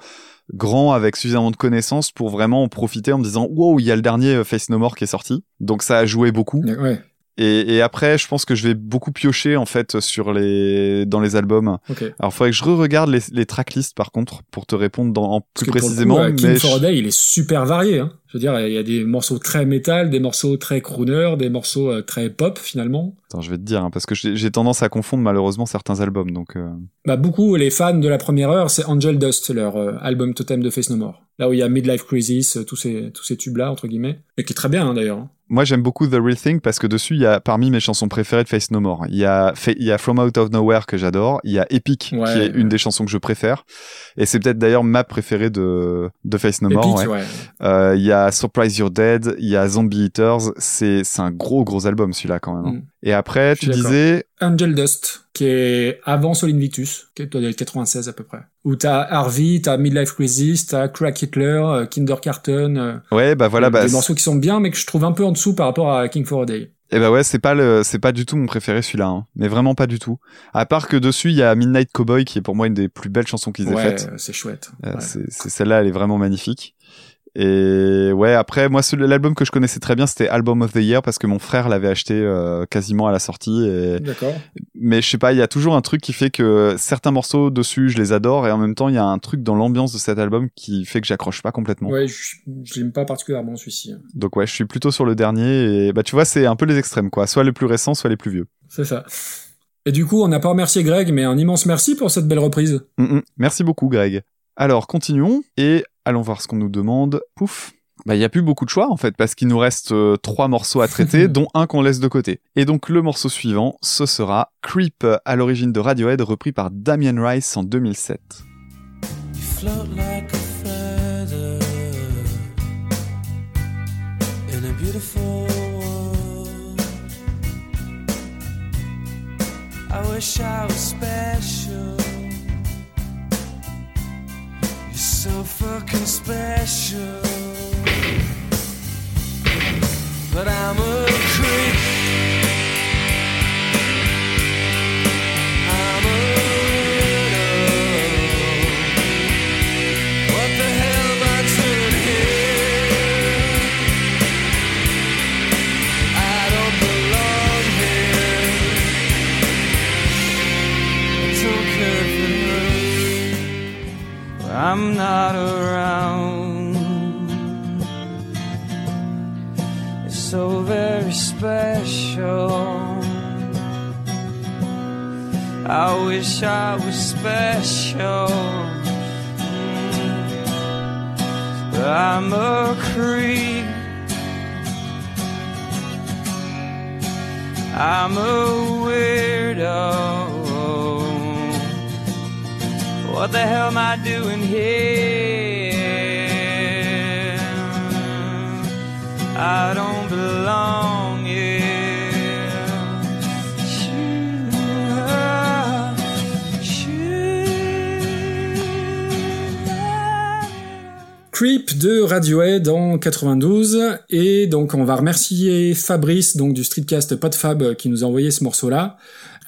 Speaker 1: grand avec suffisamment de connaissances pour vraiment en profiter en me disant wow il y a le dernier Face No More qui est sorti donc ça a joué beaucoup
Speaker 2: Ouais,
Speaker 1: et, et après je pense que je vais beaucoup piocher en fait sur les dans les albums
Speaker 2: ok.
Speaker 1: alors faudrait que je re-regarde les, les tracklists par contre pour te répondre dans, en
Speaker 2: Parce
Speaker 1: plus
Speaker 2: le coup,
Speaker 1: précisément
Speaker 2: euh, King
Speaker 1: mais
Speaker 2: for a
Speaker 1: je-
Speaker 2: Day, il est super varié. Hein. Je veux dire, il y a des morceaux très métal, des morceaux très crooner, des morceaux euh, très pop finalement.
Speaker 1: Attends, je vais te dire hein, parce que j'ai tendance à confondre malheureusement certains albums donc euh,
Speaker 2: Bah beaucoup, les fans de la première heure, c'est Angel Dust, leur euh, album totem de Face No More. Là où il y a Midlife Crisis, tous ces tous ces tubes là entre guillemets, et qui est très bien hein, d'ailleurs.
Speaker 1: Moi, j'aime beaucoup The Real Thing parce que dessus, il y a parmi mes chansons préférées de Face No More. Il y a, il y a From Out of Nowhere que j'adore. Il y a Epic
Speaker 2: Ouais,
Speaker 1: qui est une des chansons que je préfère. Et c'est peut-être d'ailleurs ma préférée de, de Face No More.
Speaker 2: Epic,
Speaker 1: ouais.
Speaker 2: ouais.
Speaker 1: Euh, il y a Surprise You're Dead. Il y a Zombie Eaters. C'est, c'est un gros, gros album celui-là quand même. hein.
Speaker 2: Mm.
Speaker 1: Et après, tu disais,
Speaker 2: Angel Dust, qui est avant Sol Invictus, qui doit être 96 à peu près. Où t'as Harvey, t'as Midlife Crisis, t'as Crack Hitler, euh, Kindergarten, euh,
Speaker 1: ouais, bah voilà, bah,
Speaker 2: des morceaux qui sont bien, mais que je trouve un peu en dessous par rapport à King for a Day.
Speaker 1: Et bah ouais, c'est pas le, c'est pas du tout mon préféré celui-là, hein. mais vraiment pas du tout. À part que dessus il y a Midnight Cowboy qui est pour moi une des plus belles chansons qu'ils aient
Speaker 2: Ouais,
Speaker 1: faites.
Speaker 2: c'est chouette.
Speaker 1: Euh,
Speaker 2: Ouais.
Speaker 1: c'est celle-là, elle est vraiment magnifique. Et ouais, après moi l'album que je connaissais très bien c'était Album of the Year parce que mon frère l'avait acheté euh, quasiment à la sortie. Et...
Speaker 2: D'accord.
Speaker 1: Mais je sais pas, il y a toujours un truc qui fait que certains morceaux dessus je les adore et en même temps il y a un truc dans l'ambiance de cet album qui fait que j'accroche pas complètement.
Speaker 2: Ouais, je, je l'aime pas particulièrement celui-ci.
Speaker 1: Donc ouais, je suis plutôt sur le dernier et bah tu vois c'est un peu les extrêmes quoi, soit les plus récents, soit les plus vieux.
Speaker 2: C'est ça. Et du coup, on n'a pas remercié Greg, mais un immense merci pour cette belle reprise.
Speaker 1: Mm, mm. Merci beaucoup, Greg. Alors, continuons et allons voir ce qu'on nous demande. Pouf. Bah, il y a plus beaucoup de choix en fait parce qu'il nous reste euh, trois morceaux à traiter, *laughs* dont un qu'on laisse de côté. Et donc le morceau suivant, ce sera Creep à l'origine de Radiohead, repris par Damien Rice en 2007.
Speaker 8: You float like a feather in a beautiful world. I wish I was special. So fucking special. But I'm a creep. I'm not around. It's so very special. I wish I was special. But I'm a creep. I'm a weirdo. What the hell am doing here? I don't belong.
Speaker 2: Creep de Radiohead en 92 et donc on va remercier Fabrice donc du streetcast Podfab euh, qui nous a envoyé ce morceau là.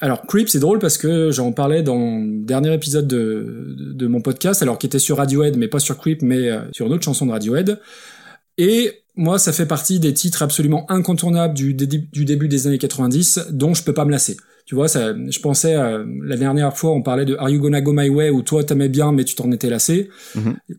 Speaker 2: Alors Creep c'est drôle parce que j'en parlais dans le dernier épisode de, de, de mon podcast alors qui était sur Radiohead mais pas sur Creep mais euh, sur une autre chanson de Radiohead et moi ça fait partie des titres absolument incontournables du, dé- du début des années 90 dont je peux pas me lasser. Tu vois, ça, je pensais, euh, la dernière fois, on parlait de Are You Gonna Go My Way, où toi t'aimais bien, mais tu t'en étais lassé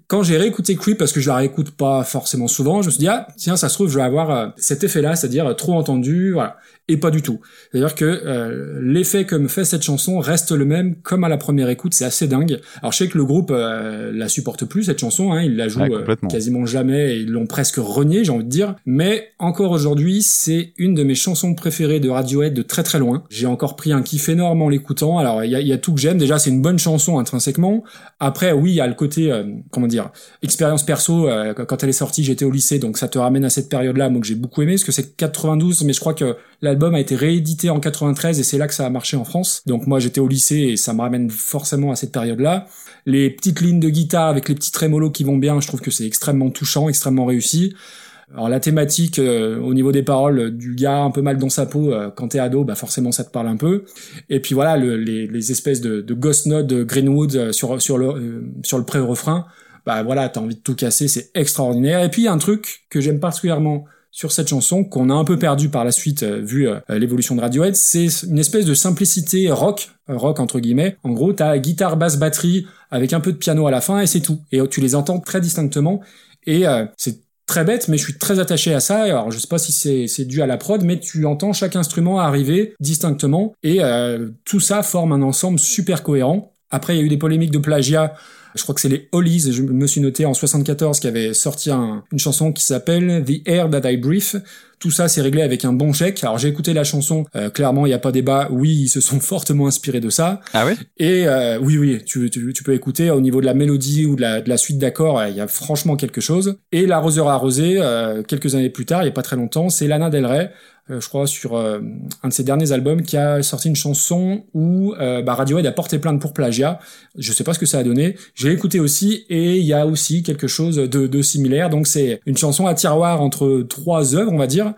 Speaker 2: quand j'ai réécouté Creep, parce que je la réécoute pas forcément souvent, je me suis dit, ah, tiens, ça se trouve, je vais avoir euh, cet effet-là, c'est-à-dire euh, trop entendu, voilà. Et pas du tout. C'est-à-dire que euh, l'effet que me fait cette chanson reste le même comme à la première écoute, c'est assez dingue. Alors je sais que le groupe euh, la supporte plus, cette chanson, hein, ils la jouent
Speaker 1: Ouais,
Speaker 2: euh, quasiment jamais, et ils l'ont presque renié, j'ai envie de dire. Mais encore aujourd'hui, c'est une de mes chansons préférées de Radiohead de très très loin. J'ai encore pris un kiff énorme en l'écoutant. Alors il y a, y a tout que j'aime. Déjà, c'est une bonne chanson intrinsèquement. Après, oui, il y a le côté, euh, comment dire, expérience perso. euh, quand elle est sortie, j'étais au lycée, donc ça te ramène à cette période-là, moi que j'ai beaucoup aimé, parce que c'est 92, mais je crois que l'album a été réédité en 93 et c'est là que ça a marché en France. Donc moi, j'étais au lycée et ça me ramène forcément à cette période-là. Les petites lignes de guitare avec les petits trémolos qui vont bien, je trouve que c'est extrêmement touchant, extrêmement réussi. Alors la thématique euh, au niveau des paroles euh, du gars un peu mal dans sa peau euh, quand t'es ado, bah forcément ça te parle un peu. Et puis voilà le- les, les espèces de, de ghost notes de Greenwood euh, sur sur le euh, sur le pré-refrain, bah voilà t'as envie de tout casser, c'est extraordinaire. Et puis il y a un truc que j'aime particulièrement sur cette chanson qu'on a un peu perdu par la suite euh, vu euh, l'évolution de Radiohead, c'est une espèce de simplicité rock, euh, rock entre guillemets. En gros, t'as guitare, basse, batterie avec un peu de piano à la fin et c'est tout. Et euh, tu les entends très distinctement et c'est très bête, mais je suis très attaché à ça. Alors, je sais pas si c'est dû à la prod, mais tu entends chaque instrument arriver distinctement et tout ça forme un ensemble super cohérent. Après, il y a eu des polémiques de plagiat. Je crois que c'est les Hollies, je me suis noté en 74, qui avait sorti un- une chanson qui s'appelle The Air That I Breathe. Tout ça, c'est réglé avec un bon chèque. Alors, j'ai écouté la chanson. euh, clairement, il n'y a pas débat. Oui, ils se sont *laughs* fortement inspirés de ça.
Speaker 1: Ah ouais
Speaker 2: Et euh, oui, oui, tu, tu, tu peux écouter au niveau de la mélodie ou de la, de la suite d'accords, euh, il y a franchement quelque chose. Et l'arroseur arrosé, euh, quelques années plus tard, il y a pas très longtemps, c'est Lana Del Rey euh, je crois, sur euh, un de ses derniers albums, qui a sorti une chanson où euh, bah, Radiohead a porté plainte pour plagiat. Je sais pas ce que ça a donné. J'ai écouté aussi et il y a aussi quelque chose de, de similaire. Donc c'est une chanson à tiroir entre trois œuvres, on va dire.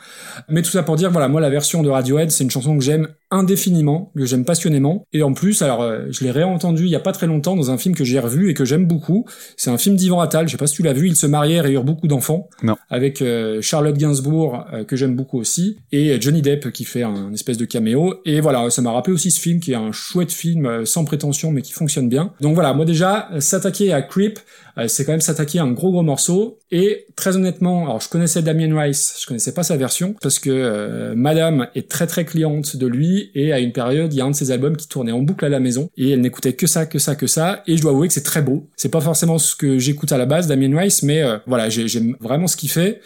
Speaker 2: Mais tout ça pour dire, voilà, moi la version de Radiohead, c'est une chanson que j'aime indéfiniment, que j'aime passionnément. Et en plus, alors euh, je l'ai réentendu il y a pas très longtemps dans un film que j'ai revu et que j'aime beaucoup. C'est un film d'Ivan Attal. Je sais pas si tu l'as vu. Ils se marièrent et eurent beaucoup d'enfants.
Speaker 1: Non.
Speaker 2: Avec euh, Charlotte Gainsbourg euh, que j'aime beaucoup aussi et Johnny Depp qui fait un espèce de caméo. Et voilà, ça m'a rappelé aussi ce film qui est un chouette film euh, sans prétention mais qui fonctionne bien. Donc voilà, moi déjà euh, s'attaquer à Creep, euh, c'est quand même s'attaquer à un gros gros morceau. Et très honnêtement, alors je connaissais Damien Rice, je connaissais pas sa version parce que euh, Madame est très très cliente de lui et à une période il y a un de ses albums qui tournait en boucle à la maison et elle n'écoutait que ça, que ça, que ça. Et je dois avouer que c'est très beau. C'est pas forcément ce que j'écoute à la base, Damien Rice, mais euh, voilà, j'ai- j'aime vraiment ce qu'il fait.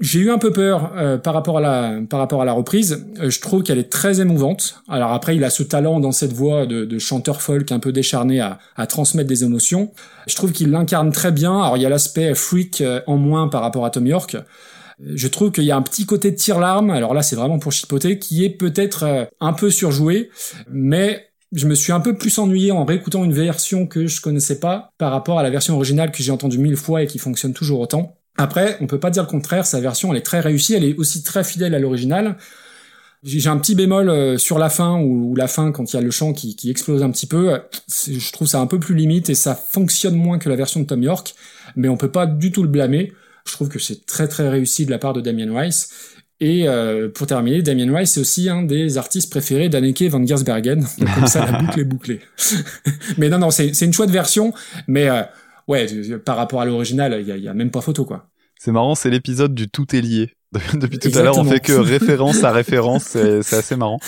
Speaker 2: J'ai eu un peu peur euh, par rapport à la par rapport à la reprise. Euh, je trouve qu'elle est très émouvante. Alors après, il a ce talent dans cette voix de, chanteur folk un peu décharné à, transmettre des émotions. Je trouve qu'il l'incarne très bien. Alors il y a l'aspect freak en moins par rapport à Tom York. Euh, Je trouve qu'il y a un petit côté de tire-larme. Alors là, c'est vraiment pour chipoter, qui est peut-être euh, un peu surjoué, mais je me suis un peu plus ennuyé en réécoutant une version que je connaissais pas par rapport à la version originale que j'ai entendue mille fois et qui fonctionne toujours autant. Après, on peut pas dire le contraire, sa version elle est très réussie, elle est aussi très fidèle à l'original. J'ai un petit bémol euh, sur la fin, où la fin, quand il y a le chant qui, qui explose un petit peu, je trouve ça un peu plus limite et ça fonctionne moins que la version de Tom York, mais on peut pas du tout le blâmer. Je trouve que c'est très très réussi de la part de Damien Rice. Et euh, pour terminer, Damien Rice c'est aussi un des artistes préférés d'Anneke van Giersbergen. Donc comme ça, la *laughs* boucle est bouclée. *laughs* mais non, non, c'est une chouette version, mais euh, ouais, par rapport à l'original, il y a, il y a même pas photo quoi.
Speaker 1: C'est marrant, c'est l'épisode du tout est lié. *laughs* Depuis tout à l'heure, on fait que *laughs* référence à référence, c'est assez marrant.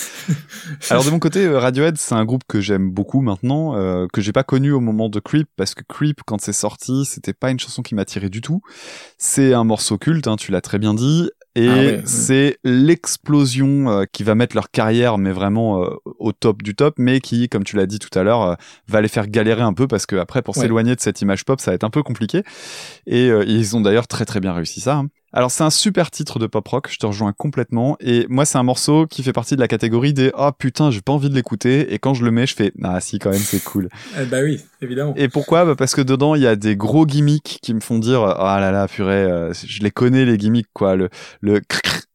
Speaker 1: *laughs* Alors de mon côté, euh, Radiohead, c'est un groupe que j'aime beaucoup maintenant, euh, que j'ai pas connu au moment de Creep, parce que Creep, quand c'est sorti, c'était pas une chanson qui m'attirait du tout. C'est un morceau culte, hein, tu l'as très bien dit, et
Speaker 2: Ah ouais, ouais.
Speaker 1: c'est l'explosion euh, qui va mettre leur carrière, mais vraiment euh, au top du top, mais qui, comme tu l'as dit tout à l'heure, euh, va les faire galérer un peu, parce que après, pour
Speaker 2: Ouais.
Speaker 1: s'éloigner de cette image pop, ça va être un peu compliqué. Et ils ont d'ailleurs très très bien réussi ça. hein. Alors c'est un super titre de pop rock, je te rejoins complètement. Et moi c'est un morceau qui fait partie de la catégorie des ah putain j'ai pas envie de l'écouter et quand je le mets je fais ah si quand même c'est cool.
Speaker 2: Eh bah oui, évidemment.
Speaker 1: Et pourquoi? Bah Parce que dedans il y a des gros gimmicks qui me font dire ah là là purée euh, je les connais les gimmicks quoi le le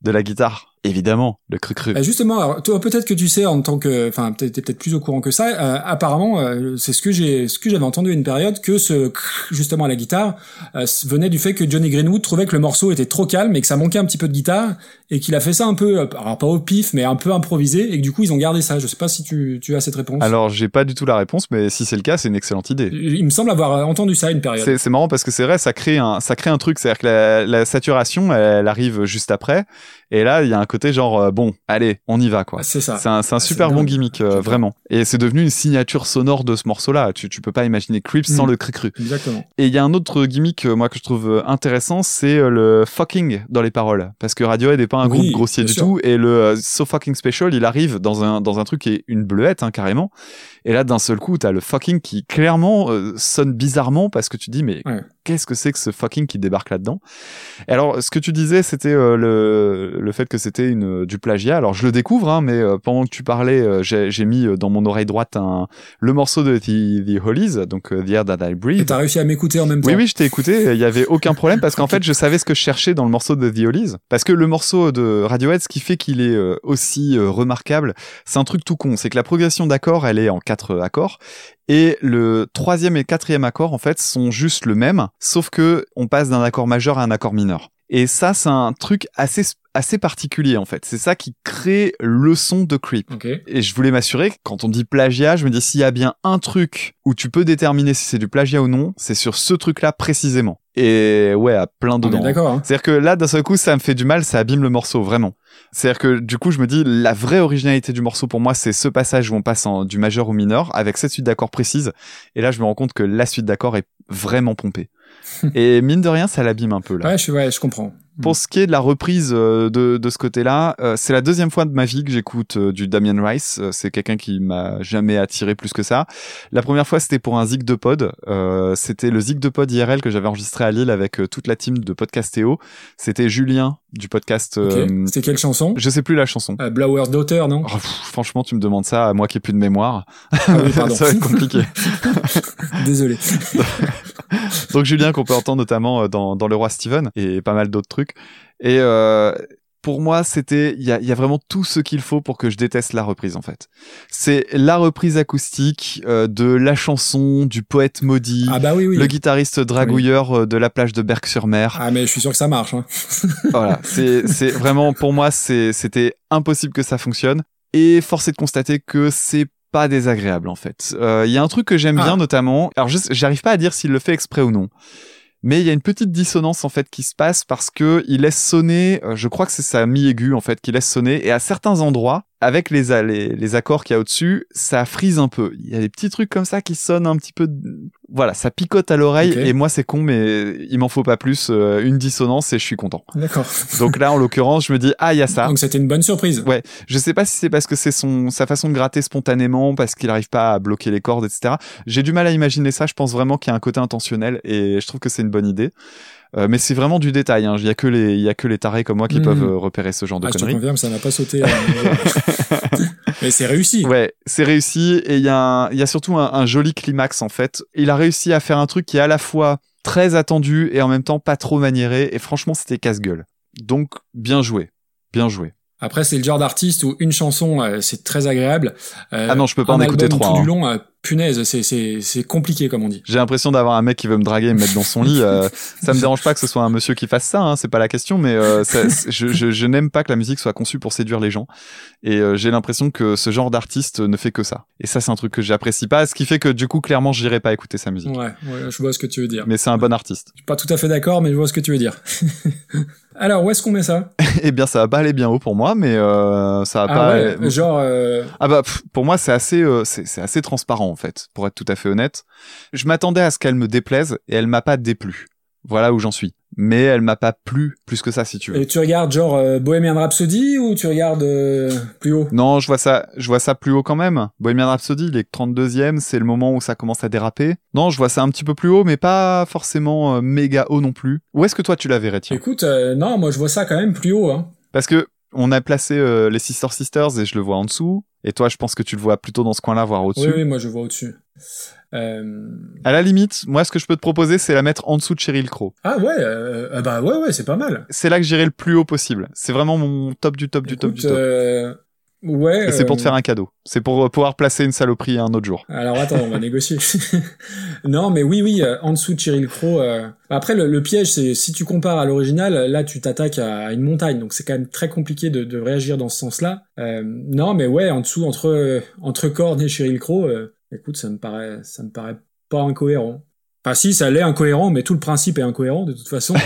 Speaker 1: de la guitare évidemment le cru cru.
Speaker 2: Euh, justement, alors, toi peut-être que tu sais en tant que, enfin peut-être t'es peut-être plus au courant que ça. euh, apparemment, euh, c'est ce que j'ai, ce que j'avais entendu à une période que ce justement à la guitare euh, venait du fait que Johnny Greenwood trouvait que le morceau était trop calme et que ça manquait un petit peu de guitare et qu'il a fait ça un peu, euh, alors pas au pif mais un peu improvisé et que du coup ils ont gardé ça. Je sais pas si tu, tu as cette réponse.
Speaker 1: Alors j'ai pas du tout la réponse mais si c'est le cas c'est une excellente idée.
Speaker 2: Il me semble avoir euh, entendu ça à une période.
Speaker 1: C'est c'est marrant parce que c'est vrai, ça crée un, ça crée un truc, c'est-à-dire que la, la saturation, elle, elle arrive juste après, et là il y a un côté genre euh, bon, allez, on y va quoi.
Speaker 2: Ah, C'est ça.
Speaker 1: C'est un,
Speaker 2: Ah,
Speaker 1: super bon
Speaker 2: dingue.
Speaker 1: gimmick, euh, vraiment. Et c'est devenu une signature sonore de ce morceau-là. Tu, tu peux pas imaginer Creep sans
Speaker 2: Mm.
Speaker 1: le cru-cru.
Speaker 2: Exactement.
Speaker 1: Et il y a un autre gimmick, euh, moi, que je trouve intéressant, c'est le fucking dans les paroles. Parce que Radiohead n'est pas un
Speaker 2: Oui,
Speaker 1: groupe grossier du
Speaker 2: sûr.
Speaker 1: tout. Et le So Fucking Special, il arrive dans un, dans un truc qui est une bleuette, hein, carrément. Et là, d'un seul coup, t'as le fucking qui, clairement, euh, sonne bizarrement parce que tu dis, mais
Speaker 2: Ouais.
Speaker 1: qu'est-ce que c'est que ce fucking qui débarque là-dedans? Alors, ce que tu disais, c'était euh, le, le fait que c'était une du plagiat. Alors, je le découvre, hein, mais euh, pendant que tu parlais, euh, j'ai mis euh, dans mon oreille droite un, le morceau de The, The Hollies, donc euh, The Air That I
Speaker 2: Et
Speaker 1: Breathe.
Speaker 2: t'as réussi à m'écouter en même temps.
Speaker 1: Oui, oui, je t'ai écouté. Il y avait aucun problème parce qu'en fait, je savais ce que je cherchais dans le morceau de The Hollies. Parce que le morceau de Radiohead, ce qui fait qu'il est euh, aussi euh, remarquable, c'est un truc tout con. C'est que la progression d'accords, elle est en quatre euh, accords. Et le troisième et quatrième accord, en fait, sont juste le même, sauf que on passe d'un accord majeur à un accord mineur. Et ça, c'est un truc assez assez particulier en fait. C'est ça qui crée le son de Creep. Et je voulais m'assurer quand on dit plagiat, je me dis s'il y a bien un truc où tu peux déterminer si c'est du plagiat ou non, c'est sur ce truc-là précisément. Et ouais, à plein dedans.
Speaker 2: d'accord. Hein.
Speaker 1: C'est-à-dire que là, d'un seul coup, ça me fait du mal, ça abîme le morceau, vraiment. C'est-à-dire que du coup, je me dis, la vraie originalité du morceau pour moi, c'est ce passage où on passe en, du majeur au mineur, avec cette suite d'accords précise. Et là, je me rends compte que la suite d'accords est vraiment pompée. *laughs* Et mine de rien, ça l'abîme un peu là.
Speaker 2: Ouais, je, ouais, je comprends.
Speaker 1: Pour ce qui est de la reprise euh, de, de ce côté-là, euh, c'est la deuxième fois de ma vie que j'écoute euh, du Damien Rice. Euh, c'est quelqu'un qui m'a jamais attiré plus que ça. La première fois, c'était pour un Zig de Pod. Euh, c'était le Zig de Pod IRL que j'avais enregistré à Lille avec toute la team de Podcastéo. C'était Julien du podcast.
Speaker 2: Ok.
Speaker 1: euh,
Speaker 2: C'était quelle chanson?
Speaker 1: je sais plus la chanson.
Speaker 2: euh, Blower's Daughter, non?
Speaker 1: Oh, pff, franchement, tu me demandes ça à moi qui ai plus de mémoire.
Speaker 2: Ah oui, *laughs*
Speaker 1: ça va être compliqué. *laughs*
Speaker 2: Désolé. *laughs*
Speaker 1: Donc Julien qu'on peut entendre notamment euh, dans, dans Le Roi Steven et pas mal d'autres trucs. Et euh, pour moi, c'était il y a, y a vraiment tout ce qu'il faut pour que je déteste la reprise en fait. C'est la reprise acoustique euh, de la chanson du poète maudit,
Speaker 2: Ah bah oui, oui.
Speaker 1: le guitariste dragouilleur euh, de la plage de Berck-sur-Mer.
Speaker 2: Ah mais je suis sûr que ça marche. Hein. *laughs*
Speaker 1: Voilà, c'est c'est vraiment pour moi c'est c'était impossible que ça fonctionne et force est de constater que c'est pas désagréable en fait. Euh, Il y a un truc que j'aime
Speaker 2: Ah.
Speaker 1: bien notamment. Alors je- j'arrive pas à dire s'il le fait exprès ou non. Mais il y a une petite dissonance en fait qui se passe parce que il laisse sonner, euh, je crois que c'est sa mi aiguë en fait qui laisse sonner et à certains endroits avec les les, les accords qu'il y a au-dessus, ça frise un peu. Il y a des petits trucs comme ça qui sonnent un petit peu voilà, ça picote à l'oreille et moi c'est con mais il m'en faut pas plus euh, une dissonance et je suis content.
Speaker 2: D'accord.
Speaker 1: Donc là, en *laughs* l'occurrence, je me dis, ah, il y a ça.
Speaker 2: Donc c'était une bonne surprise.
Speaker 1: Ouais, je sais pas si c'est parce que c'est son sa façon de gratter spontanément, parce qu'il arrive pas à bloquer les cordes, etc. J'ai du mal à imaginer ça. Je pense vraiment qu'il y a un côté intentionnel et je trouve que c'est une bonne idée. Euh, mais c'est vraiment du détail. hein. Il y a que les y a que les tarés comme moi qui
Speaker 2: Mhm.
Speaker 1: peuvent euh, repérer ce genre de
Speaker 2: Ah, je te
Speaker 1: conneries.
Speaker 2: confirme, ça n'a pas sauté. euh, *laughs* *laughs* mais c'est réussi.
Speaker 1: Ouais, c'est réussi et il y a un- il y a surtout un, un joli climax en fait. Il a réussi à faire un truc qui est à la fois très attendu et en même temps pas trop maniéré et franchement c'était casse-gueule. Donc bien joué, bien joué.
Speaker 2: Après, c'est le genre d'artiste où une chanson, euh, c'est très agréable. Euh,
Speaker 1: Ah non, je peux pas en écouter
Speaker 2: album
Speaker 1: trois,
Speaker 2: Tout
Speaker 1: hein.
Speaker 2: du long, punaise, c'est compliqué comme on dit.
Speaker 1: J'ai l'impression d'avoir un mec qui veut me draguer et me mettre dans son lit. euh, *laughs* ça me dérange pas que ce soit un monsieur qui fasse ça, hein, c'est pas la question, mais euh, ça- je, je, je n'aime pas que la musique soit conçue pour séduire les gens. Et euh, j'ai l'impression que ce genre d'artiste ne fait que ça. Et ça, c'est un truc que j'apprécie pas, ce qui fait que du coup, clairement, j'irai pas écouter sa musique.
Speaker 2: Ouais, ouais, je vois ce que tu veux dire.
Speaker 1: Mais c'est un bon artiste.
Speaker 2: Je suis pas tout à fait d'accord, mais je vois ce que tu veux dire. *laughs* Alors, où est-ce qu'on met ça? *laughs*
Speaker 1: Eh bien, ça va pas aller bien haut pour moi, mais euh, ça va
Speaker 2: Ah
Speaker 1: pas.
Speaker 2: ouais, genre, euh,
Speaker 1: Ah bah pff, pour moi c'est assez c'est assez transparent en fait pour être tout à fait honnête. Je m'attendais à ce qu'elle me déplaise et elle m'a pas déplu. Voilà où j'en suis. Mais elle m'a pas plu plus que ça si tu veux.
Speaker 2: et tu regardes genre euh, Bohemian Rhapsody ou tu regardes euh, plus haut?
Speaker 1: Non, je vois ça je vois ça plus haut quand même. Bohemian Rhapsody, il est 32e, c'est le moment où ça commence à déraper. Non, je vois ça un petit peu plus haut mais pas forcément euh, méga haut non plus. Où est-ce que toi tu la verrais tiens
Speaker 2: Écoute, euh, non, moi je vois ça quand même plus haut. Hein.
Speaker 1: Parce que on a placé euh, les Sister Sisters et je le vois en dessous et toi je pense que tu le vois plutôt dans ce coin-là voire au-dessus.
Speaker 2: Oui, oui, moi je vois au-dessus. Euh...
Speaker 1: À la limite, moi ce que je peux te proposer c'est la mettre en dessous de Cheryl Crow.
Speaker 2: Ah ouais, euh, euh, bah ouais, ouais, c'est pas mal.
Speaker 1: c'est là que j'irai le plus haut possible. C'est vraiment mon top du top du top du top.
Speaker 2: Ouais.
Speaker 1: Et c'est pour te
Speaker 2: euh,
Speaker 1: faire un cadeau. C'est pour euh, pouvoir placer une saloperie un autre jour.
Speaker 2: Alors attends, on va négocier. *laughs* non, mais oui, oui, euh, en dessous de Cheryl Crow. euh, Après, le, le piège, c'est si tu compares à l'original, là, tu t'attaques à une montagne, donc c'est quand même très compliqué de, de réagir dans ce sens-là. Euh, non, mais ouais, en dessous, entre entre Korn et Cheryl Crow, euh, écoute, ça me paraît, ça me paraît pas incohérent. Enfin, si, ça l'est incohérent, mais tout le principe est incohérent de toute façon. *laughs*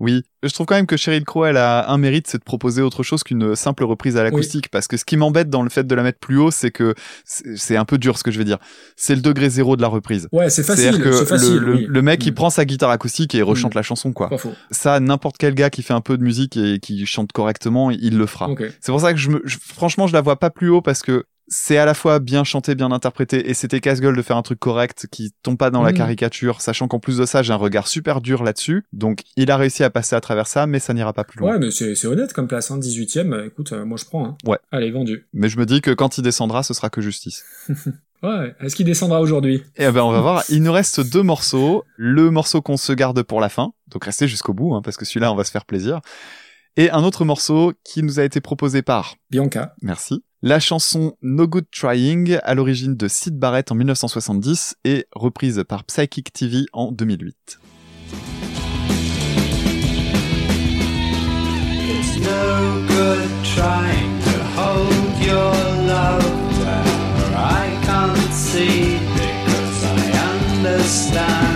Speaker 1: Oui, je trouve quand même que Cheryl Crow, elle a un mérite, c'est de proposer autre chose qu'une simple reprise à l'acoustique. Parce que ce qui m'embête dans le fait de la mettre plus haut, c'est que c'est un peu dur ce que je vais dire. C'est le degré zéro de la reprise.
Speaker 2: Ouais, c'est facile,
Speaker 1: C'est-à-dire que
Speaker 2: facile.
Speaker 1: le, le-
Speaker 2: oui.
Speaker 1: le mec, il
Speaker 2: Mm.
Speaker 1: prend sa guitare acoustique et il rechante
Speaker 2: Mm.
Speaker 1: la chanson, quoi.
Speaker 2: Pas faux.
Speaker 1: Ça, n'importe quel gars qui fait un peu de musique et qui chante correctement, il le fera. C'est pour ça que je me, je- franchement, je la vois pas plus haut parce que c'est à la fois bien chanté, bien interprété, et c'était casse-gueule de faire un truc correct qui tombe pas dans la
Speaker 2: Mhm.
Speaker 1: caricature, sachant qu'en plus de ça, j'ai un regard super dur là-dessus. Donc, il a réussi à passer à travers ça, mais ça n'ira pas plus loin.
Speaker 2: Ouais, mais c'est honnête comme place, hein, 18ème. euh, Écoute, euh, moi je prends. Hein.
Speaker 1: Ouais.
Speaker 2: Allez, vendu.
Speaker 1: Mais je me dis que quand il descendra, ce sera que justice. *laughs*
Speaker 2: Ouais. Est-ce qu'il descendra aujourd'hui?
Speaker 1: Et ben, on va voir. Il nous reste deux morceaux. Le morceau qu'on se garde pour la fin. Donc, restez jusqu'au bout, hein, parce que celui-là, on va se faire plaisir. Et un autre morceau qui nous a été proposé par
Speaker 2: Bianca.
Speaker 1: Merci. La chanson No Good Trying, à l'origine de Sid Barrett en 1970 et reprise par Psychic TV en 2008.
Speaker 9: It's no good trying to hold your love I can't see because I understand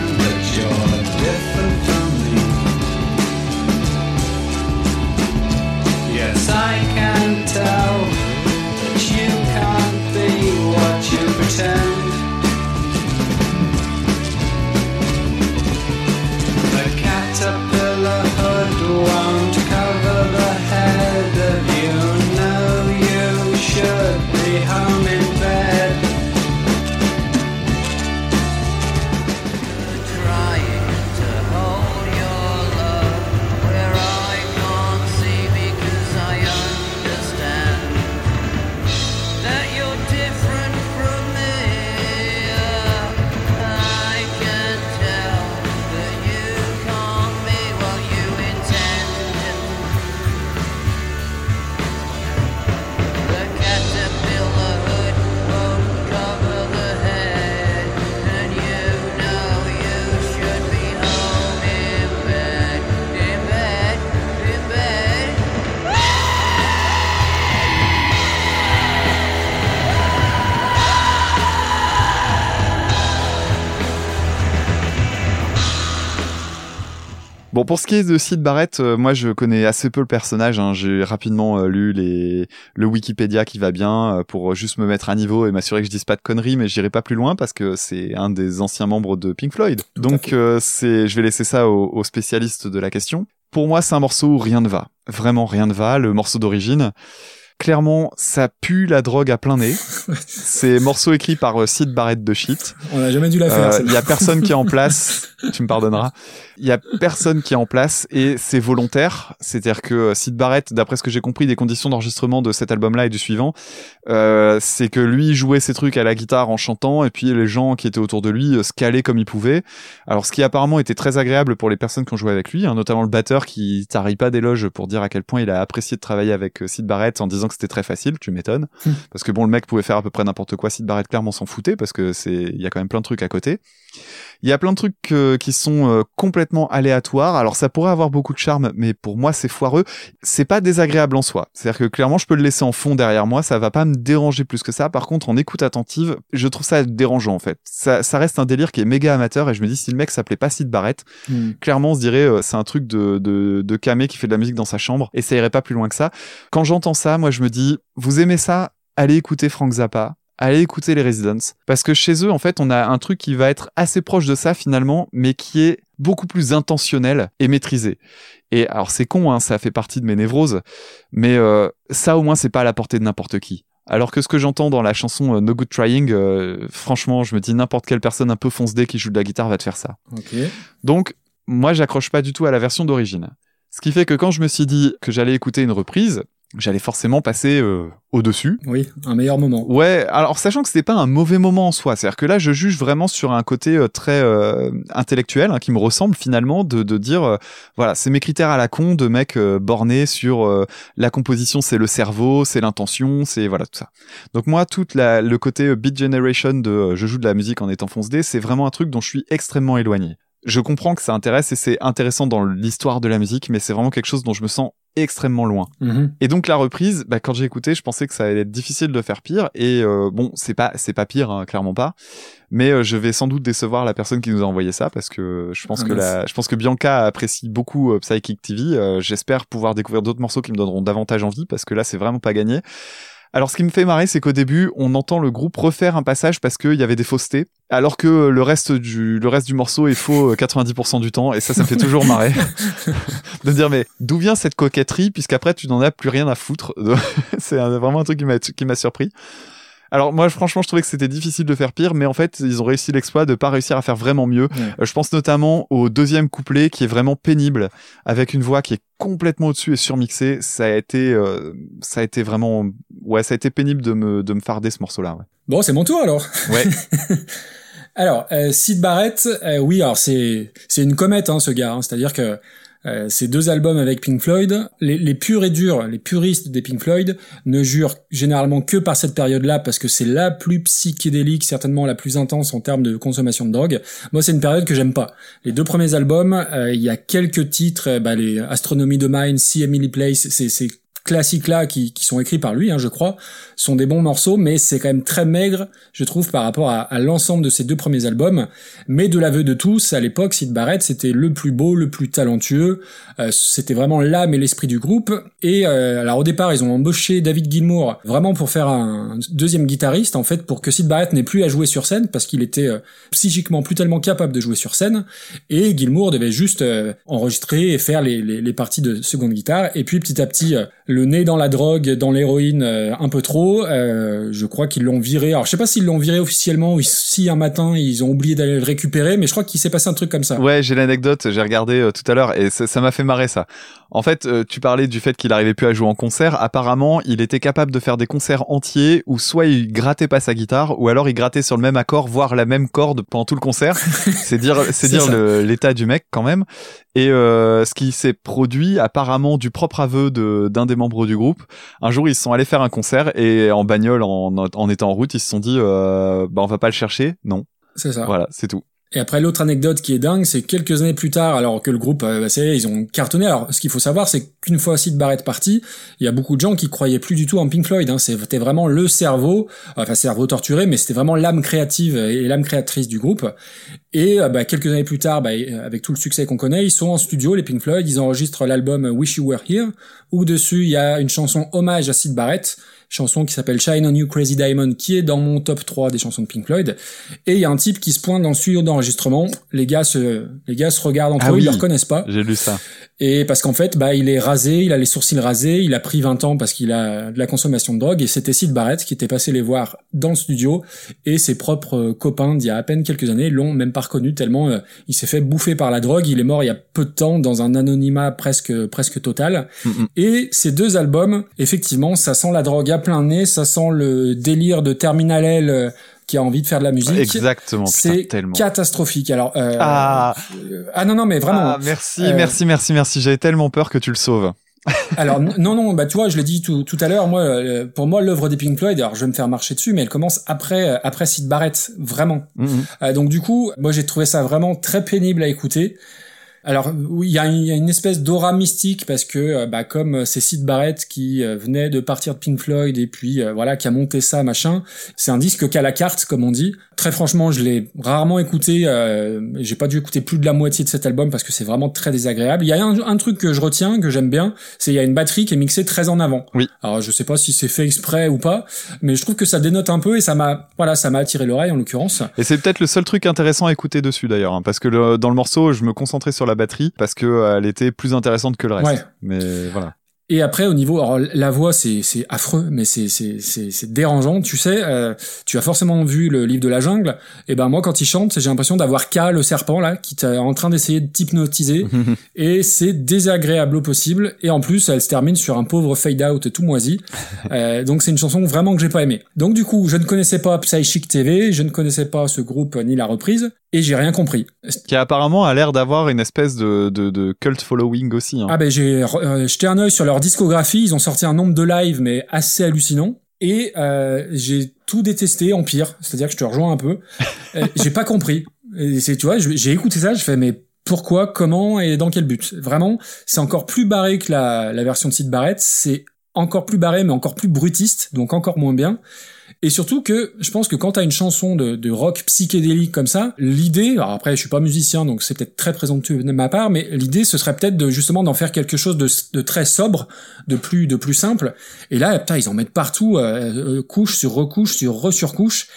Speaker 1: pour ce qui est de Sid Barrett, euh, moi je connais assez peu le personnage. hein. J'ai rapidement euh, lu les le Wikipédia qui va bien euh, pour juste me mettre à niveau et m'assurer que je dise pas de conneries, mais j'irai pas plus loin parce que c'est un des anciens membres de Pink Floyd. Donc c'est, je vais laisser ça aux, aux spécialistes de la question. Pour moi, c'est un morceau où rien ne va. Vraiment rien ne va. Le morceau d'origine. Clairement, ça pue la drogue à plein nez. *laughs* C'est morceau écrit par euh, Sid Barrett de shit.
Speaker 2: On n'a jamais dû la faire.
Speaker 1: Euh. Il y a personne qui est en *laughs* place. tu me pardonneras. Il y a personne qui est en place et c'est volontaire. C'est-à-dire que euh, Sid Barrett, d'après ce que j'ai compris des conditions d'enregistrement de cet album-là et du suivant, euh, c'est que lui jouait ses trucs à la guitare en chantant et puis les gens qui étaient autour de lui euh, se calaient comme ils pouvaient. Alors ce qui apparemment était très agréable pour les personnes qui ont joué avec lui, hein, notamment le batteur qui tarit pas d'éloges pour dire à quel point il a apprécié de travailler avec euh, Sid Barrett en disant que c'était très facile. Tu m'étonnes
Speaker 2: Hmm.
Speaker 1: parce que bon le mec pouvait faire à peu près n'importe quoi. Sid Barrett clairement s'en foutait parce que c'est il y a quand même plein de trucs à côté. Il y a plein de trucs euh, qui sont euh, complètement aléatoires. Alors ça pourrait avoir beaucoup de charme, mais pour moi c'est foireux. C'est pas désagréable en soi. C'est-à-dire que clairement je peux le laisser en fond derrière moi, ça va pas me déranger plus que ça. Par contre en écoute attentive, je trouve ça dérangeant en fait. Ça, ça reste un délire qui est méga amateur et je me dis si le mec s'appelait pas Sid Barrett,
Speaker 2: Hmm.
Speaker 1: clairement on se dirait euh, c'est un truc de, de, de camé qui fait de la musique dans sa chambre et ça irait pas plus loin que ça. Quand j'entends ça, moi je me dis vous aimez ça, allez écouter Frank Zappa. Allez écouter les Residents. Parce que chez eux, en fait, on a un truc qui va être assez proche de ça finalement, mais qui est beaucoup plus intentionnel et maîtrisé. Et alors c'est con, hein, ça fait partie de mes névroses, mais euh, ça au moins c'est pas à la portée de n'importe qui. Alors que ce que j'entends dans la chanson euh, No Good Trying, euh, franchement, je me dis n'importe quelle personne un peu fonce-dé qui joue de la guitare va te faire ça. Donc, moi, j'accroche pas du tout à la version d'origine. Ce qui fait que quand je me suis dit que j'allais écouter une reprise, j'allais forcément passer euh, au-dessus.
Speaker 2: Oui, un meilleur moment.
Speaker 1: Ouais, alors sachant que c'était pas un mauvais moment en soi, c'est-à-dire que là je juge vraiment sur un côté euh, très euh, intellectuel hein, qui me ressemble finalement de, de dire euh, voilà c'est mes critères à la con de mec euh, borné sur euh, la composition c'est le cerveau, c'est l'intention, c'est voilà tout ça. Donc moi toute la, le côté beat generation de je joue de la musique en étant fonce D, c'est vraiment un truc dont je suis extrêmement éloigné. Je comprends que ça intéresse et c'est intéressant dans l'histoire de la musique, mais c'est vraiment quelque chose dont je me sens extrêmement loin.
Speaker 2: Mhm.
Speaker 1: Et donc la reprise, bah, quand j'ai écouté, je pensais que ça allait être difficile de faire pire. Et euh, bon, c'est pas c'est pas pire, hein, clairement pas. Mais euh, je vais sans doute décevoir la personne qui nous a envoyé ça parce que je pense
Speaker 2: Ah,
Speaker 1: que la, je pense que Bianca apprécie beaucoup euh, Psychic TV. J'espère pouvoir découvrir d'autres morceaux qui me donneront davantage envie parce que là c'est vraiment pas gagné. Alors ce qui me fait marrer, c'est qu'au début, on entend le groupe refaire un passage parce qu'il y avait des faussetés, alors que le reste du le reste du morceau est faux euh, 90% du temps, et ça, ça me fait toujours marrer *laughs* de dire mais d'où vient cette coquetterie puisqu'après tu n'en as plus rien à foutre. *laughs* c'est vraiment un truc qui m'a qui m'a surpris. Alors moi franchement je trouvais que c'était difficile de faire pire mais en fait ils ont réussi l'exploit de pas réussir à faire vraiment mieux.
Speaker 2: Ouais.
Speaker 1: Euh, je pense notamment au deuxième couplet qui est vraiment pénible avec une voix qui est complètement au-dessus et surmixée. Ça a été euh, ça a été vraiment ouais ça a été pénible de me de me farder ce morceau là.
Speaker 2: Bon, c'est mon tour alors.
Speaker 1: Ouais. *laughs*
Speaker 2: Alors, euh, Sid Barrett, euh, oui, alors c'est c'est une comète, hein, ce gars. hein. C'est-à-dire que euh, ces deux albums avec Pink Floyd, les, les purs et durs, les puristes des Pink Floyd, ne jurent généralement que par cette période-là parce que c'est la plus psychédélique, certainement la plus intense en termes de consommation de drogue. Moi, c'est une période que j'aime pas. Les deux premiers albums, euh, il y a quelques titres, euh, bah, les Astronomy de Mine, See Emily Place, c'est c'est classiques là qui, qui sont écrits par lui, hein, je crois, sont des bons morceaux, mais c'est quand même très maigre, je trouve, par rapport à, à l'ensemble de ces deux premiers albums. Mais de l'aveu de tous, à l'époque, Sid Barrett, c'était le plus beau, le plus talentueux, euh, c'était vraiment l'âme et l'esprit du groupe. Et euh, alors au départ, ils ont embauché David Gilmour vraiment pour faire un deuxième guitariste, en fait, pour que Sid Barrett n'ait plus à jouer sur scène, parce qu'il était euh, psychiquement plus tellement capable de jouer sur scène. Et Gilmour devait juste euh, enregistrer et faire les, les, les parties de seconde guitare. Et puis petit à petit, euh, le nez dans la drogue, dans l'héroïne euh, un peu trop, euh, je crois qu'ils l'ont viré. Alors je sais pas s'ils l'ont viré officiellement ou si un matin ils ont oublié d'aller le récupérer, mais je crois qu'il s'est passé un truc comme ça.
Speaker 1: Ouais, j'ai l'anecdote, j'ai regardé euh, tout à l'heure et ça m'a fait marrer ça. En fait, euh, tu parlais du fait qu'il arrivait plus à jouer en concert. Apparemment, il était capable de faire des concerts entiers où soit il grattait pas sa guitare ou alors il grattait sur le même accord, voire la même corde pendant tout le concert. *laughs* c'est dire, c'est dire l'état du mec quand même. Et euh, ce qui s'est produit apparemment du propre aveu de d'un des membres du groupe. Un jour, ils sont allés faire un concert et en bagnole, en, en étant en route, ils se sont dit, euh, bah on va pas le chercher. Non,
Speaker 2: C'est ça.
Speaker 1: voilà, c'est tout.
Speaker 2: Et après, l'autre anecdote qui est dingue, c'est quelques années plus tard, alors que le groupe, euh, bah, ça y est, ils ont cartonné. Alors, ce qu'il faut savoir, c'est qu'une fois Sid Barrett parti, il y a beaucoup de gens qui croyaient plus du tout en Pink Floyd. Hein. C'était vraiment le cerveau, enfin cerveau torturé, mais c'était vraiment l'âme créative et l'âme créatrice du groupe. Et euh, bah, quelques années plus tard, bah, avec tout le succès qu'on connaît, ils sont en studio, les Pink Floyd, ils enregistrent l'album Wish You Were Here, où dessus il y a une chanson hommage à Sid Barrett, chanson qui s'appelle Shine on You Crazy Diamond, qui est dans mon top 3 des chansons de Pink Floyd. Et il y a un type qui se pointe dans le studio d'enregistrement. Les gars se, les gars se regardent entre
Speaker 1: Ah
Speaker 2: eux,
Speaker 1: oui.
Speaker 2: ils le reconnaissent pas.
Speaker 1: J'ai lu ça.
Speaker 2: Et parce qu'en fait, bah, il est rasé, il a les sourcils rasés, il a pris 20 ans parce qu'il a de la consommation de drogue, et c'était Sid Barrett qui était passé les voir dans le studio, et ses propres euh, copains d'il y a à peine quelques années l'ont même pas reconnu tellement euh, il s'est fait bouffer par la drogue, il est mort il y a peu de temps dans un anonymat presque, presque total.
Speaker 1: Mhm.
Speaker 2: Et ces deux albums, effectivement, ça sent la drogue à plein nez, ça sent le délire de Terminal L euh, qui a envie de faire de la musique.
Speaker 1: Exactement,
Speaker 2: C'est
Speaker 1: tellement.
Speaker 2: catastrophique. Alors, euh,
Speaker 1: Ah.
Speaker 2: euh, ah non, non, mais vraiment.
Speaker 1: Ah, merci,
Speaker 2: Euh,
Speaker 1: merci, merci, merci. J'avais tellement peur que tu le sauves. *laughs*
Speaker 2: Alors non non bah tu vois je l'ai dit tout, tout à l'heure moi euh, pour moi l'œuvre des Pink Floyd alors je vais me faire marcher dessus mais elle commence après euh, après Sid Barrett vraiment
Speaker 1: Mhm.
Speaker 2: Euh, donc du coup moi j'ai trouvé ça vraiment très pénible à écouter alors oui il y, a une- espèce d'aura mystique parce que euh, bah comme euh, c'est Sid Barrett qui euh, venait de partir de Pink Floyd et puis euh, voilà qui a monté ça machin c'est un disque qu'à la carte comme on dit. Très franchement je l'ai rarement écouté euh, j'ai pas dû écouter plus de la moitié de cet album parce que c'est vraiment très désagréable. Il y a un, un truc que je retiens que j'aime bien c'est il y a une batterie qui est mixée très en avant.
Speaker 1: Oui.
Speaker 2: alors je sais pas si c'est fait exprès ou pas mais je trouve que ça dénote un peu et ça m'a voilà ça m'a attiré l'oreille en l'occurrence.
Speaker 1: Et c'est peut-être le seul truc intéressant à écouter dessus d'ailleurs, hein, parce que le- dans le morceau, je me concentrais sur la batterie parce que euh, elle était plus intéressante que le reste.
Speaker 2: Ouais.
Speaker 1: Mais voilà.
Speaker 2: Et après, au niveau, alors la voix, c'est c'est affreux, mais c'est c'est c'est c'est dérangeant. Tu sais, euh, tu as forcément vu le livre de la jungle. Et ben moi, quand il chante, j'ai l'impression d'avoir K, le serpent là, qui est en train d'essayer de t'hypnotiser. *laughs* et c'est désagréable au possible. Et en plus, elle se termine sur un pauvre fade out tout moisi. *laughs* Euh, donc c'est une chanson vraiment que j'ai pas aimée. Donc du coup, je ne connaissais pas Psychic TV, je ne connaissais pas ce groupe ni la reprise, et j'ai rien compris.
Speaker 1: Qui apparemment a l'air d'avoir une espèce de, de, de cult following aussi. Hein.
Speaker 2: Ah ben j'ai euh, jeté un œil sur leur discographie, ils ont sorti un nombre de lives mais assez hallucinant et euh, j'ai tout détesté en pire, c'est-à-dire que je te rejoins un peu. Euh, *laughs* j'ai pas compris. Et c'est tu vois, j'ai écouté ça, je fais mais pourquoi, comment et dans quel but? Vraiment, c'est encore plus barré que la, la version de Sid Barrett, c'est encore plus barré mais encore plus brutiste, donc encore moins bien. Et surtout que je pense que quand t'as une chanson de, de rock psychédélique comme ça, l'idée, alors après je suis pas musicien donc c'est peut-être très présomptueux de ma part, mais l'idée ce serait peut-être de justement d'en faire quelque chose de, de très sobre, de plus de plus simple. Et là, putain, ils en mettent partout, euh, euh, couche sur recouche sur resurcouche.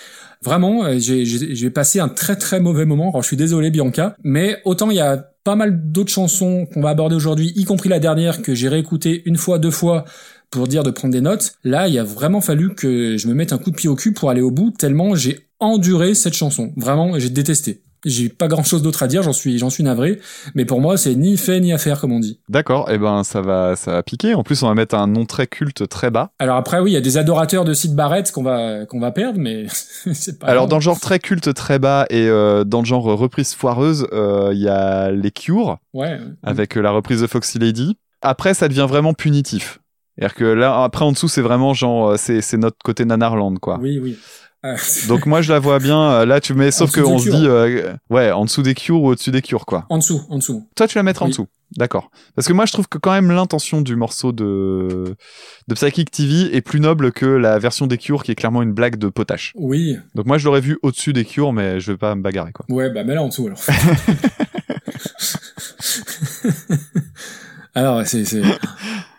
Speaker 2: Vraiment, euh, j'ai- passé un très très mauvais moment. Alors je suis désolé Bianca, mais autant il y a pas mal d'autres chansons qu'on va aborder aujourd'hui, y compris la dernière que j'ai réécoutée une fois, deux fois pour dire de prendre des notes. Là, il a vraiment fallu que je me mette un coup de pied au cul pour aller au bout, tellement j'ai enduré cette chanson. Vraiment, j'ai détesté. J'ai pas grand chose d'autre à dire, j'en suis, j'en suis navré. Mais pour moi, c'est ni fait ni à faire, comme on dit.
Speaker 1: D'accord, et ben ça va, ça va piquer. En plus, on va mettre un nom très culte très bas.
Speaker 2: Alors après, oui, il y a des adorateurs de Sid Barrett qu'on va, qu'on va perdre, mais *laughs* c'est pas
Speaker 1: Alors
Speaker 2: grave.
Speaker 1: dans le genre très culte très bas et euh, dans le genre reprise foireuse, euh, il y a les Cure
Speaker 2: Ouais.
Speaker 1: avec euh, la reprise de Foxy Lady. Après, ça devient vraiment punitif. C'est-à-dire que là, après en dessous, c'est vraiment genre, euh, c'est c'est notre côté Nanarland quoi.
Speaker 2: Oui, oui. Euh, *laughs*
Speaker 1: Donc moi, je la vois bien. euh, Là, tu mets, sauf
Speaker 2: dessous
Speaker 1: que
Speaker 2: des
Speaker 1: on se dit, euh, ouais, en dessous des Cure ou au-dessus des Cure quoi.
Speaker 2: en dessous, en dessous.
Speaker 1: Toi, tu la mettrais en dessous. D'accord. Parce que moi, je trouve que quand même l'intention du morceau de, de Psychic TV est plus noble que la version des Cure qui est clairement une blague de potache.
Speaker 2: Oui.
Speaker 1: Donc moi, je l'aurais vu au-dessus des Cure, mais je vais pas me bagarrer, quoi.
Speaker 2: Ouais, bah mets-la en dessous alors. *laughs* *laughs* alors c'est c'est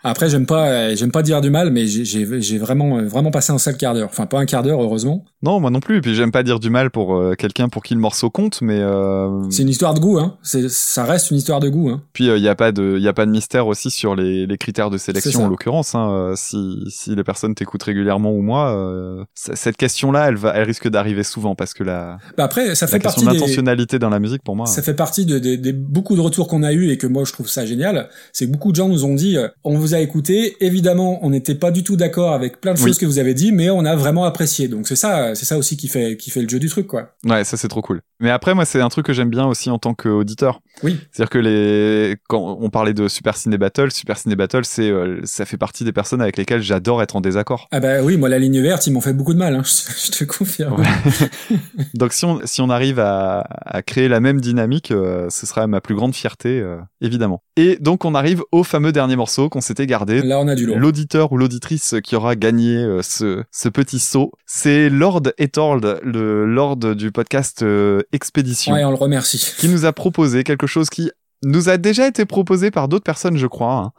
Speaker 2: après j'aime pas euh, j'aime pas dire du mal mais j'ai j'ai vraiment euh, vraiment passé un sale quart d'heure. Enfin pas un quart d'heure heureusement.
Speaker 1: Non, moi non plus. Et puis j'aime pas dire du mal pour euh, quelqu'un pour qui le morceau compte, mais euh,
Speaker 2: C'est une histoire de goût hein. C'est ça reste une histoire de goût hein.
Speaker 1: puis il y a pas de y a pas de mystère aussi sur les, les critères de sélection en l'occurrence. Hein, Euh, si si les personnes t'écoutent régulièrement ou moi, euh, cette question-là, elle va elle risque d'arriver souvent parce que la
Speaker 2: Bah après ça
Speaker 1: la
Speaker 2: fait
Speaker 1: question
Speaker 2: partie des
Speaker 1: d'intentionnalité dans la musique pour moi.
Speaker 2: Ça fait partie de, de- des beaucoup de retours qu'on a eu et que moi je trouve ça génial. C'est que beaucoup de gens nous ont dit, euh, on vous vous a écouté. Évidemment, on n'était pas du tout d'accord avec plein de
Speaker 1: Oui.
Speaker 2: choses que vous avez dit, mais on a vraiment apprécié. Donc c'est ça, c'est ça aussi qui fait qui fait le jeu du truc, quoi.
Speaker 1: Ouais, ça c'est trop cool. Mais après, moi, c'est un truc que j'aime bien aussi en tant qu'auditeur.
Speaker 2: Oui.
Speaker 1: C'est-à-dire que les, quand on parlait de Super Ciné Battle, Super Ciné Battle, c'est, euh, ça fait partie des personnes avec lesquelles j'adore être en désaccord.
Speaker 2: Ah bah oui, moi la ligne verte, ils m'ont fait beaucoup de mal. Hein, *laughs* je, te confirme.
Speaker 1: Ouais. *laughs* Donc si on, si on arrive à, à créer la même dynamique, euh, ce sera ma plus grande fierté, euh, évidemment. Et donc on arrive au fameux dernier morceau qu'on s'était gardé.
Speaker 2: Là, on a du.
Speaker 1: L'auditeur ou l'auditrice qui aura gagné euh, ce, ce petit saut, c'est Lord Etold, le Lord du podcast euh, Expédition,
Speaker 2: Ouais, on le remercie.
Speaker 1: qui nous a proposé quelque chose qui nous a déjà été proposé par d'autres personnes, je crois. hein.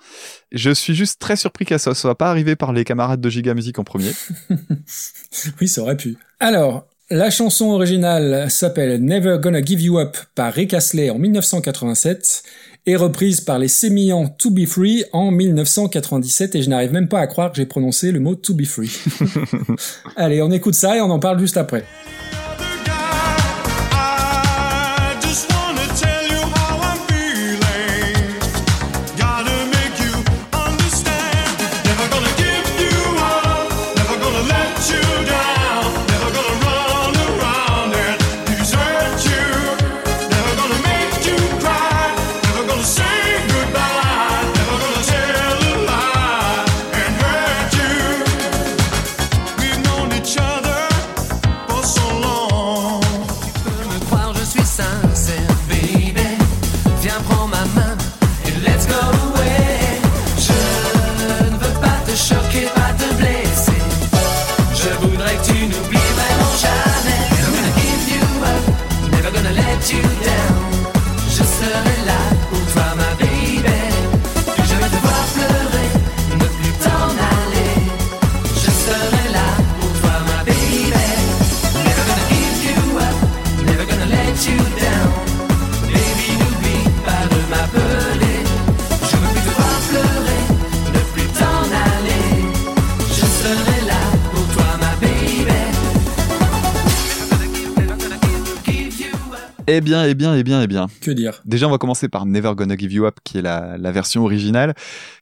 Speaker 1: Je suis juste très surpris que ça soit pas arrivé par les camarades de Giga Music en premier. *laughs*
Speaker 2: Oui, ça aurait pu. Alors, la chanson originale s'appelle Never Gonna Give You Up par Rick Astley en 1987 et reprise par les Sémillants To Be Free en 1997 et je n'arrive même pas à croire que j'ai prononcé le mot To Be Free. *laughs* Allez, on écoute ça et on en parle juste après.
Speaker 1: Eh bien, eh bien, eh bien, eh bien.
Speaker 2: Que dire?
Speaker 1: Déjà, on va commencer par Never Gonna Give You Up, qui est la, la version originale,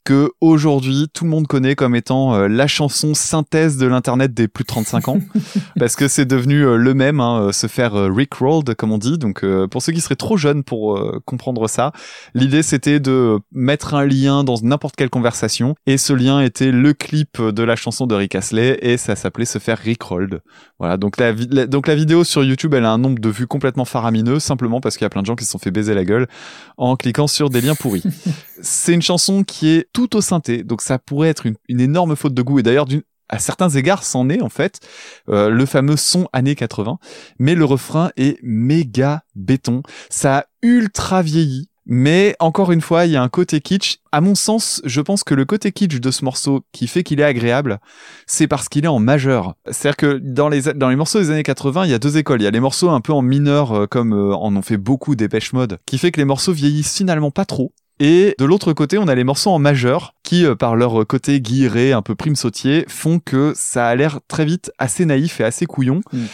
Speaker 1: que aujourd'hui tout le monde connaît comme étant euh, la chanson synthèse de l'internet des plus de 35 ans, *laughs* parce que c'est devenu euh, le même, hein, euh, se faire rickrolled comme on dit. Donc, pour ceux qui seraient trop jeunes pour comprendre ça, l'idée c'était de mettre un lien dans n'importe quelle conversation, et ce lien était le clip de la chanson de Rick Astley, et ça s'appelait se faire rickrolled. Voilà. Donc la, vi- la- donc la vidéo sur YouTube, elle a un nombre de vues complètement faramineux, simplement parce qu'il y a plein de gens qui se sont fait baiser la gueule en cliquant sur des liens pourris. *laughs* c'est une chanson qui est tout au synthé, donc ça pourrait être une, une énorme faute de goût, et d'ailleurs d'une à certains égards, c'en est en fait euh, le fameux son années 80, mais le refrain est méga béton. Ça a ultra vieilli, mais encore une fois, il y a un côté kitsch. À mon sens, je pense que le côté kitsch de ce morceau qui fait qu'il est agréable, c'est parce qu'il est en majeur. C'est-à-dire que dans les, dans les morceaux des années 80, il y a deux écoles. Il y a les morceaux un peu en mineur, euh, comme euh, en ont fait beaucoup des Mode, qui fait que les morceaux vieillissent finalement pas trop. Et de l'autre côté, on a les morceaux en majeur qui, euh, par leur côté guilleré, un peu prime sautier, font que ça a l'air très vite assez naïf et assez couillon.
Speaker 2: Mm.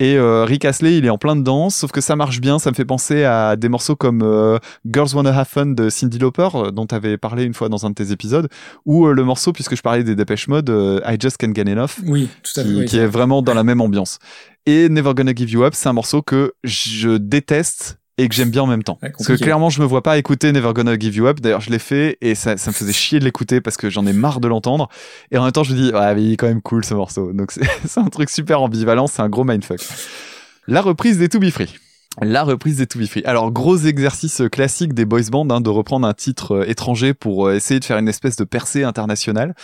Speaker 1: Et euh, Rick Astley, il est en plein dedans, sauf que ça marche bien. Ça me fait penser à des morceaux comme euh, Girls Wanna Have Fun de Cindy Lauper, euh, dont tu avais parlé une fois dans un de tes épisodes, ou le morceau, puisque je parlais des Dépêche Mode, I Just Can't Get Enough,
Speaker 2: Oui, tout à fait.
Speaker 1: qui,
Speaker 2: oui,
Speaker 1: qui est
Speaker 2: vrai.
Speaker 1: vraiment dans la même ambiance. Et Never Gonna Give You Up, c'est un morceau que je déteste et que j'aime bien en même temps.
Speaker 2: Ouais,
Speaker 1: parce que clairement, je me vois pas écouter Never Gonna Give You Up. D'ailleurs, je l'ai fait et ça, ça me faisait chier de l'écouter parce que j'en ai marre de l'entendre. Et en même temps, je me dis, ouais, mais il est quand même cool ce morceau. Donc *laughs* c'est c'est un truc super ambivalent, c'est un gros mindfuck. La reprise des To Be Free. La reprise des To Be Free. Alors, gros exercice classique des boys bands hein, de reprendre un titre euh, étranger pour euh, essayer de faire une espèce de percée internationale.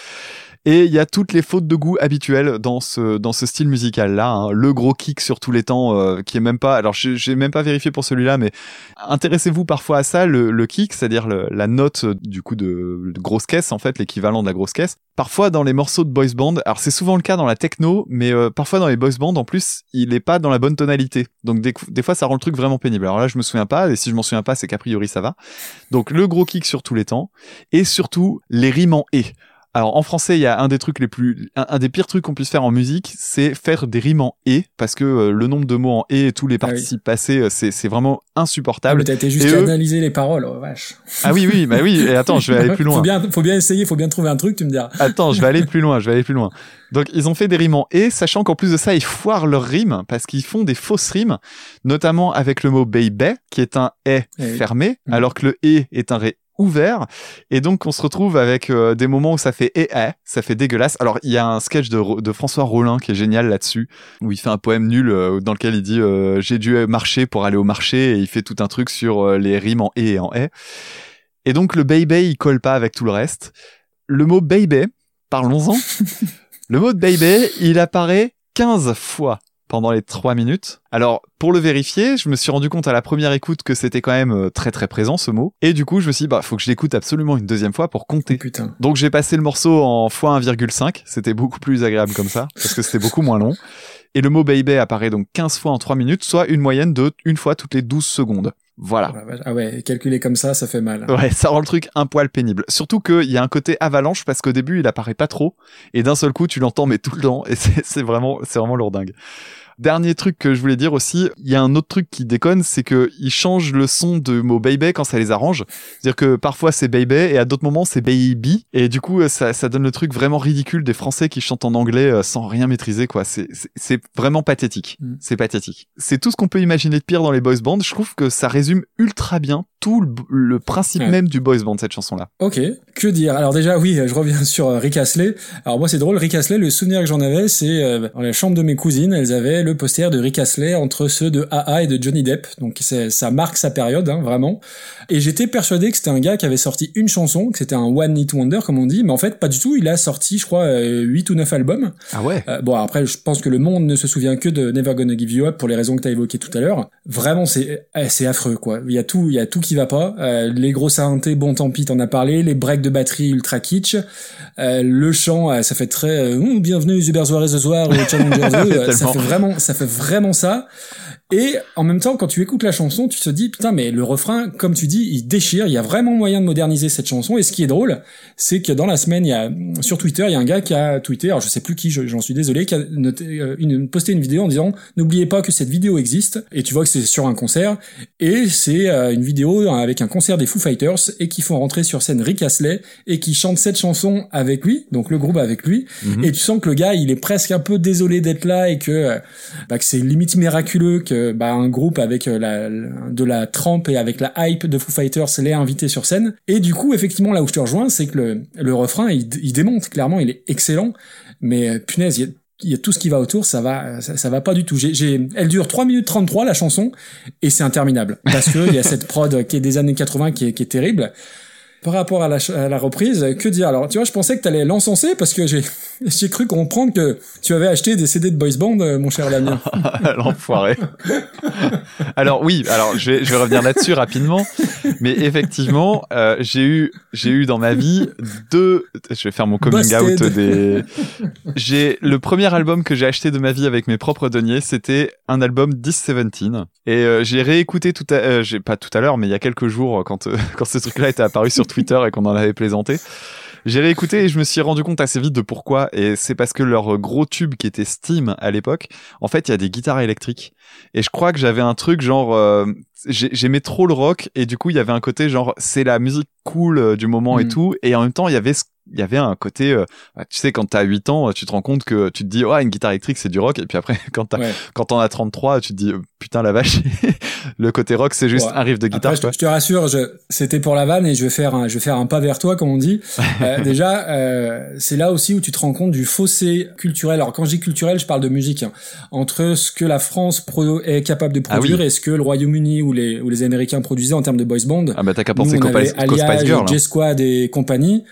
Speaker 1: Et il y a toutes les fautes de goût habituelles dans ce dans ce style musical là. hein. Le gros kick sur tous les temps, euh, qui est même pas. Alors j'ai même pas vérifié pour celui-là, mais intéressez-vous parfois à ça. Le, le kick, c'est-à-dire la note du coup de, de grosse caisse en fait, l'équivalent de la grosse caisse. Parfois dans les morceaux de boys band, alors c'est souvent le cas dans la techno, mais euh, parfois dans les boys band en plus, il est pas dans la bonne tonalité. Donc des, des fois ça rend le truc vraiment pénible. Alors là je me souviens pas, et si je m'en souviens pas, c'est qu'a priori ça va. Donc le gros kick sur tous les temps, et surtout les rimes en et. Alors en français, il y a un des trucs les plus, un, un des pires trucs qu'on puisse faire en musique, c'est faire des rimes en et, parce que euh, le nombre de mots en et et tous les
Speaker 2: Ah oui.
Speaker 1: participes passés, euh, c'est c'est vraiment
Speaker 2: Ah,
Speaker 1: insupportable.
Speaker 2: mais t'as
Speaker 1: eux-
Speaker 2: analyser les paroles, oh, vache.
Speaker 1: Ah oui, oui, bah oui. Et attends, je vais aller plus loin.
Speaker 2: faut bien, faut bien essayer, faut bien trouver un truc, tu me diras.
Speaker 1: Attends, je vais aller plus loin, je vais aller plus loin. *laughs* Donc ils ont fait des rimes en et, sachant qu'en plus de ça, ils foirent leurs rimes parce qu'ils font des fausses rimes, notamment avec le mot baby, qui est un et fermé,
Speaker 2: Mhm.
Speaker 1: alors que le et est un ré ouvert. Et donc on se retrouve avec euh, des moments où ça fait et eh, ça fait dégueulasse. Alors il y a un sketch de, François Rollin qui est génial là-dessus, où il fait un poème nul euh, dans lequel il dit euh, j'ai dû marcher pour aller au marché et il fait tout un truc sur les rimes en et et en eh. Et donc le baby il colle pas avec tout le reste. Le mot baby, parlons-en. *laughs* le mot de baby, il apparaît 15 fois pendant les 3 minutes. Alors, pour le vérifier, je me suis rendu compte à la première écoute que c'était quand même euh, très très présent ce mot. Et du coup, je me suis dit, bah, faut que je l'écoute absolument une deuxième fois pour compter.
Speaker 2: Putain.
Speaker 1: Donc j'ai passé le morceau en x1,5, c'était beaucoup plus agréable comme ça, parce que c'était beaucoup moins long. Et le mot baby apparaît donc 15 fois en 3 minutes, soit une moyenne de une fois toutes les 12 secondes. Voilà.
Speaker 2: Oh. Ah ouais, calculer comme ça, ça fait mal.
Speaker 1: Ouais, ça rend le truc un poil pénible. Surtout qu'il y a un côté avalanche parce qu'au début il apparaît pas trop et d'un seul coup tu l'entends mais tout le temps et c'est c'est vraiment c'est vraiment lourdingue. Dernier truc que je voulais dire aussi, il y a un autre truc qui déconne, c'est que ils changent le son de mot baby quand ça les arrange. C'est-à-dire que parfois c'est baby et à d'autres moments c'est baby et du coup ça, ça donne le truc vraiment ridicule des Français qui chantent en anglais euh, sans rien maîtriser quoi. C'est c'est- vraiment pathétique.
Speaker 2: Mm.
Speaker 1: C'est pathétique. C'est tout ce qu'on peut imaginer de pire dans les boys bands. Je trouve que ça résume ultra bien tout le, le principe
Speaker 2: Ouais.
Speaker 1: même du boys band cette chanson là.
Speaker 2: Ok, que dire? Alors déjà, oui, je reviens *laughs* sur euh, Rick Astley. Alors moi, c'est drôle, Rick Astley, le souvenir que j'en avais, c'est euh, dans la chambre de mes cousines, elles avaient le poster de Rick Astley entre ceux de AA et de Johnny Depp. Donc ça marque sa période, hein, vraiment. Et j'étais persuadé que c'était un gars qui avait sorti une chanson, que c'était un one hit wonder, comme on dit, mais en fait, pas du tout. Il a sorti, je crois, euh, 8 ou 9 albums.
Speaker 1: Ah ouais?
Speaker 2: Euh, bon, après, je pense que le monde ne se souvient que de Never Gonna Give You Up pour les raisons que tu as évoquées tout à l'heure. Vraiment, c'est eh, c'est affreux, quoi. Il y a tout, il y a tout qui va pas. Euh, les gros synthés, bon tant pis, t'en as parlé. Les breaks de batterie ultra kitsch. Euh, le chant, euh, ça fait très euh, Ouh, bienvenue Zuber Soirée ce soir au Challenger 2. *laughs* Euh, ça fait vraiment, ça fait vraiment ça. Et en même temps, quand tu écoutes la chanson, tu te dis putain, mais le refrain, comme tu dis, il déchire. Il y a vraiment moyen de moderniser cette chanson. Et ce qui est drôle, c'est que dans la semaine, il y a sur Twitter, il y a un gars qui a tweeté, alors je sais plus qui, je- j'en suis désolé, qui a noté, euh, une, posté une vidéo en disant n'oubliez pas que cette vidéo existe. Et tu vois que c'est sur un concert. Et c'est euh, une vidéo avec un concert des Foo Fighters et qui font rentrer sur scène Rick Astley et qui chante cette chanson avec lui, donc le groupe avec lui.
Speaker 1: Mhm.
Speaker 2: Et tu sens que le gars, il est presque un peu désolé d'être là et que, euh, bah, que c'est limite miraculeux que bah, un groupe avec euh, la, de la trempe et avec la hype de Foo Fighters l'ait invité sur scène. Et du coup, effectivement, là où je te rejoins, c'est que le, le refrain, il, il démonte clairement, il est excellent. Mais euh, punaise, il y a y a tout ce qui va autour, ça va, ça, va pas du tout. J'ai, elle dure 3 minutes 33 la chanson et c'est interminable parce que il y a cette prod qui est des années 80 qui est, qui est terrible. Par rapport à la, ch- à la reprise, que dire? Alors, tu vois, je pensais que t'allais l'encenser parce que j'ai, *laughs* j'ai cru comprendre que tu avais acheté des CD de boys band, euh, mon cher Damien. *laughs*
Speaker 1: L'enfoiré. alors oui, alors je vais, je vais revenir là-dessus rapidement, mais effectivement, euh, j'ai eu, j'ai eu dans ma vie deux. Je vais faire mon coming
Speaker 2: Busted.
Speaker 1: out des. J'ai le premier album que j'ai acheté de ma vie avec mes propres deniers, c'était un album 1017 et euh, j'ai réécouté tout à, euh, j'ai pas tout à l'heure, mais il y a quelques jours quand quand ce truc-là était apparu sur Twitter et qu'on en avait plaisanté. J'ai réécouté et je me suis rendu compte assez vite de pourquoi. Et c'est parce que leur gros tube qui était Steam à l'époque, en fait, il y a des guitares électriques. Et je crois que j'avais un truc genre, euh, j'ai- j'aimais trop le rock et du coup, il y avait un côté genre, c'est la musique cool euh, du moment et
Speaker 2: Mm.
Speaker 1: tout. Et en même temps, il y avait ce- il y avait un côté, euh, bah, tu sais, quand t'as 8 ans, tu te rends compte que tu te dis, ouais, une guitare électrique, c'est du rock. Et puis après, *laughs* quand t'as,
Speaker 2: Ouais.
Speaker 1: quand t'en as 33, tu te dis, euh, putain, la vache, *laughs* le côté rock, c'est juste
Speaker 2: Ouais.
Speaker 1: un riff de guitare,
Speaker 2: Après, je, te- je te rassure, je, c'était pour la vanne et je vais faire un, je vais faire un pas vers toi, comme on dit. *laughs* Euh, déjà, euh, c'est là aussi où tu te rends compte du fossé culturel. Alors, quand je dis culturel, je parle de musique. hein. Entre ce que la France pro- est capable de
Speaker 1: Ah oui.
Speaker 2: produire et ce que le Royaume-Uni ou les, ou les Américains produisaient en termes de boys band.
Speaker 1: Ah bah t'as qu'à penser Spice Girl. hein.
Speaker 2: J-Squad et compagnie.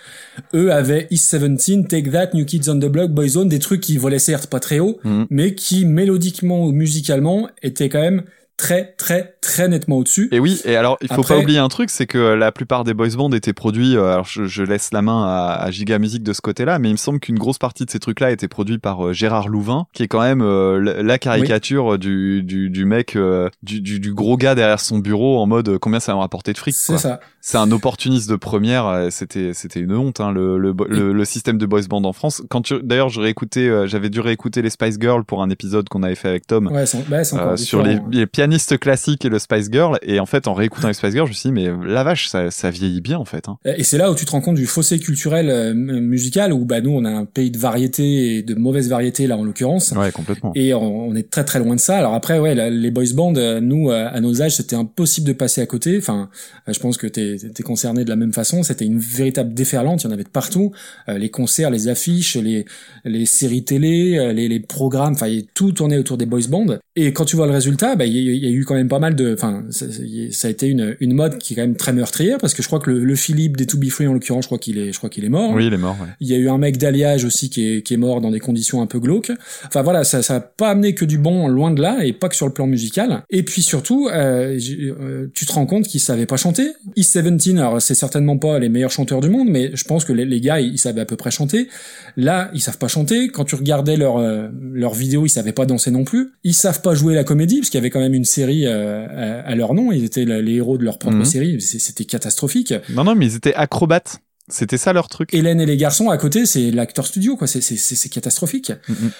Speaker 2: Eux avaient East 17, Take That, New Kids on the Block, Boyzone, des trucs qui volaient certes pas très haut,
Speaker 1: Mhm.
Speaker 2: mais qui mélodiquement ou musicalement étaient quand même très très très nettement au-dessus.
Speaker 1: Et oui, et alors il faut
Speaker 2: Après-
Speaker 1: pas oublier un truc, c'est que la plupart des boys bands étaient produits. euh, alors je, je laisse la main à, à Giga Music de ce côté-là, mais il me semble qu'une grosse partie de ces trucs-là étaient produits par euh, Gérard Louvain, qui est quand même euh, la, caricature du, du du mec, euh, du, du, du gros gars derrière son bureau en mode euh, combien ça va me rapporter de fric.
Speaker 2: C'est ça.
Speaker 1: C'est un opportuniste de première. euh, C'était c'était une honte hein, le, le, le le système de boys band en France. Quand tu- d'ailleurs je réécoutais, euh, j'avais dû réécouter les Spice Girls pour un épisode qu'on avait fait avec Tom.
Speaker 2: Ouais,
Speaker 1: Euh, sur les,
Speaker 2: hein.
Speaker 1: les pianistes classiques et le Spice Girl et en fait en réécoutant les Spice Girls je me suis dit mais la vache ça, ça vieillit bien en fait hein.
Speaker 2: Et c'est là où tu te rends compte du fossé culturel euh, musical où bah nous on a un pays de variété et de mauvaise variété là en l'occurrence.
Speaker 1: ouais complètement
Speaker 2: Et on, on est très très loin de ça. Alors après, ouais, la- les boys bands, euh, nous, euh, à nos âges, c'était impossible de passer à côté. Enfin, je pense que t'es es concerné de la même façon. C'était une véritable déferlante. Il y en avait de partout. Euh, les concerts, les affiches, les les séries télé, les, les programmes. Enfin, tout tournait autour des boys bands. Et quand tu vois le résultat, bah, il y, a- il y a eu quand même pas mal de. Enfin, ça, ça a été une une mode qui est quand même très meurtrière parce que je crois que le, le Philippe des To Be Free en l'occurrence, je crois qu'il est, je crois qu'il est mort.
Speaker 1: oui il est mort ouais.
Speaker 2: Il y a eu un mec d'alliage aussi qui est, qui est mort dans des conditions un peu glauques. Enfin voilà, ça ça a pas amené que du bon, loin de là, et pas que sur le plan musical. Et puis surtout, euh, euh, tu te rends compte qu'ils savaient pas chanter. East Seventeen, alors c'est certainement pas les meilleurs chanteurs du monde, mais je pense que les, les gars, ils, ils savaient à peu près chanter. Là, ils savent pas chanter. Quand tu regardais leur euh, leur vidéo, ils savaient pas danser non plus. Ils savent pas jouer la comédie, parce qu'il y avait quand même une série euh, à, à leur nom. Ils étaient les héros de leur propre
Speaker 1: Mhm.
Speaker 2: série. C'était catastrophique.
Speaker 1: non non mais ils étaient acrobates c'était ça leur truc
Speaker 2: Hélène et les garçons à côté, c'est l'acteur studio, quoi. C'est c'est c'est c'est catastrophique.
Speaker 1: Mhm.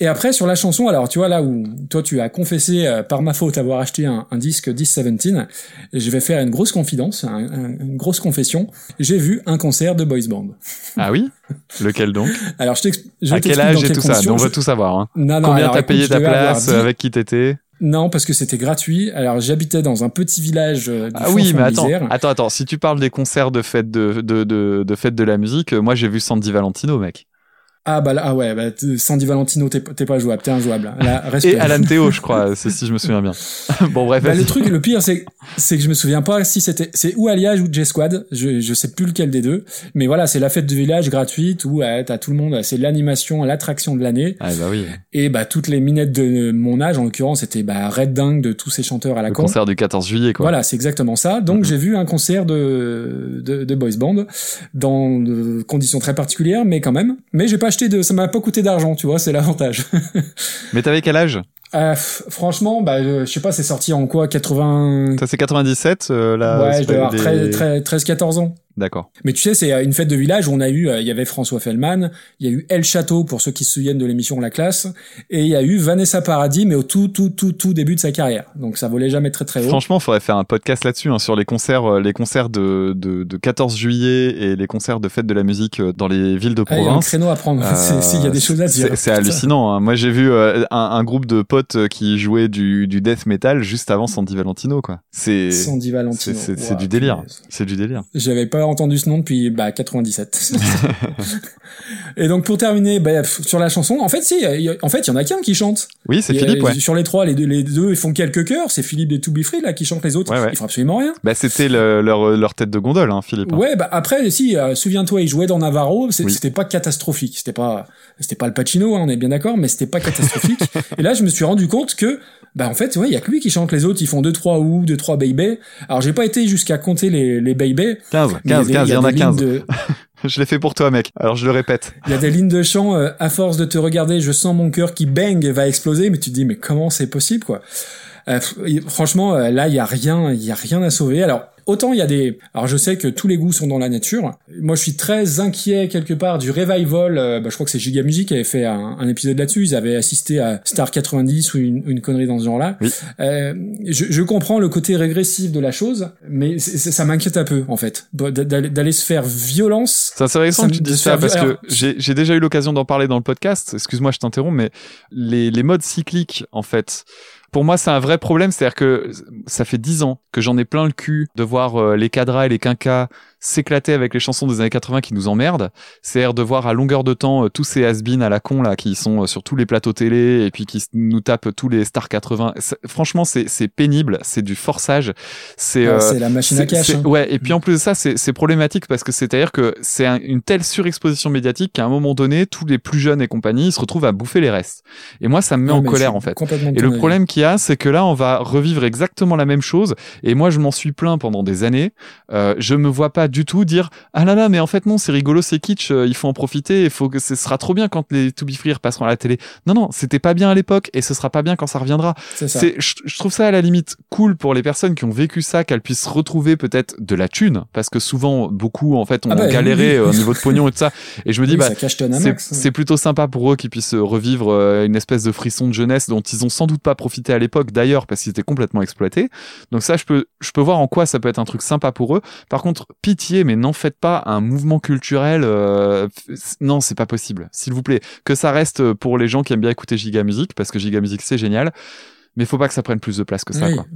Speaker 2: Et après sur la chanson, alors tu vois là où toi tu as confessé euh, par ma faute avoir acheté un, un disque 1017, je vais faire une grosse confidence, un- un- une grosse confession. J'ai vu un concert de boys band.
Speaker 1: ah oui? Lequel donc?
Speaker 2: Alors je t'explique.
Speaker 1: à quel âge et tout ça? on veut tout savoir hein.
Speaker 2: Non, non,
Speaker 1: combien t'as payé ta place
Speaker 2: 10
Speaker 1: avec qui t'étais?
Speaker 2: Non, parce que c'était gratuit. Alors j'habitais dans un petit village euh, du
Speaker 1: ah oui mais attends attends. Si tu parles des concerts de fête de de de, de fête de la musique euh, moi j'ai vu Sandy Valentino mec
Speaker 2: Ah bah là, ah ouais, bah, Sandy Valentino, t'es pas jouable, t'es injouable. Là, respect.
Speaker 1: et Alan Théo je *laughs* crois si je me souviens bien *laughs* bon bref
Speaker 2: Bah, le truc, le pire, c'est c'est que je me souviens pas si c'était c'est ou Alliage ou J-Squad, je je sais plus lequel des deux, mais voilà, c'est la fête du village gratuite où euh, t'as tout le monde, c'est l'animation, l'attraction de l'année,
Speaker 1: ah bah oui
Speaker 2: et bah toutes les minettes de mon âge, en l'occurrence, c'était bah Red Dingue de tous ces chanteurs à la
Speaker 1: le
Speaker 2: con.
Speaker 1: concert du 14 juillet quoi
Speaker 2: Voilà, c'est exactement ça. Donc j'ai vu un concert de, de de boys band dans de conditions très particulières, mais quand même. Mais j'ai pas acheté de, ça m'a pas coûté d'argent, tu vois, c'est l'avantage. *laughs*
Speaker 1: mais t'avais quel âge
Speaker 2: Euh, franchement, bah je je sais pas, c'est sorti en quoi, 80.
Speaker 1: ça c'est 97 euh, là
Speaker 2: ouais, je dois avoir 13, 13, 14 ans.
Speaker 1: D'accord
Speaker 2: Mais tu sais, c'est euh, une fête de village où on a eu, euh, il y avait François Fellman, il y a eu El Château pour ceux qui se souviennent de l'émission La Classe, et il y a eu Vanessa Paradis, mais au tout, tout, tout, tout début de sa carrière. Donc ça volait jamais très très haut.
Speaker 1: Franchement, faudrait faire un podcast là-dessus hein, sur les concerts, euh, les concerts de, de, de 14 juillet et les concerts de fête de la musique dans les villes de
Speaker 2: Ah, il y a un
Speaker 1: province.
Speaker 2: créneau à prendre. *laughs*
Speaker 1: Euh,
Speaker 2: C'est- si, il y a des choses à dire.
Speaker 1: C'est hallucinant. hein. Moi, j'ai vu euh, un, un groupe de potes qui jouaient du, du death metal juste avant Sandy Valentino, quoi. C'est
Speaker 2: Sandy Valentino.
Speaker 1: c'est- du délire. C'est du délire.
Speaker 2: J'avais pas entendu ce nom depuis bah 97. *laughs* et donc pour terminer, bah, sur la chanson, en fait si, il y a- en fait il y en a qu'un qui chante.
Speaker 1: Oui, c'est Philippe, ouais.
Speaker 2: Sur les trois, les deux, les deux ils font quelques chœurs. C'est Philippe des To Be Free là qui chante les autres.
Speaker 1: Ouais, ouais.
Speaker 2: Ils font absolument rien.
Speaker 1: Bah, c'était le- leur, leur tête de gondole, hein, Philippe. hein.
Speaker 2: Ouais, bah après, si, euh, souviens-toi, il jouait dans Navarro, c'est-
Speaker 1: Oui.
Speaker 2: c'était pas catastrophique, c'était pas, c'était pas le Pacino, hein, on est bien d'accord, mais c'était pas catastrophique. *laughs* et là, je me suis rendu compte que, bah en fait, ouais, il y a que lui qui chante, les autres, ils font deux trois ou deux trois baby. Alors j'ai pas été jusqu'à compter les les baby.
Speaker 1: 15,
Speaker 2: mais il y a
Speaker 1: 15,
Speaker 2: des-
Speaker 1: 15, il y en
Speaker 2: des
Speaker 1: a
Speaker 2: lignes
Speaker 1: 15.
Speaker 2: de- *laughs*
Speaker 1: Je l'ai fait pour toi, mec. Alors, je le répète.
Speaker 2: Il y a des lignes de chant, euh, à force de te regarder, je sens mon cœur qui bang, va exploser, mais tu te dis, mais comment c'est possible, quoi? Euh, Franchement, euh, là, il y a rien, il y a rien à sauver. Alors, autant il y a des... Alors, je sais que tous les goûts sont dans la nature. Moi, je suis très inquiet, quelque part, du revival. euh, bah, je crois que c'est Giga Music qui avait fait un, un épisode là-dessus. Ils avaient assisté à Star 90 ou une, une connerie dans ce genre-là.
Speaker 1: Oui.
Speaker 2: Euh, je, je comprends le côté régressif de la chose, mais ça m'inquiète un peu, en fait. D'aller d'aller se faire violence
Speaker 1: C'est intéressant
Speaker 2: Ça
Speaker 1: que tu dises ça parce que j'ai déjà eu l'occasion d'en parler dans le podcast. Excuse-moi, je t'interromps, mais les, les modes cycliques, en fait, pour moi, c'est un vrai problème. C'est-à-dire que ça fait dix ans que j'en ai plein le cul de voir euh, les cadras et les quinquas s'éclater avec les chansons des années 80 qui nous emmerdent. C'est-à-dire de voir à longueur de temps euh, tous ces has à la con là qui sont euh, sur tous les plateaux télé et puis qui nous tapent tous les stars 80. C'est- Franchement, c'est pénible, c'est du forçage. C'est
Speaker 2: Ouais,
Speaker 1: euh,
Speaker 2: la machine à cash. hein.
Speaker 1: Ouais, et puis en plus de ça, c'est problématique parce que c'est-à-dire que c'est un- une telle surexposition médiatique qu'à un moment donné, tous les plus jeunes et compagnie ils se retrouvent à bouffer les restes. Et moi, ça me met
Speaker 2: Ouais,
Speaker 1: en colère en fait. Et le problème qui qu'il y a, c'est que là, on va revivre exactement la même chose. Et moi, je m'en suis plaint pendant des années. Euh, je me vois pas du tout dire ah là là, mais en fait non, c'est rigolo, c'est kitsch, euh, il faut en profiter. Il faut que ce sera trop bien quand les To Be Free passeront à la télé. Non non, c'était pas bien à l'époque et ce sera pas bien quand ça reviendra.
Speaker 2: C'est
Speaker 1: je, je trouve ça à la limite cool pour les personnes qui ont vécu ça, qu'elles puissent retrouver peut-être de la thune, parce que souvent beaucoup en fait ont
Speaker 2: Ah bah,
Speaker 1: galéré
Speaker 2: oui.
Speaker 1: euh, au niveau de pognon et tout ça. Et je me dis
Speaker 2: Oui,
Speaker 1: bah c'est,
Speaker 2: hein.
Speaker 1: c'est plutôt sympa pour eux qu'ils puissent revivre une espèce de frisson de jeunesse dont ils ont sans doute pas profité à l'époque d'ailleurs parce qu'ils étaient complètement exploités. Donc ça, je peux, je peux voir en quoi ça peut être un truc sympa pour eux. Par contre, pitié, mais n'en faites pas un mouvement culturel. euh, non, c'est pas possible. S'il vous plaît, que ça reste pour les gens qui aiment bien écouter Giga Music parce que Giga Music c'est génial. Mais faut pas que ça prenne plus de place que ça.
Speaker 2: Oui,
Speaker 1: Quoi.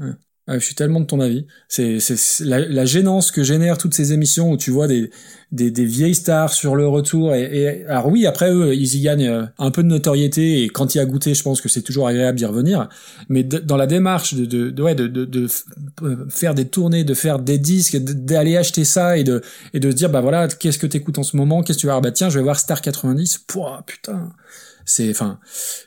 Speaker 2: Je suis tellement de ton avis. C'est la, la gênance que génèrent toutes ces émissions où tu vois des des, des vieilles stars sur le retour et, et alors oui après eux ils y gagnent euh, un peu de notoriété et quand il y a goûté je pense que c'est toujours agréable d'y revenir. Mais dans la démarche de de, de, de, de, euh, faire des tournées de faire des disques d'aller acheter ça et de et de se dire bah voilà qu'est-ce que t'écoutes en ce moment qu'est-ce que tu vas bah tiens je vais voir Star 90 Pouah, putain c'est enfin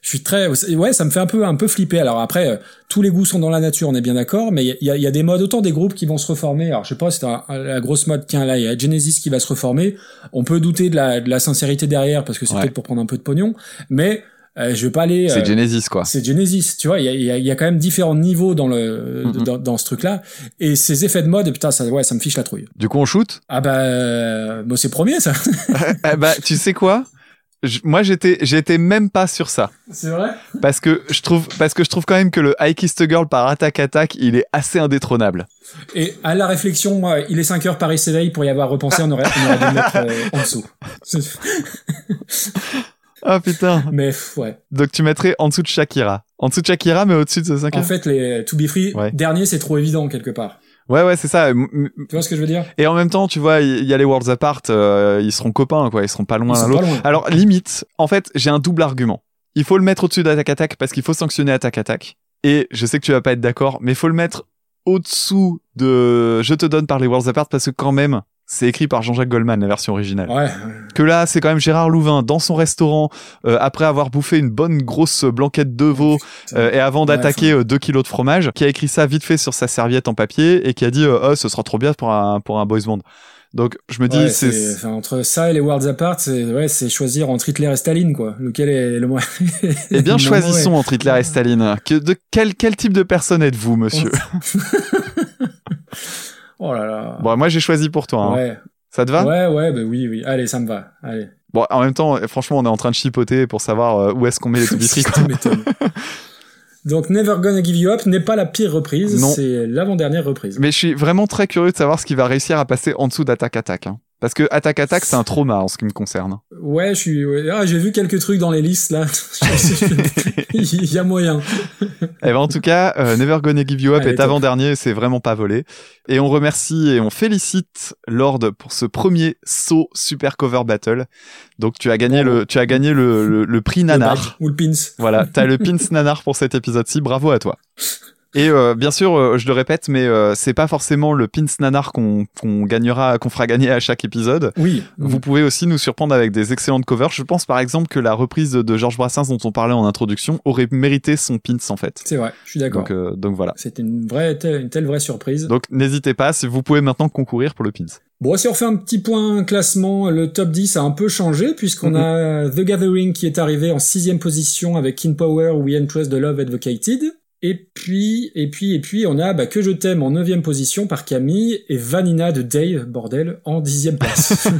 Speaker 2: je suis très ouais ça me fait un peu un peu flipper alors après euh, tous les goûts sont dans la nature on est bien d'accord mais il y a, il y a des modes autant des groupes qui vont se reformer alors je sais pas c'est la grosse mode tiens là il y a Genesis qui va se reformer on peut douter de la, de la sincérité derrière parce que c'est
Speaker 1: Ouais.
Speaker 2: peut-être pour prendre un peu de pognon mais euh, je vais pas aller
Speaker 1: C'est
Speaker 2: euh,
Speaker 1: Genesis quoi.
Speaker 2: c'est Genesis, tu vois, il y a, y, a, y a quand même différents niveaux dans le dans, dans ce truc-là, et ces effets de mode, putain, ça, ouais, ça me fiche la trouille.
Speaker 1: Du coup, on shoot?
Speaker 2: Ah bah, euh, bon, c'est premier ça. *laughs*
Speaker 1: Eh bah, tu sais quoi? Moi, j'étais, j'étais même pas sur ça.
Speaker 2: c'est vrai?
Speaker 1: Parce que je trouve, parce que je trouve quand même que le I Kissed Girl par Attack Attack, il est assez indétrônable.
Speaker 2: Et à la réflexion, moi, il est 5 heures Paris s'éveille pour y avoir repensé, on aurait, on aurait dû le mettre euh, en dessous. *laughs*
Speaker 1: Ah putain.
Speaker 2: Mais ouais.
Speaker 1: Donc tu mettrais en dessous de Shakira. En dessous de Shakira, mais au-dessus de ce 5
Speaker 2: En fait, les To Be Free,
Speaker 1: Ouais.
Speaker 2: dernier, c'est trop évident quelque part.
Speaker 1: Ouais, ouais, c'est ça.
Speaker 2: Tu vois ce que je veux dire?
Speaker 1: Et en même temps, tu vois, il y a les Worlds Apart, euh, ils seront copains, quoi. Ils seront pas loin l'un l'autre. Alors, limite, en fait, j'ai un double argument. Il faut le mettre au-dessus d'Attack Attack parce qu'il faut sanctionner Attack Attack. Et je sais que tu vas pas être d'accord, mais il faut le mettre au-dessous de Je te donne par les Worlds Apart parce que quand même, c'est écrit par Jean-Jacques Goldman, la version originale.
Speaker 2: Ouais.
Speaker 1: Que là, c'est quand même Gérard Louvain dans son restaurant, euh, après avoir bouffé une bonne grosse blanquette de veau euh, et avant d'attaquer euh, deux kilos de fromage, qui a écrit ça vite fait sur sa serviette en papier et qui a dit euh, oh, ce sera trop bien pour un, pour un boys band. Donc je me dis,
Speaker 2: Ouais,
Speaker 1: c'est...
Speaker 2: entre ça et les Worlds Apart, c'est ouais, c'est choisir entre Hitler et Staline, quoi. Lequel est le moins. *laughs*
Speaker 1: Eh bien, choisissons entre Hitler et Staline. Que, de quel, quel type de personne êtes-vous, monsieur? *laughs*
Speaker 2: Oh là là.
Speaker 1: Bon, moi j'ai choisi pour toi. hein.
Speaker 2: ouais.
Speaker 1: Ça te va?
Speaker 2: Ouais, ouais, bah oui, oui. Allez, ça me va. Allez.
Speaker 1: Bon, en même temps, franchement, on est en train de chipoter pour savoir euh, où est-ce qu'on met les *laughs* to be free, quoi.
Speaker 2: Tu m'étonnes. *laughs* Donc, Never Gonna Give You Up n'est pas la pire reprise,
Speaker 1: Non.
Speaker 2: c'est l'avant-dernière reprise.
Speaker 1: Mais je suis vraiment très curieux de savoir ce qui va réussir à passer en dessous d'Attack Attack. hein. Parce que Attack Attack, c'est un trauma en ce qui me concerne.
Speaker 2: Ouais, je suis. ouais. Ah, j'ai vu quelques trucs dans les listes là. *laughs* Il y a moyen.
Speaker 1: Eh ben, en tout cas, euh, Never Gonna Give You Up
Speaker 2: Allez,
Speaker 1: est
Speaker 2: top.
Speaker 1: avant-dernier, c'est vraiment pas volé. Et on remercie et on félicite Lord pour ce premier saut Super Cover Battle. Donc tu as gagné le, tu as gagné le, le, le prix
Speaker 2: Le badge
Speaker 1: Nanar.
Speaker 2: Ou le pins.
Speaker 1: Voilà, t'as le *laughs* pins Nanar pour cet épisode-ci. Bravo à toi. Et euh, bien sûr, euh, je le répète, mais euh, c'est pas forcément le pins Nanar qu'on qu'on gagnera, qu'on fera gagner à chaque épisode.
Speaker 2: Oui.
Speaker 1: Vous pouvez aussi nous surprendre avec des excellentes covers. Je pense par exemple que la reprise de Georges Brassens dont on parlait en introduction aurait mérité son pins en fait.
Speaker 2: C'est vrai, je suis d'accord.
Speaker 1: Donc, euh, donc voilà.
Speaker 2: C'était une vraie, telle, une telle vraie surprise.
Speaker 1: Donc n'hésitez pas, si vous pouvez maintenant concourir pour le pins.
Speaker 2: Bon, si on refait un petit point classement, le top 10 a un peu changé puisqu'on
Speaker 1: Mhm.
Speaker 2: a The Gathering qui est arrivé en sixième position avec King Power, We Entrust the Love Advocated. Et puis, et puis, et puis, on a bah, Que je t'aime en neuvième position par Camille et Vanina de Dave, bordel, en dixième place. *laughs*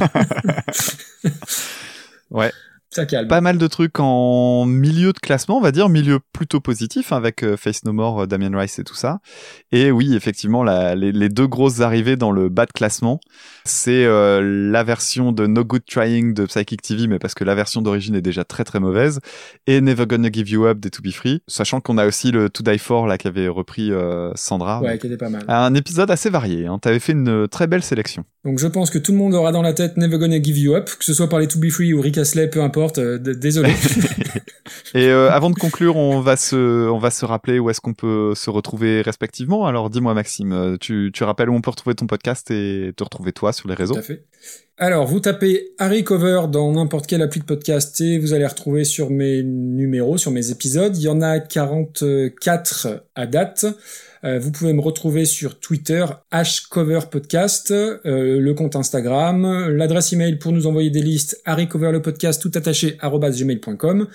Speaker 2: *laughs*
Speaker 1: Ouais.
Speaker 2: Ça calme.
Speaker 1: Pas mal de trucs en milieu de classement, on va dire, milieu plutôt positif avec euh, Face No More, euh, Damien Rice et tout ça. Et oui, effectivement, la- les, les deux grosses arrivées dans le bas de classement, c'est euh, la version de No Good Trying de Psychic TV, mais parce que la version d'origine est déjà très très mauvaise, et Never Gonna Give You Up des To Be Free, sachant qu'on a aussi le To Die For là qu'avait repris euh, Sandra.
Speaker 2: Ouais, qui était pas mal.
Speaker 1: Un épisode assez varié, hein. t'avais fait une très belle sélection.
Speaker 2: Donc je pense que tout le monde aura dans la tête Never Gonna Give You Up, que ce soit par les To Be Free ou Rick Astley, peu importe. Euh, désolé. *laughs*
Speaker 1: Et euh, avant de conclure, on va se, on va se rappeler où est-ce qu'on peut se retrouver respectivement. Alors dis-moi Maxime, euh, tu, tu rappelles où on peut retrouver ton podcast et te retrouver toi sur les réseaux
Speaker 2: Tout à fait. Alors, vous tapez Harry Cover dans n'importe quelle appli de podcast et vous allez retrouver sur mes numéros, sur mes épisodes. Il y en a 44 à date. Euh, vous pouvez me retrouver sur Twitter, hcoverpodcast, euh, le compte Instagram, l'adresse email pour nous envoyer des listes, harrycoverlepodcast tout attaché, gmail.com.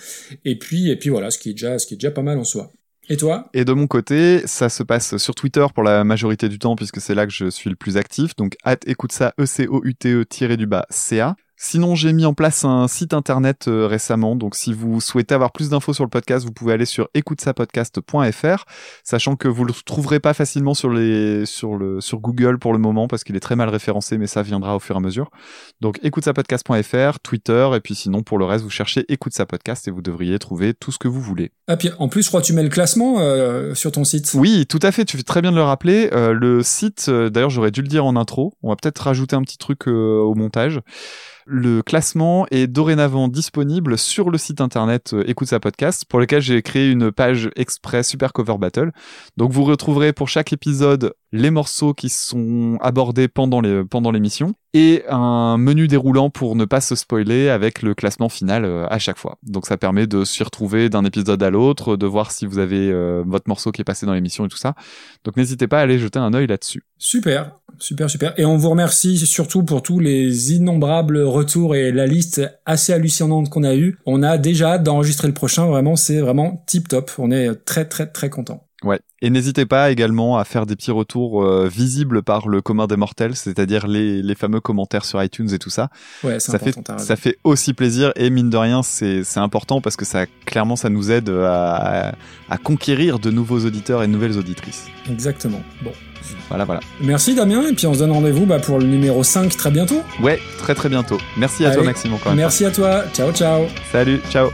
Speaker 2: Et puis, et puis voilà, ce qui est déjà, pas mal en soi. Et toi?
Speaker 1: Et de mon côté, ça se passe sur Twitter pour la majorité du temps puisque c'est là que je suis le plus actif. Donc, hâte écoute ça, E E-C-O-U-T-E du bas C-A. Sinon, j'ai mis en place un site internet euh, récemment. Donc, si vous souhaitez avoir plus d'infos sur le podcast, vous pouvez aller sur écoutesapodcast.fr, sachant que vous le trouverez pas facilement sur les, sur le, sur Google pour le moment parce qu'il est très mal référencé, mais ça viendra au fur et à mesure. Donc, écoutesapodcast.fr, Twitter, et puis sinon, pour le reste, vous cherchez Écoute sa podcast et vous devriez trouver tout ce que vous voulez.
Speaker 2: Ah, puis, en plus, je crois que tu mets le classement euh, sur ton site.
Speaker 1: Oui, tout à fait. Tu fais très bien de le rappeler. Euh, le site, euh, d'ailleurs, j'aurais dû le dire en intro. On va peut-être rajouter un petit truc euh, au montage. Le classement est dorénavant disponible sur le site internet euh, Écoute sa podcast, pour lequel j'ai créé une page exprès Super Cover Battle. Donc vous retrouverez pour chaque épisode les morceaux qui sont abordés pendant les pendant l'émission et un menu déroulant pour ne pas se spoiler avec le classement final euh, à chaque fois. Donc ça permet de s'y retrouver d'un épisode à l'autre, de voir si vous avez euh, votre morceau qui est passé dans l'émission et tout ça. Donc n'hésitez pas à aller jeter un œil là-dessus.
Speaker 2: Super, super, super. Et on vous remercie surtout pour tous les innombrables retours et la liste assez hallucinante qu'on a eue. On a déjà d'enregistrer le prochain. Vraiment, c'est vraiment tip top. On est très, très, très content.
Speaker 1: Ouais. Et n'hésitez pas également à faire des petits retours euh, visibles par le commun des mortels, c'est-à-dire les, les fameux commentaires sur iTunes et tout ça.
Speaker 2: Ouais,
Speaker 1: Ça fait, ça fait aussi plaisir et mine de rien, c'est c'est important parce que ça clairement ça nous aide à, à, à conquérir de nouveaux auditeurs et de nouvelles auditrices.
Speaker 2: Exactement. Bon.
Speaker 1: Voilà, voilà.
Speaker 2: Merci Damien. Et puis on se donne rendez-vous bah, pour le numéro 5 très bientôt.
Speaker 1: Ouais, très très bientôt. Merci à toi Maxime encore. une fois.
Speaker 2: Merci à toi. Ciao, ciao.
Speaker 1: Salut, ciao.